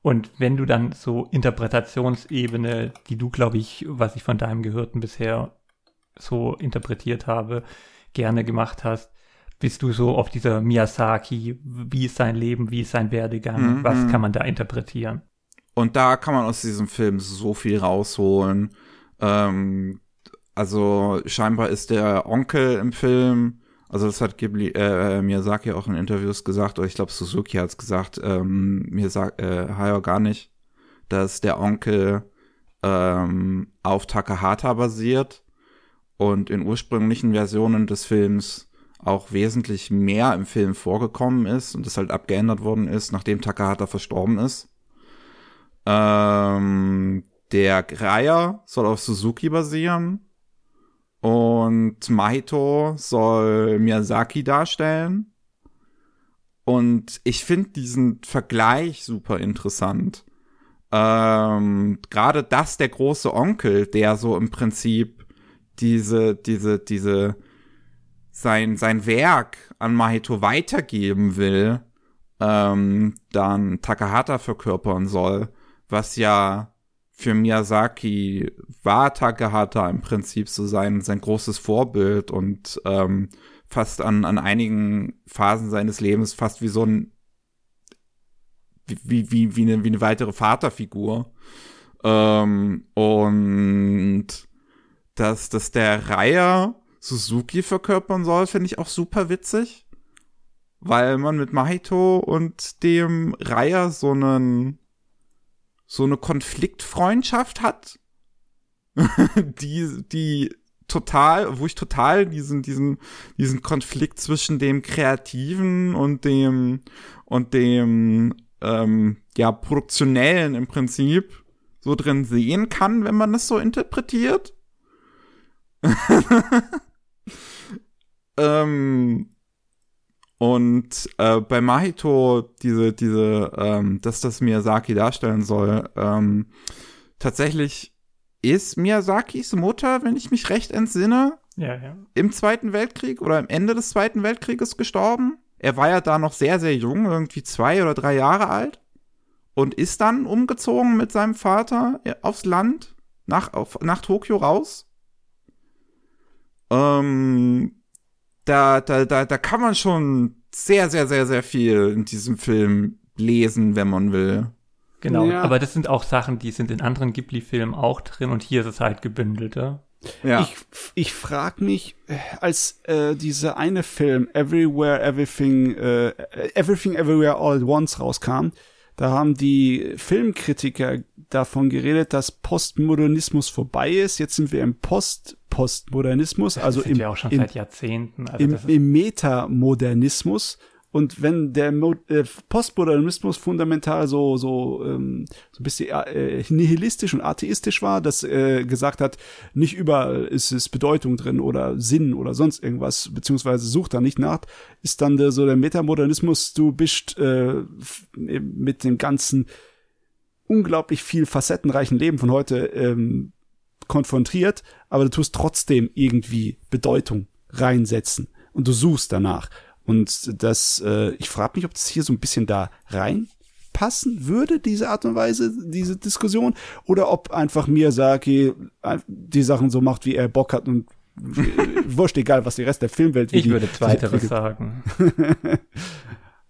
Und wenn du dann so Interpretationsebene, die du, glaube ich, was ich von deinem Gehörten bisher so interpretiert habe, gerne gemacht hast, bist du so auf dieser Miyazaki, wie ist sein Leben, wie ist sein Werdegang, mhm. was kann man da interpretieren? Und da kann man aus diesem Film so viel rausholen. Ähm, also scheinbar ist der Onkel im Film, also das hat Ghibli, äh, Miyazaki auch in Interviews gesagt, oder ich glaube Suzuki hat es gesagt, ähm, Miyazaki, äh, Hayao gar nicht, dass der Onkel ähm, auf Takahata basiert und in ursprünglichen Versionen des Films auch wesentlich mehr im Film vorgekommen ist und das halt abgeändert worden ist, nachdem Takahata verstorben ist. Ähm, der Reiher soll auf Suzuki basieren. Und Maito soll Miyazaki darstellen. Und ich finde diesen Vergleich super interessant. Ähm, Gerade das der große Onkel, der so im Prinzip diese, diese, diese, sein, sein Werk an Mahito weitergeben will, ähm, dann Takahata verkörpern soll was ja für Miyazaki war Takahata im Prinzip so sein, sein großes Vorbild und ähm, fast an, an einigen Phasen seines Lebens fast wie so ein wie, wie, wie, eine, wie eine weitere Vaterfigur. Ähm, und dass, dass der Reiher Suzuki verkörpern soll, finde ich auch super witzig. Weil man mit Mahito und dem Raya so einen, so eine Konfliktfreundschaft hat. die, die total, wo ich total diesen, diesen, diesen Konflikt zwischen dem Kreativen und dem, und dem, ähm, ja, Produktionellen im Prinzip so drin sehen kann, wenn man das so interpretiert. ähm, und äh, bei Mahito diese, diese, ähm, dass das Miyazaki darstellen soll, ähm, tatsächlich ist Miyazakis Mutter, wenn ich mich recht entsinne, ja, ja. im Zweiten Weltkrieg oder am Ende des Zweiten Weltkrieges gestorben. Er war ja da noch sehr, sehr jung, irgendwie zwei oder drei Jahre alt und ist dann umgezogen mit seinem Vater aufs Land, nach, auf, nach Tokio raus. Ähm, da, da, da, da kann man schon sehr, sehr, sehr, sehr viel in diesem Film lesen, wenn man will. Genau, ja. aber das sind auch Sachen, die sind in anderen Ghibli-Filmen auch drin und hier ist es halt gebündelter. Ja. Ich, ich frage mich, als äh, dieser eine Film Everywhere, Everything, äh, Everything, Everywhere, All at Once rauskam, da haben die Filmkritiker davon geredet, dass Postmodernismus vorbei ist. Jetzt sind wir im Post-Postmodernismus, also im, schon im, seit Jahrzehnten. Also im, im Metamodernismus. Und wenn der Mo äh, Postmodernismus fundamental so so ähm, so ein bisschen äh, nihilistisch und atheistisch war, das äh, gesagt hat, nicht überall ist es Bedeutung drin oder Sinn oder sonst irgendwas, beziehungsweise sucht da nicht nach, ist dann der, so der Metamodernismus, du bist äh, mit dem ganzen unglaublich viel facettenreichen Leben von heute ähm, konfrontiert, aber du tust trotzdem irgendwie Bedeutung reinsetzen und du suchst danach. Und das, äh, ich frage mich, ob das hier so ein bisschen da reinpassen würde, diese Art und Weise, diese Diskussion, oder ob einfach Miyazaki die Sachen so macht, wie er Bock hat und wurscht egal, was die Rest der Filmwelt Ich würde zweiteres sagen.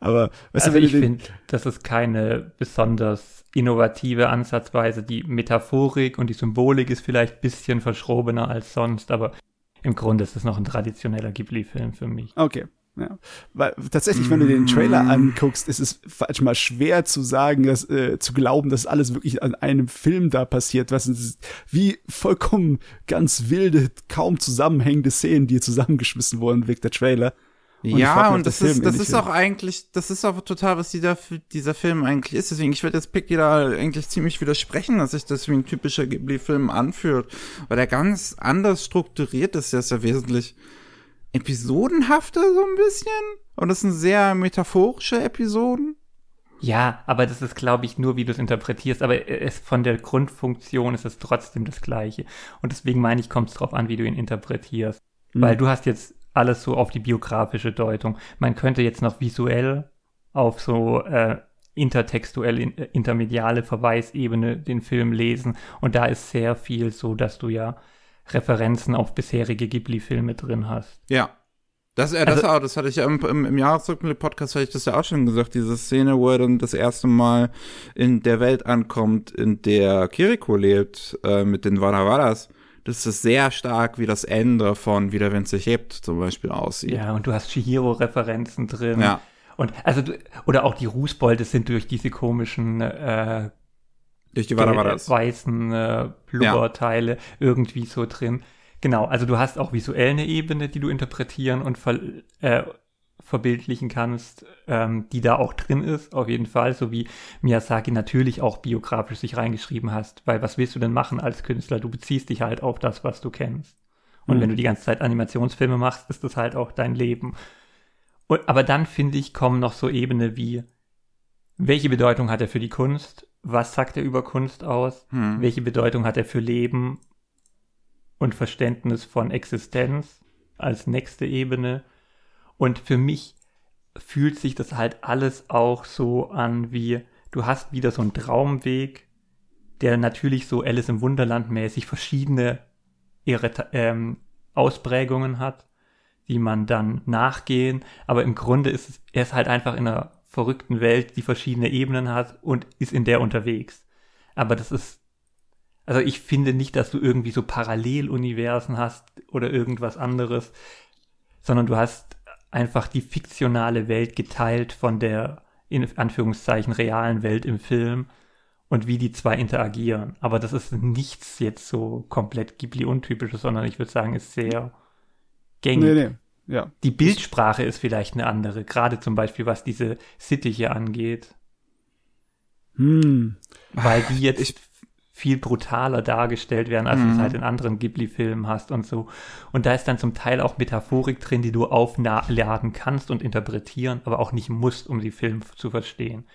Aber weißt also du, ich finde, das ist keine besonders innovative Ansatzweise. Die Metaphorik und die Symbolik ist vielleicht bisschen verschrobener als sonst, aber im Grunde ist es noch ein traditioneller Ghibli-Film für mich. Okay. Ja, weil tatsächlich, wenn du den Trailer mm. anguckst, ist es manchmal schwer zu sagen, dass, äh, zu glauben, dass alles wirklich an einem Film da passiert. Was ist, wie vollkommen ganz wilde, kaum zusammenhängende Szenen, die zusammengeschmissen wurden, wirkt der Trailer. Und ja, und das ist, das ist auch eigentlich, das ist auch total, was dieser, dieser Film eigentlich ist. Deswegen, ich werde jetzt Picky da eigentlich ziemlich widersprechen, dass sich das wie ein typischer Ghibli-Film anfühlt. Weil der ganz anders strukturiert ist, der ist ja wesentlich episodenhafter so ein bisschen. Und das sind sehr metaphorische Episoden. Ja, aber das ist, glaube ich, nur, wie du es interpretierst. Aber es, von der Grundfunktion ist es trotzdem das Gleiche. Und deswegen meine ich, kommt es drauf an, wie du ihn interpretierst. Mhm. Weil du hast jetzt alles so auf die biografische Deutung. Man könnte jetzt noch visuell auf so äh, intertextuell, in, äh, intermediale Verweisebene den Film lesen. Und da ist sehr viel so, dass du ja Referenzen auf bisherige Ghibli-Filme drin hast. Ja. Das, äh, das, also, auch, das hatte ich ja im, im, im Jahresrückblick-Podcast, hatte ich das ja auch schon gesagt, diese Szene, wo er dann das erste Mal in der Welt ankommt, in der Kiriko lebt, äh, mit den Wadawadas. Das ist sehr stark, wie das Ende von Wieder wenn es sich hebt zum Beispiel aussieht. Ja, und du hast Chihiro-Referenzen drin. Ja. Und also, oder auch die Rußbolde sind durch diese komischen äh, durch die Wadawadas. weißen äh, Blubberteile ja. irgendwie so drin. Genau, also du hast auch visuell eine Ebene, die du interpretieren und ver äh, verbildlichen kannst, ähm, die da auch drin ist, auf jeden Fall, so wie Miyazaki natürlich auch biografisch sich reingeschrieben hast, weil was willst du denn machen als Künstler? Du beziehst dich halt auf das, was du kennst. Und mhm. wenn du die ganze Zeit Animationsfilme machst, ist das halt auch dein Leben. Und, aber dann finde ich, kommen noch so Ebene wie, welche Bedeutung hat er für die Kunst? was sagt er über Kunst aus, hm. welche Bedeutung hat er für Leben und Verständnis von Existenz als nächste Ebene. Und für mich fühlt sich das halt alles auch so an wie, du hast wieder so einen Traumweg, der natürlich so Alice im Wunderland mäßig verschiedene ähm, Ausprägungen hat, die man dann nachgehen. Aber im Grunde ist es, er ist halt einfach in einer verrückten Welt, die verschiedene Ebenen hat und ist in der unterwegs. Aber das ist Also ich finde nicht, dass du irgendwie so Paralleluniversen hast oder irgendwas anderes, sondern du hast einfach die fiktionale Welt geteilt von der in Anführungszeichen realen Welt im Film und wie die zwei interagieren. Aber das ist nichts jetzt so komplett Ghibli-untypisches, sondern ich würde sagen, ist sehr gängig. Nee, nee. Ja. Die Bildsprache ist vielleicht eine andere, gerade zum Beispiel was diese Sittiche angeht. Hm. Weil die jetzt ich, viel brutaler dargestellt werden, als mhm. du es mhm. halt in anderen Ghibli-Filmen hast und so. Und da ist dann zum Teil auch Metaphorik drin, die du aufladen kannst und interpretieren, aber auch nicht musst, um die Film zu verstehen.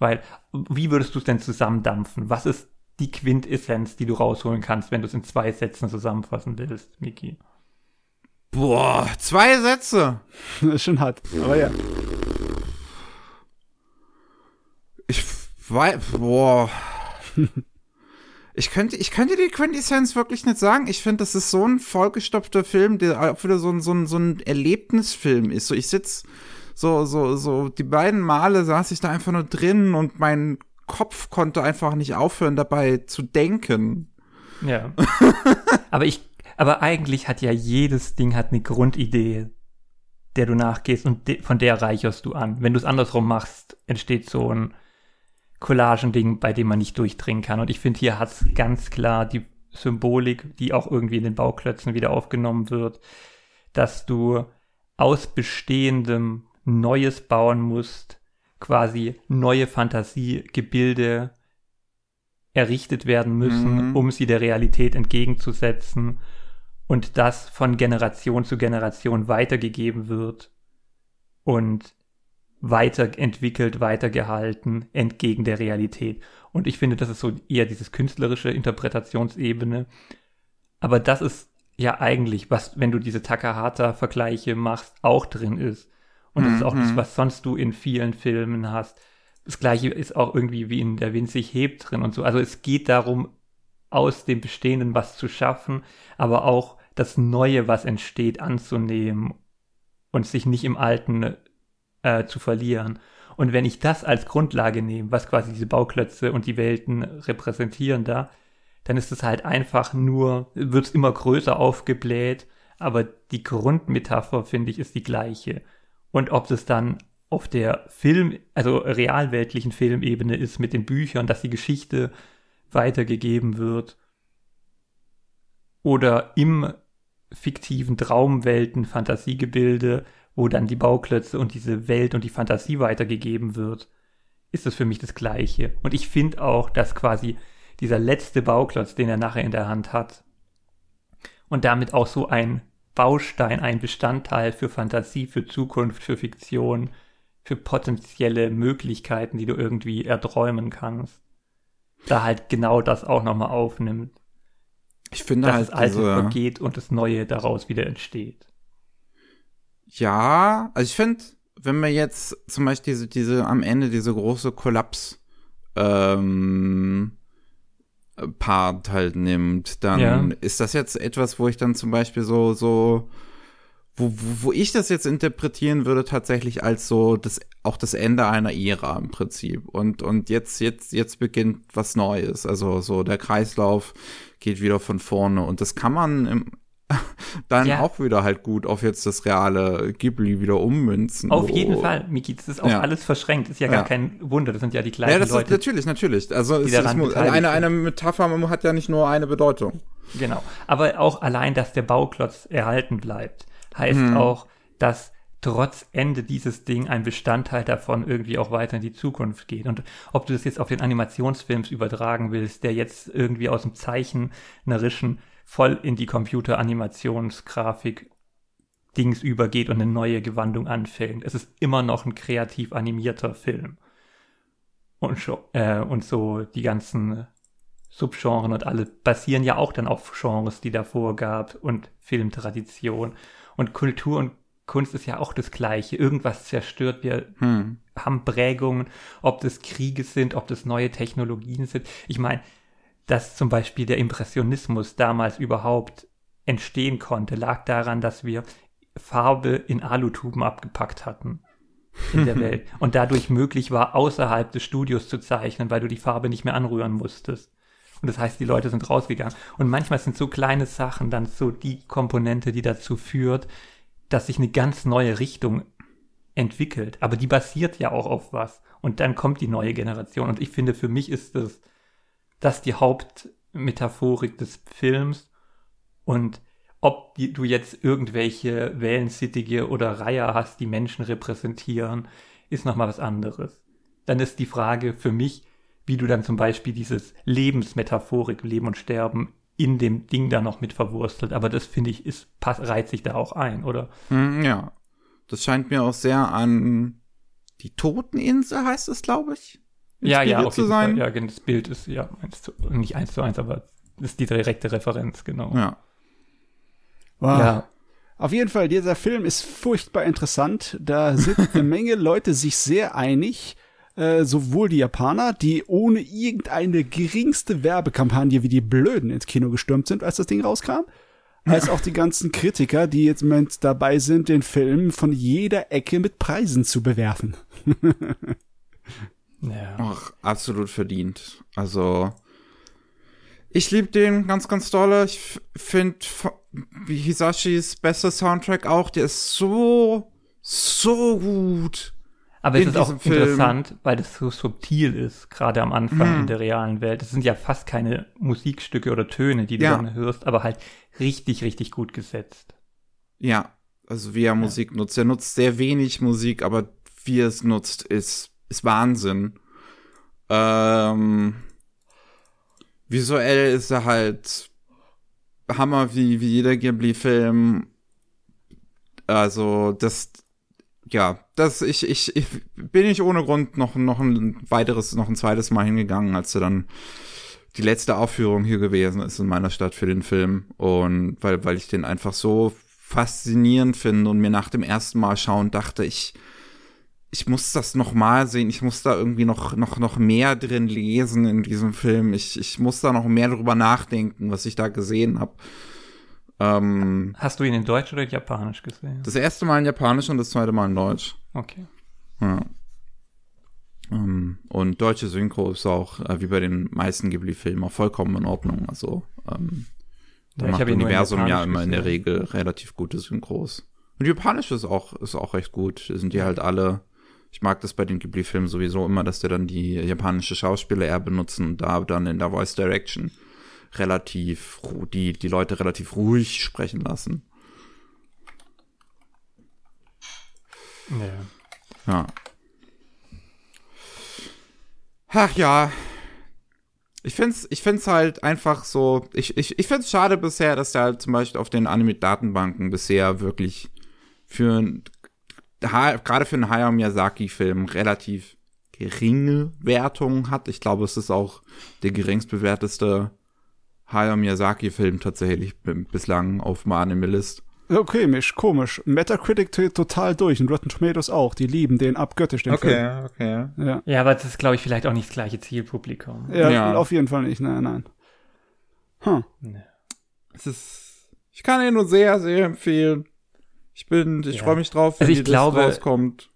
Weil, wie würdest du es denn zusammendampfen? Was ist die Quintessenz, die du rausholen kannst, wenn du es in zwei Sätzen zusammenfassen willst, Miki? Boah, zwei Sätze. Das ist schon hart, aber ja. Ich weiß, boah. Ich könnte, ich könnte die Quintessenz wirklich nicht sagen. Ich finde, das ist so ein vollgestopfter Film, der auch wieder so ein, so ein, so ein Erlebnisfilm ist. So, ich sitz so, so, so, die beiden Male saß ich da einfach nur drin und mein Kopf konnte einfach nicht aufhören, dabei zu denken. Ja. aber ich, aber eigentlich hat ja jedes Ding hat eine Grundidee, der du nachgehst und de von der reicherst du an. Wenn du es andersrum machst, entsteht so ein, Collagending, bei dem man nicht durchdringen kann. Und ich finde, hier hat es ganz klar die Symbolik, die auch irgendwie in den Bauklötzen wieder aufgenommen wird, dass du aus bestehendem Neues bauen musst, quasi neue Fantasiegebilde errichtet werden müssen, mhm. um sie der Realität entgegenzusetzen und das von Generation zu Generation weitergegeben wird und weiterentwickelt, weitergehalten, entgegen der Realität. Und ich finde, das ist so eher dieses künstlerische Interpretationsebene. Aber das ist ja eigentlich, was, wenn du diese Takahata-Vergleiche machst, auch drin ist. Und das mhm. ist auch das, mhm. was sonst du in vielen Filmen hast. Das gleiche ist auch irgendwie wie in Der Wind sich hebt drin und so. Also es geht darum, aus dem Bestehenden was zu schaffen, aber auch das Neue, was entsteht, anzunehmen und sich nicht im Alten äh, zu verlieren. Und wenn ich das als Grundlage nehme, was quasi diese Bauklötze und die Welten repräsentieren da, dann ist es halt einfach nur, wird es immer größer aufgebläht, aber die Grundmetapher, finde ich, ist die gleiche. Und ob das dann auf der Film, also realweltlichen Filmebene ist mit den Büchern, dass die Geschichte weitergegeben wird, oder im fiktiven Traumwelten, Fantasiegebilde, wo dann die Bauklötze und diese Welt und die Fantasie weitergegeben wird, ist es für mich das Gleiche. Und ich finde auch, dass quasi dieser letzte Bauklotz, den er nachher in der Hand hat, und damit auch so ein Baustein, ein Bestandteil für Fantasie, für Zukunft, für Fiktion, für potenzielle Möglichkeiten, die du irgendwie erträumen kannst, da halt genau das auch nochmal aufnimmt. Ich finde dass halt das Alte diese... vergeht und das Neue daraus wieder entsteht. Ja, also ich finde, wenn man jetzt zum Beispiel diese, diese am Ende diese große Kollaps ähm, Part halt nimmt, dann ja. ist das jetzt etwas, wo ich dann zum Beispiel so, so, wo, wo, wo ich das jetzt interpretieren würde, tatsächlich als so das, auch das Ende einer Ära im Prinzip. Und, und jetzt, jetzt, jetzt beginnt was Neues. Also so der Kreislauf geht wieder von vorne. Und das kann man im, dann ja. auch wieder halt gut auf jetzt das reale Ghibli wieder ummünzen. Auf oh. jeden Fall, Miki, das ist auch ja. alles verschränkt. Ist ja gar ja. kein Wunder, das sind ja die gleichen ja, das Leute. Ist, natürlich, natürlich. Also es, es muss, eine, eine Metapher hat ja nicht nur eine Bedeutung. Genau. Aber auch allein, dass der Bauklotz erhalten bleibt, heißt hm. auch, dass trotz Ende dieses Ding ein Bestandteil davon irgendwie auch weiter in die Zukunft geht. Und ob du das jetzt auf den Animationsfilms übertragen willst, der jetzt irgendwie aus dem zeichnerischen voll in die Computeranimationsgrafik Dings übergeht und eine neue Gewandung anfängt. Es ist immer noch ein kreativ animierter Film. Und, äh, und so die ganzen Subgenren und alle basieren ja auch dann auf Genres, die davor gab und Filmtradition. Und Kultur und Kunst ist ja auch das Gleiche. Irgendwas zerstört. Wir hm. haben Prägungen, ob das Kriege sind, ob das neue Technologien sind. Ich meine, dass zum Beispiel der Impressionismus damals überhaupt entstehen konnte, lag daran, dass wir Farbe in Alutuben abgepackt hatten in der Welt und dadurch möglich war, außerhalb des Studios zu zeichnen, weil du die Farbe nicht mehr anrühren musstest. Und das heißt, die Leute sind rausgegangen. Und manchmal sind so kleine Sachen dann so die Komponente, die dazu führt, dass sich eine ganz neue Richtung entwickelt. Aber die basiert ja auch auf was. Und dann kommt die neue Generation. Und ich finde, für mich ist das, das die Hauptmetaphorik des Films. Und ob die, du jetzt irgendwelche Wellensittige oder Reiher hast, die Menschen repräsentieren, ist nochmal was anderes. Dann ist die Frage für mich, wie du dann zum Beispiel dieses Lebensmetaphorik, Leben und Sterben in dem Ding da noch mit verwurstelt. Aber das finde ich, ist, pass, reiht sich da auch ein, oder? Hm, ja. Das scheint mir auch sehr an die Toteninsel heißt es, glaube ich. Ja, ja, auf jeden sein. Fall. Ja, das Bild ist ja eins zu, nicht eins zu eins, aber ist die direkte Referenz, genau. Ja. Wow. Ja. Auf jeden Fall, dieser Film ist furchtbar interessant. Da sind eine Menge Leute sich sehr einig. Äh, sowohl die Japaner, die ohne irgendeine geringste Werbekampagne wie die Blöden ins Kino gestürmt sind, als das Ding rauskam, als auch die ganzen Kritiker, die jetzt im Moment dabei sind, den Film von jeder Ecke mit Preisen zu bewerfen. ja. Ach, absolut verdient. Also, ich liebe den ganz, ganz dolle. Ich finde Hisashis bester Soundtrack auch, der ist so, so gut. Aber es ist auch Film. interessant, weil das so subtil ist, gerade am Anfang mm. in der realen Welt. Es sind ja fast keine Musikstücke oder Töne, die du ja. dann hörst, aber halt richtig, richtig gut gesetzt. Ja, also wie er ja. Musik nutzt. Er nutzt sehr wenig Musik, aber wie er es nutzt, ist, ist Wahnsinn. Ähm, visuell ist er halt Hammer wie, wie jeder Ghibli-Film. Also, das, ja, das, ich, ich, ich bin nicht ohne Grund noch, noch ein weiteres, noch ein zweites Mal hingegangen, als er dann die letzte Aufführung hier gewesen ist in meiner Stadt für den Film. Und weil, weil ich den einfach so faszinierend finde und mir nach dem ersten Mal schauen dachte, ich, ich muss das noch mal sehen. Ich muss da irgendwie noch, noch, noch mehr drin lesen in diesem Film. Ich, ich muss da noch mehr drüber nachdenken, was ich da gesehen habe. Ähm, Hast du ihn in Deutsch oder in Japanisch gesehen? Das erste Mal in Japanisch und das zweite Mal in Deutsch. Okay. Ja. Ähm, und deutsche Synchro ist auch, äh, wie bei den meisten Ghibli-Filmen, auch vollkommen in Ordnung. Also, ähm, da ja, macht Universum ja immer in der Regel relativ gute Synchros. Und Japanisch ist auch, ist auch recht gut. Sind die halt alle, ich mag das bei den Ghibli-Filmen sowieso immer, dass die dann die japanische Schauspieler eher benutzen und da dann in der Voice Direction relativ, die, die Leute relativ ruhig sprechen lassen. Ja. Ja. Ach ja. Ich find's, ich find's halt einfach so, ich, ich, ich find's schade bisher, dass der halt zum Beispiel auf den Anime-Datenbanken bisher wirklich für, gerade für einen Hayao Miyazaki-Film relativ geringe Wertungen hat. Ich glaube, es ist auch der geringst bewerteste Hayao Miyazaki-Film tatsächlich bislang auf meiner Anime-List. Okay, Misch, komisch. Metacritic total durch und Rotten Tomatoes auch. Die lieben den abgöttisch, den okay, Film. Okay, okay. Ja. ja, aber das ist, glaube ich, vielleicht auch nicht das gleiche Zielpublikum. Ja, ja. auf jeden Fall nicht. Nein, nein. Hm. Es ist, ich kann ihn nur sehr, sehr empfehlen. Ich bin, ich ja. freue mich drauf, wenn also ich glaube, rauskommt.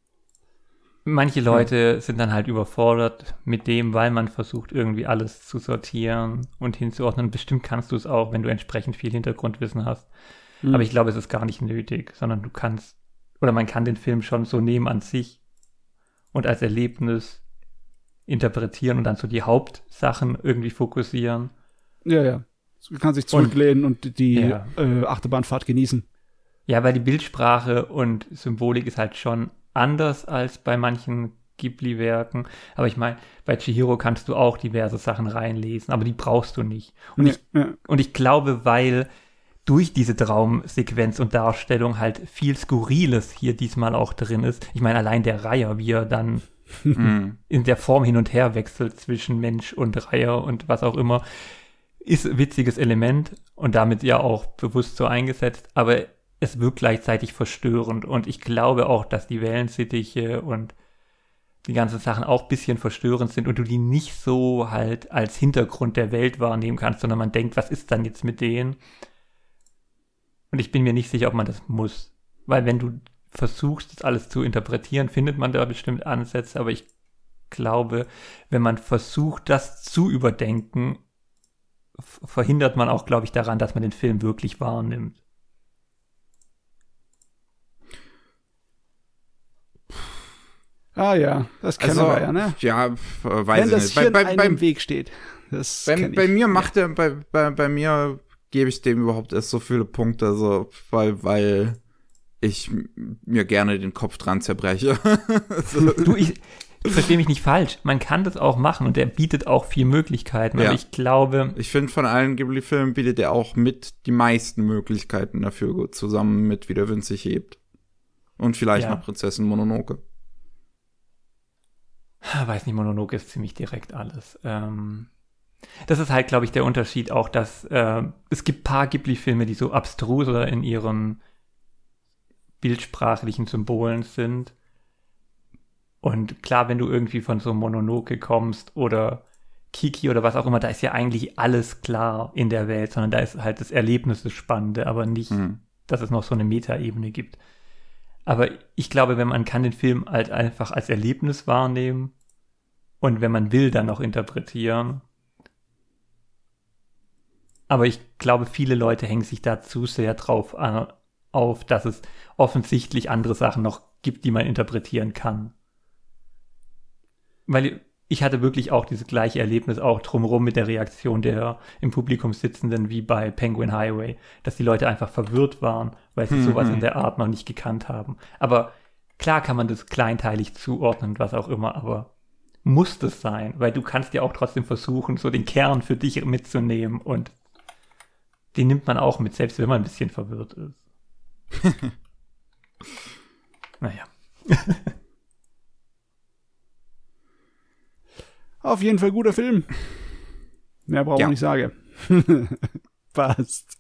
Manche Leute hm. sind dann halt überfordert mit dem, weil man versucht, irgendwie alles zu sortieren und hinzuordnen. Bestimmt kannst du es auch, wenn du entsprechend viel Hintergrundwissen hast. Mhm. Aber ich glaube, es ist gar nicht nötig, sondern du kannst, oder man kann den Film schon so nehmen an sich und als Erlebnis interpretieren und dann so die Hauptsachen irgendwie fokussieren. Ja, ja. Man kann sich zurücklehnen und, und die ja. äh, Achterbahnfahrt genießen. Ja, weil die Bildsprache und Symbolik ist halt schon anders als bei manchen Ghibli-Werken. Aber ich meine, bei Chihiro kannst du auch diverse Sachen reinlesen, aber die brauchst du nicht. Und, ja, ich, ja. und ich glaube, weil durch diese Traumsequenz und Darstellung halt viel Skurriles hier diesmal auch drin ist. Ich meine, allein der Reiher, wie er dann mhm. in der Form hin und her wechselt zwischen Mensch und Reiher und was auch immer, ist ein witziges Element und damit ja auch bewusst so eingesetzt, aber es wirkt gleichzeitig verstörend und ich glaube auch, dass die Wellensittiche und die ganzen Sachen auch ein bisschen verstörend sind und du die nicht so halt als Hintergrund der Welt wahrnehmen kannst, sondern man denkt, was ist dann jetzt mit denen? Und ich bin mir nicht sicher, ob man das muss. Weil wenn du versuchst, das alles zu interpretieren, findet man da bestimmt Ansätze, aber ich glaube, wenn man versucht, das zu überdenken, verhindert man auch, glaube ich, daran, dass man den Film wirklich wahrnimmt. Ah ja, das kennen Also, wir ja, ne? Ja, äh, weiß Wenn ich das nicht. hier Bei, in bei, einem beim, Weg steht. Das bei, bei mir macht er, bei, bei, bei, bei mir gebe ich dem überhaupt erst so viele Punkte, also, weil, weil ich mir gerne den Kopf dran zerbreche. so. Du, ich, ich verstehe mich nicht falsch. Man kann das auch machen und der bietet auch viel Möglichkeiten. Ja. Aber ich glaube, Ich finde, von allen Ghibli-Filmen bietet er auch mit die meisten Möglichkeiten dafür, zusammen mit Wie der Wind sich hebt. Und vielleicht Ja. noch Prinzessin Mononoke. Weiß nicht, Monolog ist ziemlich direkt alles. Ähm, das ist halt, glaube ich, der Unterschied auch, dass äh, es gibt paar Ghibli-Filme, die so abstruser in ihren bildsprachlichen Symbolen sind. Und klar, wenn du irgendwie von so Mononoke kommst oder Kiki oder was auch immer, da ist ja eigentlich alles klar in der Welt, sondern da ist halt das Erlebnis das Spannende, aber nicht, Hm. dass es noch so eine Metaebene gibt. Aber ich glaube, wenn man kann den Film halt einfach als Erlebnis wahrnehmen und wenn man will, dann noch interpretieren. Aber ich glaube, viele Leute hängen sich da zu sehr drauf an, auf, dass es offensichtlich andere Sachen noch gibt, die man interpretieren kann. Weil ich hatte wirklich auch dieses gleiche Erlebnis auch drumherum mit der Reaktion der im Publikum sitzenden wie bei Penguin Highway, dass die Leute einfach verwirrt waren, weil sie Mhm. sowas in der Art noch nicht gekannt haben. Aber klar kann man das kleinteilig zuordnen, was auch immer, aber muss das sein, weil du kannst ja auch trotzdem versuchen, so den Kern für dich mitzunehmen und den nimmt man auch mit, selbst wenn man ein bisschen verwirrt ist. naja. Auf jeden Fall guter Film. Mehr brauchen Ja. wir nicht sagen. Passt.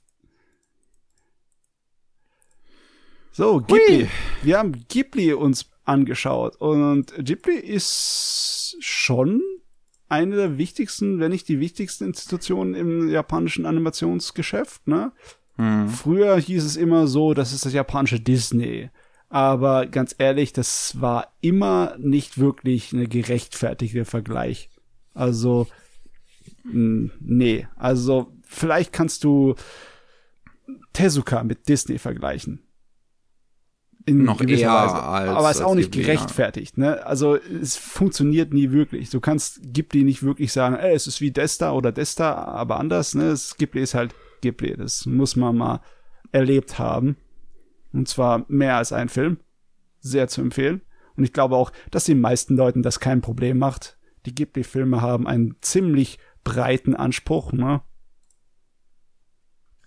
So, Ghibli. Wir haben Ghibli uns angeschaut und Ghibli ist schon eine der wichtigsten, wenn nicht die wichtigsten Institutionen im japanischen Animationsgeschäft, ne? Hm. Früher hieß es immer so, das ist das japanische Disney. Aber ganz ehrlich, das war immer nicht wirklich eine gerechtfertigte Vergleich. Also, nee. Also, vielleicht kannst du Tezuka mit Disney vergleichen. In Noch eher Weise. als- Aber es ist auch nicht gerechtfertigt, ne? Also, es funktioniert nie wirklich. Du kannst Ghibli nicht wirklich sagen, ey, es ist wie Desta oder Desta, aber anders, ne? Es, Ghibli ist halt Ghibli. Das muss man mal erlebt haben. Und zwar mehr als ein Film. Sehr zu empfehlen. Und ich glaube auch, dass den meisten Leuten das kein Problem macht. Die Ghibli-Filme haben einen ziemlich breiten Anspruch, ne?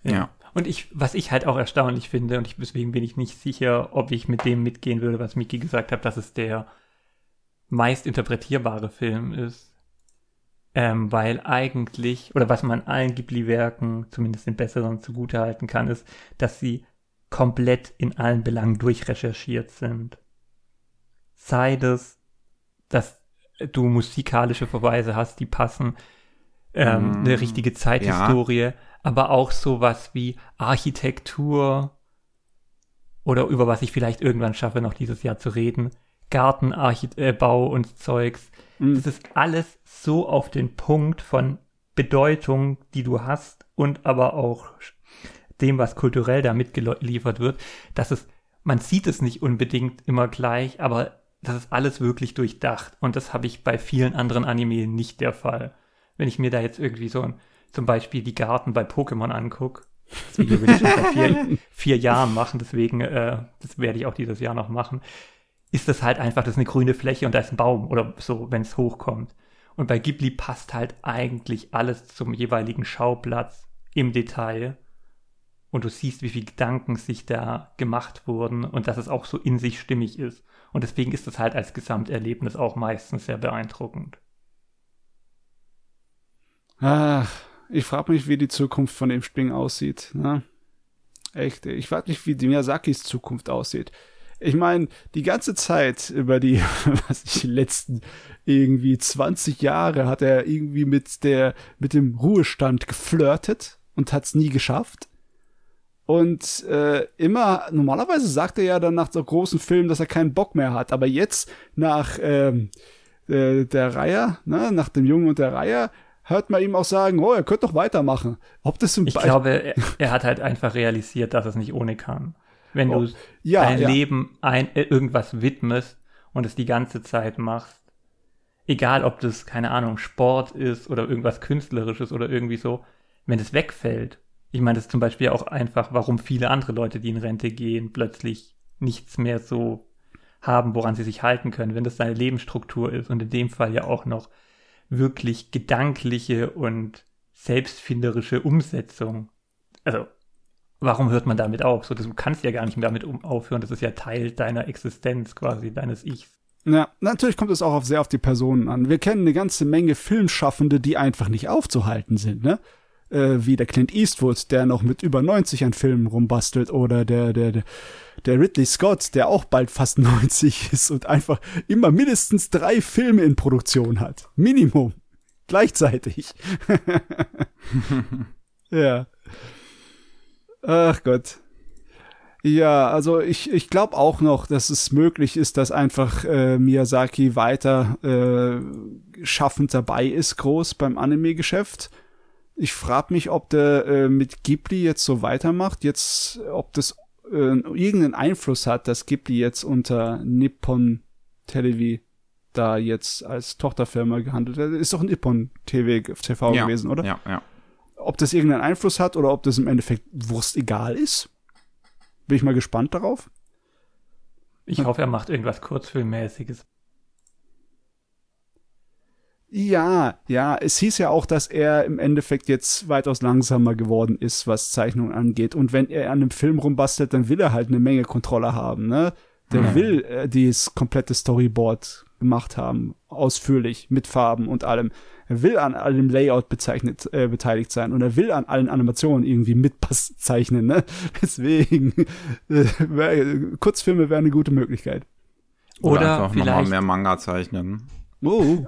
Ja. Und ich, was ich halt auch erstaunlich finde, und ich, deswegen bin ich nicht sicher, ob ich mit dem mitgehen würde, was Miki gesagt hat, dass es der meist interpretierbare Film ist. Ähm, weil eigentlich, oder was man allen Ghibli-Werken, zumindest den besseren, zugutehalten kann, ist, dass sie komplett in allen Belangen durchrecherchiert sind. Sei das, dass du musikalische Verweise hast, die passen, ähm, Mm, eine richtige Zeithistorie, aber auch sowas wie Architektur oder über was ich vielleicht irgendwann schaffe, noch dieses Jahr zu reden, Gartenbau und Zeugs. Mhm. Das ist alles so auf den Punkt von Bedeutung, die du hast und aber auch dem, was kulturell da mitgeliefert wird, dass es, man sieht es nicht unbedingt immer gleich, aber das ist alles wirklich durchdacht. Und das habe ich bei vielen anderen Anime nicht der Fall. Wenn ich mir da jetzt irgendwie so ein, zum Beispiel die Garten bei Pokémon angucke, das Video will ich schon seit vier, vier Jahren machen, deswegen, äh, das werde ich auch dieses Jahr noch machen, ist das halt einfach, das ist eine grüne Fläche und da ist ein Baum oder so, wenn es hochkommt. Und bei Ghibli passt halt eigentlich alles zum jeweiligen Schauplatz im Detail. Und du siehst, wie viele Gedanken sich da gemacht wurden und dass es auch so in sich stimmig ist. Und deswegen ist es halt als Gesamterlebnis auch meistens sehr beeindruckend. Ach, ich frage mich, wie die Zukunft von dem Spring aussieht. Ne? Echt, ich frage mich, wie die Miyazakis Zukunft aussieht. Ich meine, die ganze Zeit über die, was ich, die letzten irgendwie 20 Jahre hat er irgendwie mit der, mit dem Ruhestand geflirtet und hat's nie geschafft. Und äh, immer, normalerweise sagt er ja dann nach so großen Filmen, dass er keinen Bock mehr hat. Aber jetzt nach ähm, äh, der Reihe, ne, nach dem Jungen und der Reihe, hört man ihm auch sagen, oh, er könnte doch weitermachen. Ob das ich glaube, er, er, hat halt einfach realisiert, dass es nicht ohne kann. Wenn oh, du ja, dein ja. Leben ein, äh, irgendwas widmest und es die ganze Zeit machst, egal ob das, keine Ahnung, Sport ist oder irgendwas Künstlerisches oder irgendwie so, wenn es wegfällt. Ich meine, das ist zum Beispiel auch einfach, warum viele andere Leute, die in Rente gehen, plötzlich nichts mehr so haben, woran sie sich halten können, wenn das seine Lebensstruktur ist und in dem Fall ja auch noch wirklich gedankliche und selbstfinderische Umsetzung. Also, warum hört man damit auf? So, du kannst ja gar nicht mehr damit aufhören. Das ist ja Teil deiner Existenz quasi, deines Ichs. Ja, natürlich kommt es auch auf sehr auf die Personen an. Wir kennen eine ganze Menge Filmschaffende, die einfach nicht aufzuhalten sind, ne? Äh, wie der Clint Eastwood, der noch mit über 90 an Filmen rumbastelt, oder der, der, der, der Ridley Scott, der auch bald fast 90 ist und einfach immer mindestens drei Filme in Produktion hat. Minimum. Gleichzeitig. ja. Ach Gott. Ja, also ich, ich glaube auch noch, dass es möglich ist, dass einfach äh, Miyazaki weiter äh, schaffend dabei ist, groß beim Anime-Geschäft. Ich frage mich, ob der äh, mit Ghibli jetzt so weitermacht, jetzt, ob das äh, irgendeinen Einfluss hat, dass Ghibli jetzt unter Nippon Televi da jetzt als Tochterfirma gehandelt wird. Ist doch Nippon TV, TV ja, gewesen, oder? Ja, ja. Ob das irgendeinen Einfluss hat oder ob das im Endeffekt Wurst egal ist, bin ich mal gespannt darauf. Ich hoffe, er macht irgendwas Kurzfilmmäßiges. Ja, ja, es hieß ja auch, dass er im Endeffekt jetzt weitaus langsamer geworden ist, was Zeichnungen angeht. Und wenn er an einem Film rumbastelt, dann will er halt eine Menge Controller haben, ne? Der mhm. will äh, dieses komplette Storyboard gemacht haben, ausführlich, mit Farben und allem. Er will an allem Layout bezeichnet, äh, beteiligt sein und er will an allen Animationen irgendwie mitzeichnen, ne? Deswegen, äh, Kurzfilme wären eine gute Möglichkeit. Oder, Oder einfach nochmal mehr Manga zeichnen. Oh.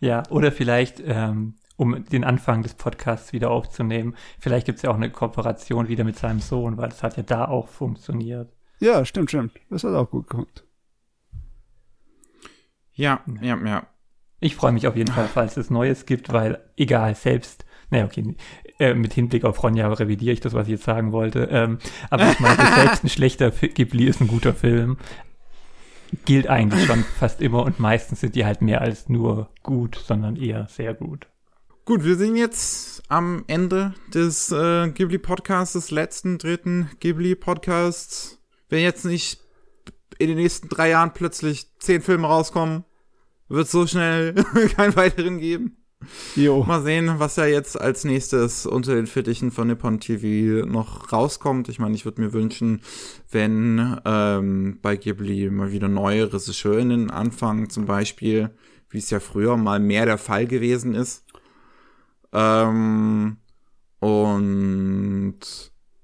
Ja, oder vielleicht, ähm, um den Anfang des Podcasts wieder aufzunehmen, vielleicht gibt es ja auch eine Kooperation wieder mit seinem Sohn, weil das hat ja da auch funktioniert. Ja, stimmt, stimmt. Das hat auch gut geguckt. Ja, ja, ja. Ich freue mich auf jeden Fall, falls es Neues gibt, weil egal, selbst, naja, okay, äh, mit Hinblick auf Ronja revidiere ich das, was ich jetzt sagen wollte. Ähm, aber ich meine, selbst ein schlechter Ghibli ist ein guter Film gilt eigentlich schon fast immer und meistens sind die halt mehr als nur gut, sondern eher sehr gut. Gut, wir sind jetzt am Ende des äh, Ghibli-Podcasts, des letzten, dritten Ghibli-Podcasts. Wenn jetzt nicht in den nächsten drei Jahren plötzlich zehn Filme rauskommen, wird es so schnell keinen weiteren geben. Jo. Mal sehen, was ja jetzt als nächstes unter den Fittichen von Nippon TV noch rauskommt. Ich meine, ich würde mir wünschen, wenn ähm, bei Ghibli mal wieder neue Regisseurinnen anfangen, zum Beispiel, wie es ja früher mal mehr der Fall gewesen ist. Ähm, und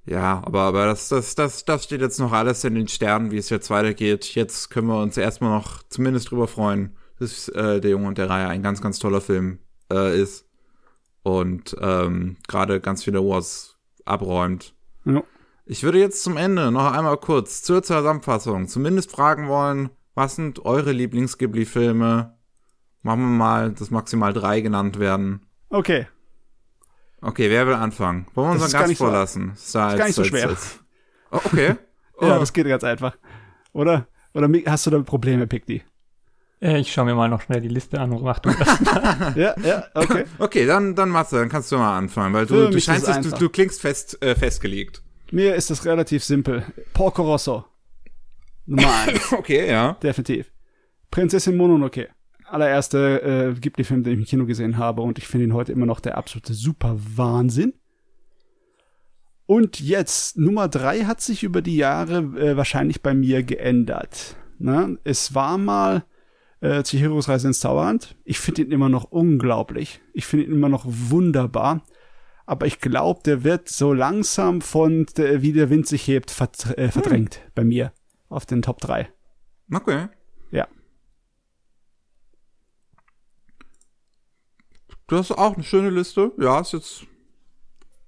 ja, aber, aber das, das, das, das steht jetzt noch alles in den Sternen, wie es jetzt weitergeht. Jetzt können wir uns erstmal noch zumindest drüber freuen, dass äh, der Junge und der Reihe ein ganz, ganz toller Film äh, ist und ähm, gerade ganz viele Wars abräumt. Ja. Ich würde jetzt zum Ende noch einmal kurz zur Zusammenfassung zumindest fragen wollen, was sind eure Lieblings-Ghibli-Filme? Machen wir mal, dass maximal drei genannt werden. Okay. Okay, wer will anfangen? Wollen wir unseren Gast vorlassen? So, das ist gar nicht so schwer. Oh, okay. Oh. ja, das geht ganz einfach. Oder? Oder hast du da Probleme, Picti? Äh, ich schaue mir mal noch schnell die Liste an und mach du das. ja, ja, okay. Okay, dann, dann Matze, dann kannst du mal anfangen, weil du, du scheinst, du, du klingst fest, äh, festgelegt. Mir ist das relativ simpel. Porco Rosso. Nummer eins. okay, ja. Definitiv. Prinzessin Mononoke. Allererste äh, Ghibli-Film, den ich im Kino gesehen habe und ich finde ihn heute immer noch der absolute super Wahnsinn. Und jetzt, Nummer drei hat sich über die Jahre äh, wahrscheinlich bei mir geändert. Ne? es war mal äh, Chihiros Reise ins Zauberland. Ich finde ihn immer noch unglaublich. Ich finde ihn immer noch wunderbar. Aber ich glaube, der wird so langsam von der, wie der Wind sich hebt vert äh, verdrängt hm. bei mir auf den Top 3. Okay. Ja. Du hast auch eine schöne Liste. Ja, ist jetzt.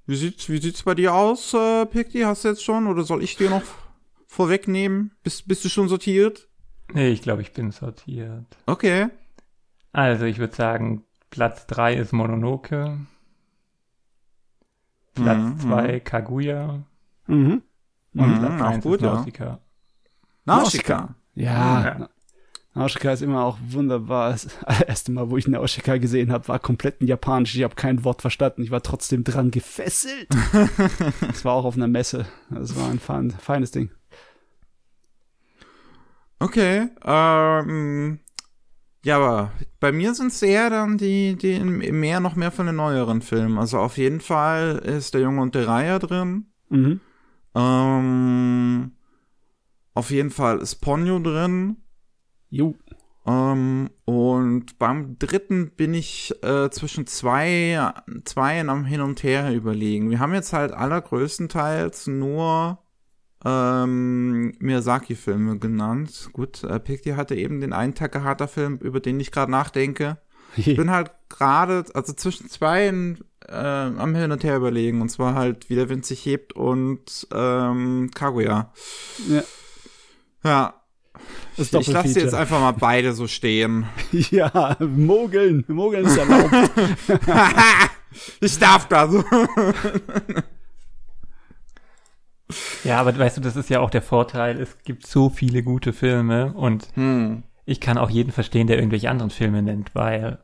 Wie sieht's, wie sieht's bei dir aus, äh, Picti? Hast du jetzt schon? Oder soll ich dir noch vorwegnehmen? Bist, bist du schon sortiert? Nee, ich glaube, ich bin sortiert. Okay. Also, ich würde sagen, Platz 3 ist Mononoke. Platz 2 mhm. Kaguya. Mhm. Und mhm, Platz 1 ist Nausicaa. Nausicaa. Ja. ja. Nausicaa ist immer auch wunderbar. Das erste Mal, wo ich Nausicaa gesehen habe, war komplett in Japanisch. Ich habe kein Wort verstanden. Ich war trotzdem dran gefesselt. das war auch auf einer Messe. Das war ein fein, feines Ding. Okay. Ähm, ja, aber bei mir sind es eher dann die, die mehr, noch mehr von den neueren Filmen. Also auf jeden Fall ist der Junge und der Reiher drin. Mhm. Ähm, auf jeden Fall ist Ponyo drin. Jo. Ähm, und beim dritten bin ich äh, zwischen zwei, zwei am Hin und Her überlegen. Wir haben jetzt halt allergrößtenteils nur ähm, Miyazaki-Filme genannt. Gut, äh, Pikti hatte eben den einen Takahata-Film, über den ich gerade nachdenke. Ich bin halt gerade, also zwischen zwei äh, am Hin und Her überlegen. Und zwar halt, wie der Wind sich hebt und ähm, Kaguya. Ja. Ja. Ich, ich lasse jetzt einfach mal beide so stehen. ja, mogeln. Mogeln ist erlaubt. ich darf das. Ja, aber weißt du, das ist ja auch der Vorteil. Es gibt so viele gute Filme und hm. ich kann auch jeden verstehen, der irgendwelche anderen Filme nennt, weil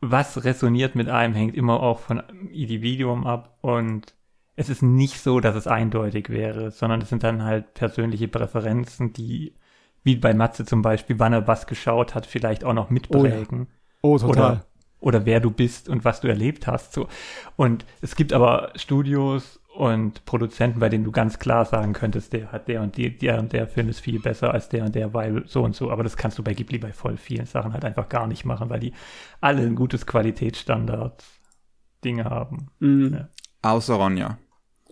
was resoniert mit einem, hängt immer auch von Individuum ab und es ist nicht so, dass es eindeutig wäre, sondern es sind dann halt persönliche Präferenzen, die, wie bei Matze zum Beispiel, wann er was geschaut hat, vielleicht auch noch mitprägen. Oh, ja. oh total. Oder, oder wer du bist und was du erlebt hast. So. Und es gibt aber Studios und Produzenten, bei denen du ganz klar sagen könntest, der hat der und die, der und der Film ist viel besser als der und der, weil so und so. Aber das kannst du bei Ghibli bei voll vielen Sachen halt einfach gar nicht machen, weil die alle ein gutes Qualitätsstandard Dinge haben. Mhm. Ja. Außer Ronja.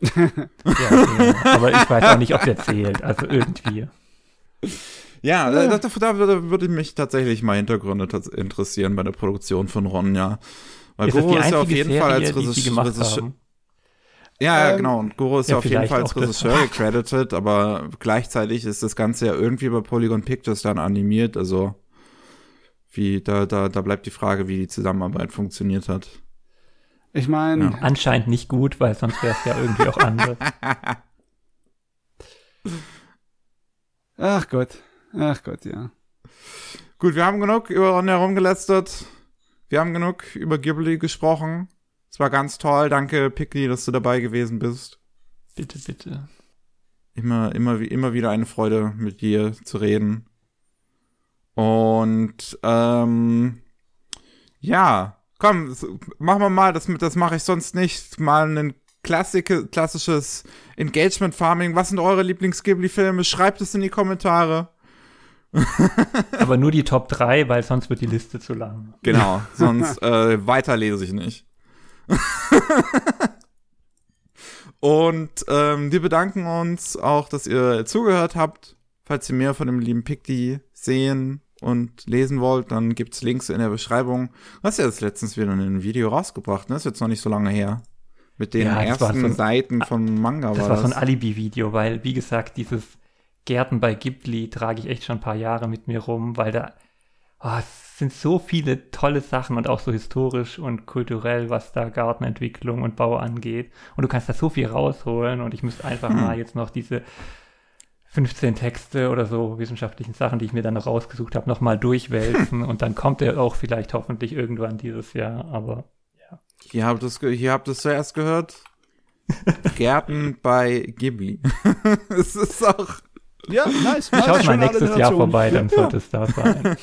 ja, okay. aber ich weiß auch nicht, ob der zählt. Also irgendwie. Ja, ja. Da, da, da, würde mich tatsächlich mal Hintergründe interessieren bei der Produktion von Ronja. Weil Goro ist ja auf jeden Serie, Fall als Regisseur. Ja, ja, ähm, genau. Und Goro ist ja, auf jeden Fall als Regisseur gecredited, aber gleichzeitig ist das Ganze ja irgendwie bei Polygon Pictures dann animiert. Also, wie, da, da, da bleibt die Frage, wie die Zusammenarbeit funktioniert hat. Ich meine. Ja. Anscheinend nicht gut, weil sonst wäre es ja irgendwie auch anders. Ach Gott. Ach Gott, ja. Gut, wir haben genug über Ron herumgelästert. Wir haben genug über Ghibli gesprochen. Es war ganz toll. Danke, Pickli, dass du dabei gewesen bist. Bitte, bitte. Immer, immer, immer wieder eine Freude, mit dir zu reden. Und ähm, ja, komm, machen wir mal, das, das mache ich sonst nicht, mal ein Klassik, klassisches Engagement Farming. Was sind eure Lieblings-Ghibli-Filme? Schreibt es in die Kommentare. Aber nur die Top 3, weil sonst wird die Liste zu lang. Genau, sonst äh, weiter lese ich nicht. Und ähm, wir bedanken uns auch, dass ihr zugehört habt. Falls ihr mehr von dem lieben Picti sehen und lesen wollt, dann gibt's Links in der Beschreibung. Du hast ja jetzt letztens wieder ein Video rausgebracht, ne? Das ist jetzt noch nicht so lange her. Mit den ja, ersten ein, Seiten von Manga das war das. war so ein Alibi-Video, weil, wie gesagt, dieses Gärten bei Ghibli trage ich echt schon ein paar Jahre mit mir rum, weil da oh, sind so viele tolle Sachen und auch so historisch und kulturell, was da Gartenentwicklung und Bau angeht. Und du kannst da so viel rausholen und ich müsste einfach hm. mal jetzt noch diese 15 Texte oder so wissenschaftlichen Sachen, die ich mir dann noch rausgesucht habe, nochmal durchwälzen und dann kommt er auch vielleicht hoffentlich irgendwann dieses Jahr, aber ja. Hier habt ihr hier habt es zuerst gehört. Gärten bei Ghibli. es ist auch ja, nice. Schaut mal nächstes Jahr vorbei, dann ja. sollte es da sein.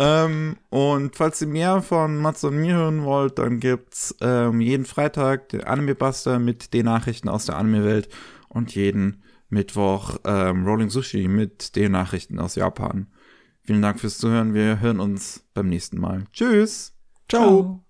Ähm, und falls ihr mehr von Mats und mir hören wollt, dann gibt's ähm, jeden Freitag den Anime Buster mit den Nachrichten aus der Anime-Welt und jeden Mittwoch ähm, Rolling Sushi mit den Nachrichten aus Japan. Vielen Dank fürs Zuhören. Wir hören uns beim nächsten Mal. Tschüss. Ciao. Ciao.